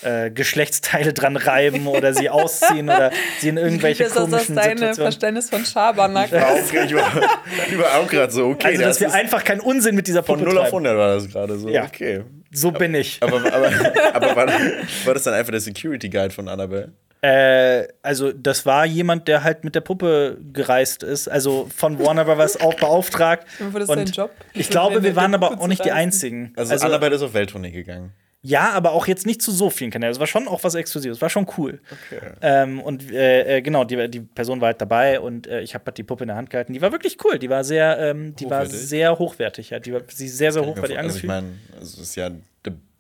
äh, Geschlechtsteile dran reiben oder sie ausziehen oder sie in irgendwelche Das ist das komischen deine Situationen. Verständnis von Schabernack. Ich war auch, ich war, ich war auch gerade so, okay. Also, dass das wir ist einfach keinen Unsinn mit dieser von Puppe 0 auf treiben. 100 war das gerade so. Ja. Okay. So bin ich. Aber, aber, aber war, war das dann einfach der Security Guide von Annabelle? Äh, also, das war jemand, der halt mit der Puppe gereist ist, also von Warner Bros. auch beauftragt. War das Und dein Job? Ich glaube, Mit wir waren aber auch nicht die? Einzigen. Also, Annabelle ist auf Welttournee gegangen. Ja, aber auch jetzt nicht zu so vielen Kanälen. Es war schon auch was Exklusives. Es war schon cool. Ähm, und äh, äh, genau, die, die Person war halt dabei und äh, ich habe halt die Puppe in der Hand gehalten. Die war wirklich cool. Die war sehr, ähm, die war Hochwertig? sehr hochwertig. Ja. Die war sie sehr, sehr hochwertig Also ich angefühlt. meine, es ist ja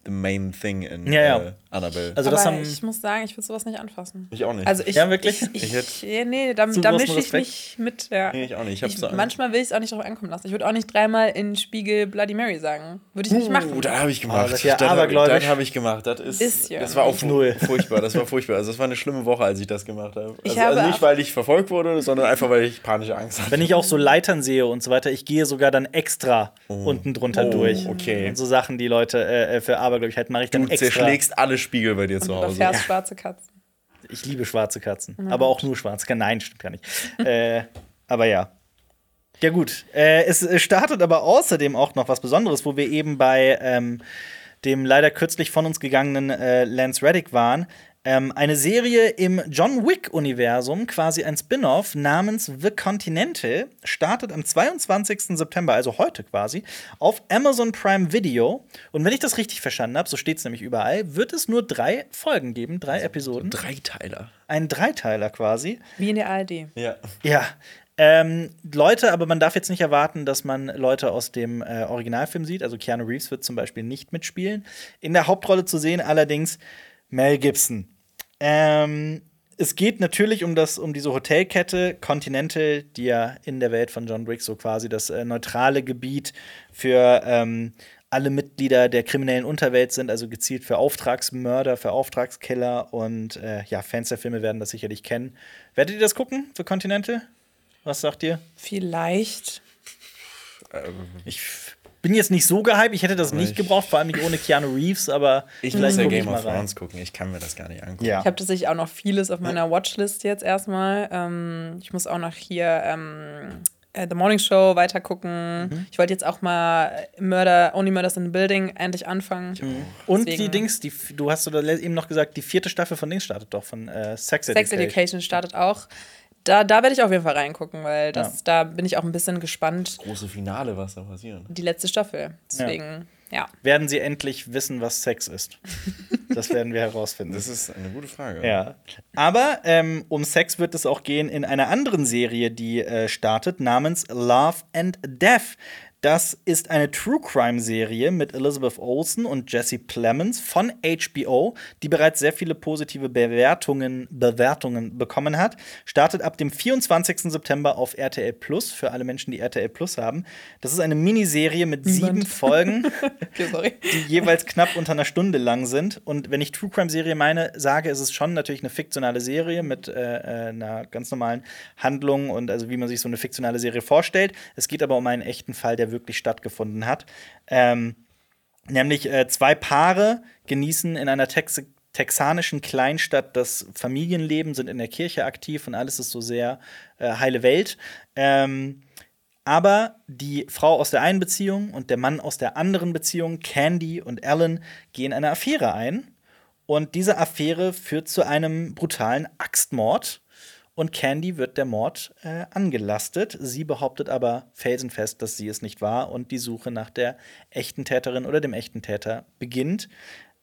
the main thing in Ja, ja. Äh, Annabelle. Also das haben ich muss sagen, ich würde sowas nicht anfassen. ich auch nicht. Also ich, Ja, wirklich? Ich, ich, Ich ja, nee, da, da mische ich nicht mit. Ja. Nee, ich auch nicht. Ich Ich, manchmal will ich es auch nicht drauf ankommen lassen. Ich würde auch nicht dreimal in Spiegel Bloody Mary sagen. Würde ich nicht machen. Uh, das habe ich gemacht. das ist ja das habe das hab ich gemacht. Das ist, Ist ja das war fu- Null. furchtbar. Das war furchtbar. Also das war eine schlimme Woche, als ich das gemacht habe. Ich Also, habe also nicht, weil ich verfolgt wurde, sondern einfach, weil ich panische Angst hatte. wenn ich auch so Leitern sehe und so weiter, ich gehe sogar dann extra unten drunter Oh, durch. okay. Und so Sachen, die Leute äh, für Abergläubig halten, mache ich dann du extra. zerschlägst alle Spiegel bei dir zu Hause. überfährst schwarze Katzen. Ich liebe schwarze Katzen. Aber auch nur schwarze Katzen. Nein, stimmt gar nicht. äh, aber ja. Ja, gut. Äh, es startet aber außerdem auch noch was Besonderes, wo wir eben bei ähm, dem leider kürzlich von uns gegangenen äh, Lance Reddick waren. Ähm, eine Serie im John Wick-Universum, quasi ein Spin-off namens The Continental, startet am 22. September, also heute quasi, auf Amazon Prime Video. Und wenn ich das richtig verstanden habe, so steht es nämlich überall, wird es nur drei Folgen geben, drei Episoden. Dreiteiler. Ein Dreiteiler quasi. Wie in der ARD. Ja. Ja. Ähm, Leute, aber man darf jetzt nicht erwarten, dass man Leute aus dem äh, Originalfilm sieht. Also Keanu Reeves wird zum Beispiel nicht mitspielen. In der Hauptrolle zu sehen allerdings Mel Gibson. Ähm, es geht natürlich um, das, um diese Hotelkette Continental, die ja in der Welt von John Wick so quasi das äh, neutrale Gebiet für ähm, alle Mitglieder der kriminellen Unterwelt sind, also gezielt für Auftragsmörder, für Auftragskiller und äh, ja, Fans der Filme werden das sicherlich kennen. Werdet ihr das gucken für Continental? Was sagt ihr? Vielleicht. Ich bin jetzt nicht so gehypt, ich hätte das nicht ich- gebraucht, vor allem nicht ohne Keanu Reeves, aber Ich muss ja Game mal of rein. Thrones gucken. Ich kann mir das gar nicht angucken. Ja. Ich habe tatsächlich auch noch vieles auf meiner Watchlist jetzt erstmal. Ähm, ich muss auch noch hier ähm, äh, The Morning Show weiter gucken. Mhm. Ich wollte jetzt auch mal Murder, Only Murders in the Building endlich anfangen. Und Deswegen- die Dings, die, du hast eben noch gesagt, die vierte Staffel von Dings startet doch, von äh, Sex, Sex Education. Education startet auch. Da, da werde ich auf jeden Fall reingucken, weil das, Ja. da bin ich auch ein bisschen gespannt. Große Finale, was da passiert. Die letzte Staffel. Deswegen, ja. Werden sie endlich wissen, was Sex ist? das werden wir herausfinden. Das ist eine gute Frage. Ja. Aber ähm, um Sex wird es auch gehen in einer anderen Serie, die äh, startet, namens Love and Death. Das ist eine True Crime Serie mit Elizabeth Olsen und Jesse Plemons von HBO, die bereits sehr viele positive Bewertungen, Bewertungen bekommen hat. Startet ab dem 24. September auf RTL Plus für alle Menschen, die RTL Plus haben. Das ist eine Miniserie mit sieben Folgen Okay, die jeweils knapp unter einer Stunde lang sind. Und wenn ich True Crime Serie meine, sage, ist es schon natürlich eine fiktionale Serie mit äh, äh, einer ganz normalen Handlung und also wie man sich so eine fiktionale Serie vorstellt. Es geht aber um einen echten Fall, der wirklich stattgefunden hat. Ähm, nämlich äh, zwei Paare genießen in einer Tex texanischen Kleinstadt das Familienleben, sind in der Kirche aktiv und alles ist so sehr äh, heile Welt. Ähm, aber die Frau aus der einen Beziehung und der Mann aus der anderen Beziehung, Candy und Alan, gehen eine Affäre ein. Und diese Affäre führt zu einem brutalen Axtmord. Und Candy wird der Mord äh, angelastet. Sie behauptet aber felsenfest, dass sie es nicht war. Und die Suche nach der echten Täterin oder dem echten Täter beginnt.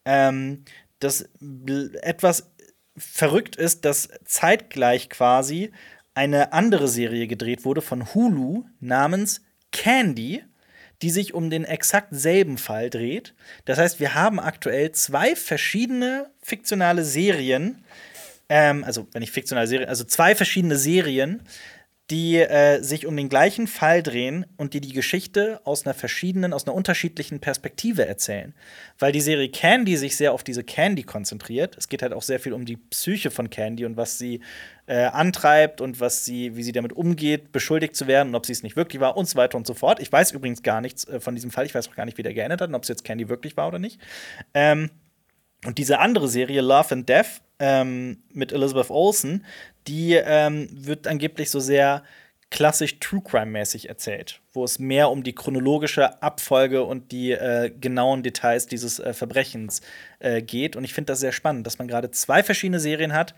Ähm, das etwas verrückt ist, dass zeitgleich quasi eine andere Serie gedreht wurde von Hulu namens Candy, die sich um den exakt selben Fall dreht. Das heißt, wir haben aktuell zwei verschiedene fiktionale Serien, ähm, also wenn ich fiktionale Serien, also zwei verschiedene Serien, die äh, sich um den gleichen Fall drehen und die die Geschichte aus einer verschiedenen, aus einer unterschiedlichen Perspektive erzählen. Weil die Serie Candy sich sehr auf diese Candy konzentriert. Es geht halt auch sehr viel um die Psyche von Candy und was sie äh, antreibt und was sie, wie sie damit umgeht, beschuldigt zu werden und ob sie es nicht wirklich war und so weiter und so fort. Ich weiß übrigens gar nichts äh, von diesem Fall. Ich weiß auch gar nicht, wie der geendet hat und ob es jetzt Candy wirklich war oder nicht. Ähm, und diese andere Serie, Love and Death, ähm, mit Elizabeth Olsen, die ähm, wird angeblich so sehr klassisch True Crime-mäßig erzählt, wo es mehr um die chronologische Abfolge und die äh, genauen Details dieses äh, Verbrechens äh, geht. Und ich finde das sehr spannend, dass man gerade zwei verschiedene Serien hat,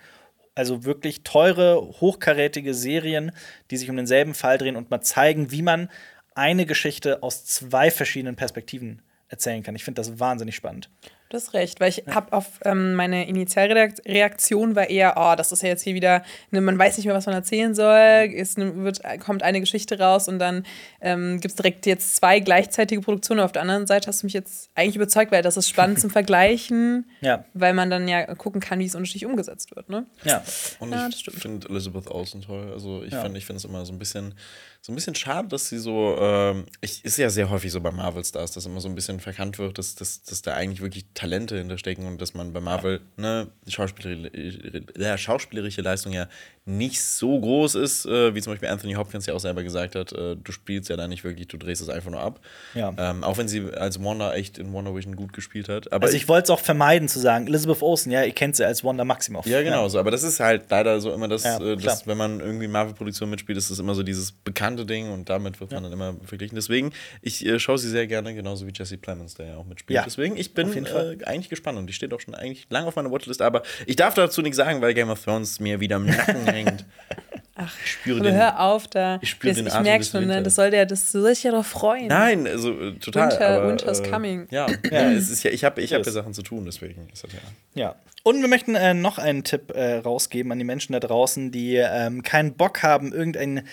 also wirklich teure, hochkarätige Serien, die sich um denselben Fall drehen und mal zeigen, wie man eine Geschichte aus zwei verschiedenen Perspektiven erzählen kann. Ich finde das wahnsinnig spannend. Du hast recht, weil ich habe auf ähm, meine Initialreaktion war eher, oh, das ist ja jetzt hier wieder, ne, man weiß nicht mehr, was man erzählen soll, es wird, kommt eine Geschichte raus und dann ähm, gibt es direkt jetzt zwei gleichzeitige Produktionen. Auf der anderen Seite hast du mich jetzt eigentlich überzeugt, weil das ist spannend zum Vergleichen, Ja. weil man dann ja gucken kann, wie es unterschiedlich umgesetzt wird. Ne? Ja. Und Ja, ich finde Elizabeth Olsen toll. Also ich Ja. finde ich finde es immer so ein bisschen so ein bisschen schade, dass sie so ähm, ich ist ja sehr häufig so bei Marvel Stars, dass immer so ein bisschen verkannt wird, dass, dass, dass da eigentlich wirklich Talente hinterstecken und dass man bei Marvel ne die schauspielerische, ja, schauspielerische Leistung ja nicht so groß ist, äh, wie zum Beispiel Anthony Hopkins ja auch selber gesagt hat, äh, du spielst ja da nicht wirklich, du drehst es einfach nur ab. Ja. Ähm, auch wenn sie als Wanda echt in Wonder Vision gut gespielt hat. Aber Also ich wollte es auch vermeiden zu sagen, Elizabeth Olsen, ja, ihr kennt sie als Wanda Maximoff. Ja, genau so. Aber das ist halt leider so immer das, Ja, äh, das wenn man irgendwie Marvel-Produktion mitspielt, ist das immer so dieses bekannte Ding und damit wird man dann immer verglichen. Deswegen, ich äh, schaue sie sehr gerne, genauso wie Jesse Plemons, der ja auch mitspielt. Ja, Deswegen, ich bin äh, eigentlich gespannt und die steht auch schon eigentlich lang auf meiner Watchlist, aber ich darf dazu nichts sagen, weil Game of Thrones mir wieder im Nacken hängt. Ach, Ich spüre den. hör auf da. ich spüre das, den ich Atem merke schon, ne, das soll der, das soll sich ja doch freuen. Nein, also äh, total. Winter- aber, Winter's äh, coming. Ja, ja, es ist ja ich habe ich hab ja. Sachen zu tun, deswegen ist das ja. Ja. Und wir möchten äh, noch einen Tipp äh, rausgeben an die Menschen da draußen, die ähm, keinen Bock haben, irgendeinen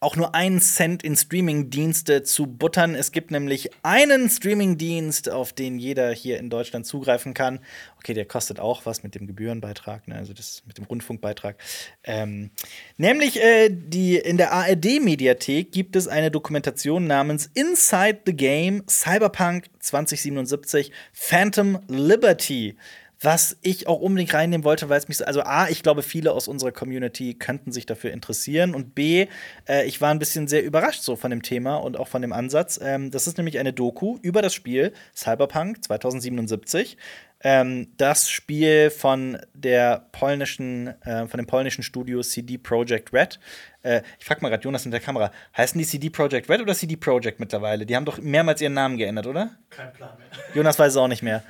auch nur einen Cent in Streaming-Dienste zu buttern. Es gibt nämlich einen Streaming-Dienst, auf den jeder hier in Deutschland zugreifen kann. Okay, der kostet auch was mit dem Gebührenbeitrag, ne? also das mit dem Rundfunkbeitrag. Ähm, nämlich äh, die, in der ARD-Mediathek gibt es eine Dokumentation namens Inside the Game Cyberpunk 2077 Phantom Liberty was ich auch unbedingt reinnehmen wollte, weil es mich so, also A, ich glaube, viele aus unserer Community könnten sich dafür interessieren und B, äh, ich war ein bisschen sehr überrascht so von dem Thema und auch von dem Ansatz. Ähm, das ist nämlich eine Doku über das Spiel Cyberpunk 2077. Ähm, das Spiel von der polnischen, äh, von dem polnischen Studio CD Projekt Red. Äh, ich frag mal gerade Jonas in der Kamera, heißen die CD Projekt Red oder CD Projekt mittlerweile? Die haben doch mehrmals ihren Namen geändert, oder? Kein Plan mehr. Jonas weiß es auch nicht mehr.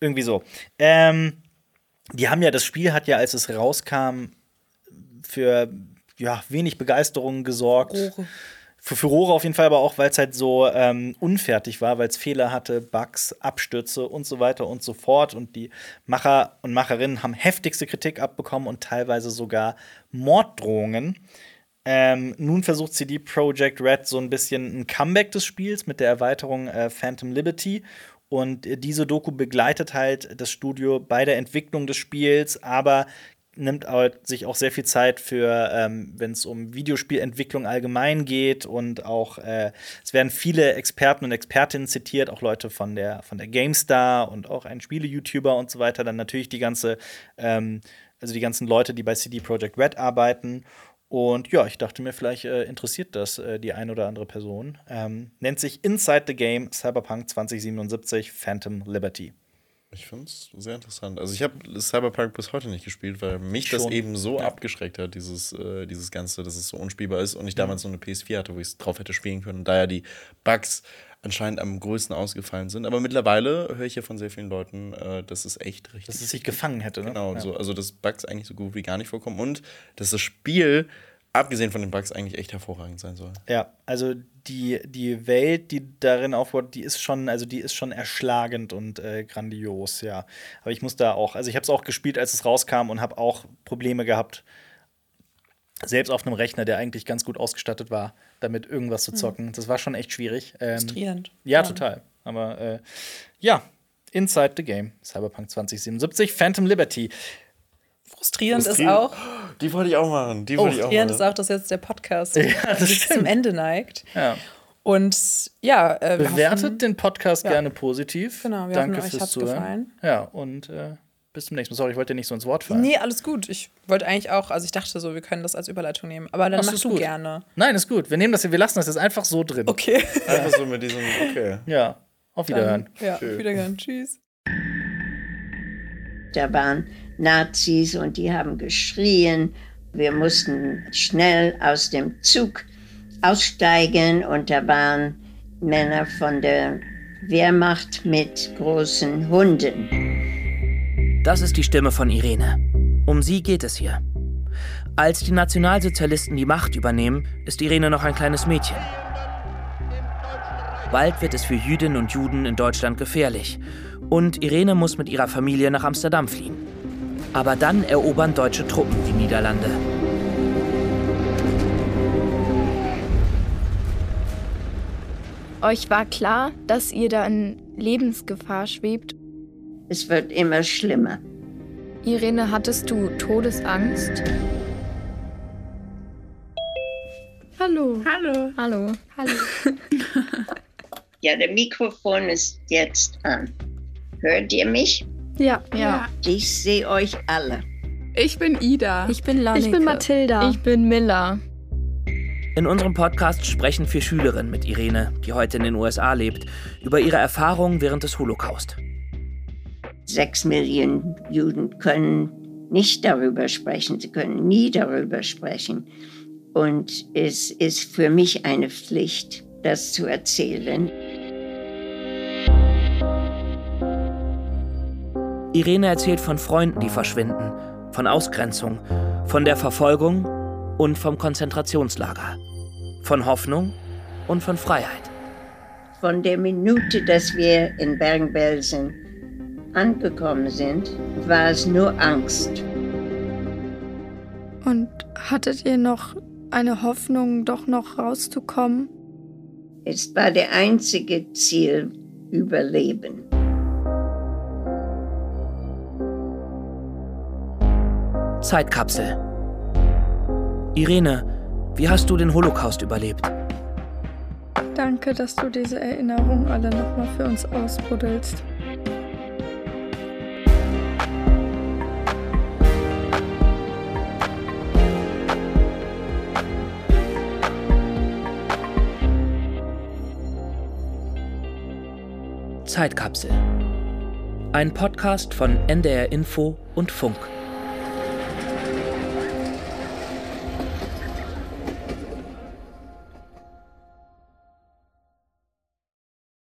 Irgendwie so. Ähm, die haben ja, das Spiel hat ja, als es rauskam, für ja, wenig Begeisterung gesorgt. Rohre. Für Furore auf jeden Fall, aber auch, weil es halt so ähm, unfertig war, weil es Fehler hatte, Bugs, Abstürze und so weiter und so fort. Und die Macher und Macherinnen haben heftigste Kritik abbekommen und teilweise sogar Morddrohungen. Ähm, nun versucht CD Projekt Red so ein bisschen ein Comeback des Spiels mit der Erweiterung äh, Phantom Liberty. Und äh, diese Doku begleitet halt das Studio bei der Entwicklung des Spiels, aber nimmt halt sich auch sehr viel Zeit für, ähm, wenn es um Videospielentwicklung allgemein geht und auch äh, es werden viele Experten und Expertinnen zitiert, auch Leute von der von der GameStar und auch ein Spiele-YouTuber und so weiter. Dann natürlich die ganze, ähm, also die ganzen Leute, die bei CD Projekt Red arbeiten. Und ja, ich dachte mir, vielleicht äh, interessiert das äh, die ein oder andere Person. Ähm, nennt sich Inside the Game Cyberpunk 2077 Phantom Liberty. Ich finde es sehr interessant. Also ich habe Cyberpunk bis heute nicht gespielt, weil mich das Schon. eben so abgeschreckt hat, dieses, äh, dieses Ganze, dass es so unspielbar ist und ich damals so eine PS4 hatte, wo ich es drauf hätte spielen können, da ja die Bugs anscheinend am größten ausgefallen sind. Aber mittlerweile höre ich ja von sehr vielen Leuten, äh, dass es echt richtig Dass es sich gefangen hätte, ne? Genau, Ja. so, also dass Bugs eigentlich so gut wie gar nicht vorkommen und dass das Spiel, abgesehen von den Bugs, eigentlich echt hervorragend sein soll. Ja, also die, die Welt, die darin aufbaut, die ist schon, also die ist schon erschlagend und äh, grandios, ja. Aber ich muss da auch, also ich habe es auch gespielt, als es rauskam und habe auch Probleme gehabt, selbst auf einem Rechner, der eigentlich ganz gut ausgestattet war, damit irgendwas zu zocken. Das war schon echt schwierig. Ähm, Frustrierend. ja, total. Aber äh, ja, Inside the Game, Cyberpunk 2077, Phantom Liberty. Frustrierend, Frustrierend. ist auch, Die wollte ich auch machen. Die wollte ich auch frustrierend ist machen. auch, dass jetzt der Podcast Ja, zum Ende neigt. Ja. Und ja, äh, wir Bewertet hoffen- den Podcast Ja. gerne positiv. Genau, wir Danke hoffen, euch fürs hat's Zuhören. gefallen. Ja, und äh, bis zum nächsten Mal. Sorry, ich wollte dir nicht so ins Wort fallen. Nee, alles gut. Ich wollte eigentlich auch, also ich dachte so, wir können das als Überleitung nehmen. Aber dann Ach, mach ist du gut. gerne. Nein, ist gut. Wir nehmen das, wir lassen das jetzt einfach so drin. Okay. Einfach so mit diesem, okay. Ja, auf Wiederhören. Dann, ja, Schön. auf Wiederhören. Tschüss. Da waren Nazis und die haben geschrien. Wir mussten schnell aus dem Zug aussteigen und da waren Männer von der Wehrmacht mit großen Hunden. Das ist die Stimme von Irene. Um sie geht es hier. Als die Nationalsozialisten die Macht übernehmen, ist Irene noch ein kleines Mädchen. Bald wird es für Jüdinnen und Juden in Deutschland gefährlich. Und Irene muss mit ihrer Familie nach Amsterdam fliehen. Aber dann erobern deutsche Truppen die Niederlande. Euch war klar, dass ihr da in Lebensgefahr schwebt. Es wird immer schlimmer. Irene, hattest du Todesangst? Hallo. Hallo. Hallo. Hallo. Ja, der Mikrofon ist jetzt an. Hört ihr mich? Ja. Ja. Ich sehe euch alle. Ich bin Ida. Ich bin Lanneke. Ich bin Mathilda. Ich bin Miller. In unserem Podcast sprechen vier Schülerinnen mit Irene, die heute in den USA lebt, über ihre Erfahrungen während des Holocaust. Sechs Millionen Juden können nicht darüber sprechen. Sie können nie darüber sprechen. Und es ist für mich eine Pflicht, das zu erzählen. Irene erzählt von Freunden, die verschwinden, von Ausgrenzung, von der Verfolgung und vom Konzentrationslager, von Hoffnung und von Freiheit. Von der Minute, dass wir in Bergen-Belsen angekommen sind, war es nur Angst. Und hattet ihr noch eine Hoffnung, doch noch rauszukommen? Es war der einzige Ziel, Überleben. Zeitkapsel. Irene, wie hast du den Holocaust überlebt? Danke, dass du diese Erinnerungen alle nochmal für uns ausbuddelst. Zeitkapsel. Ein Podcast von NDR Info und Funk.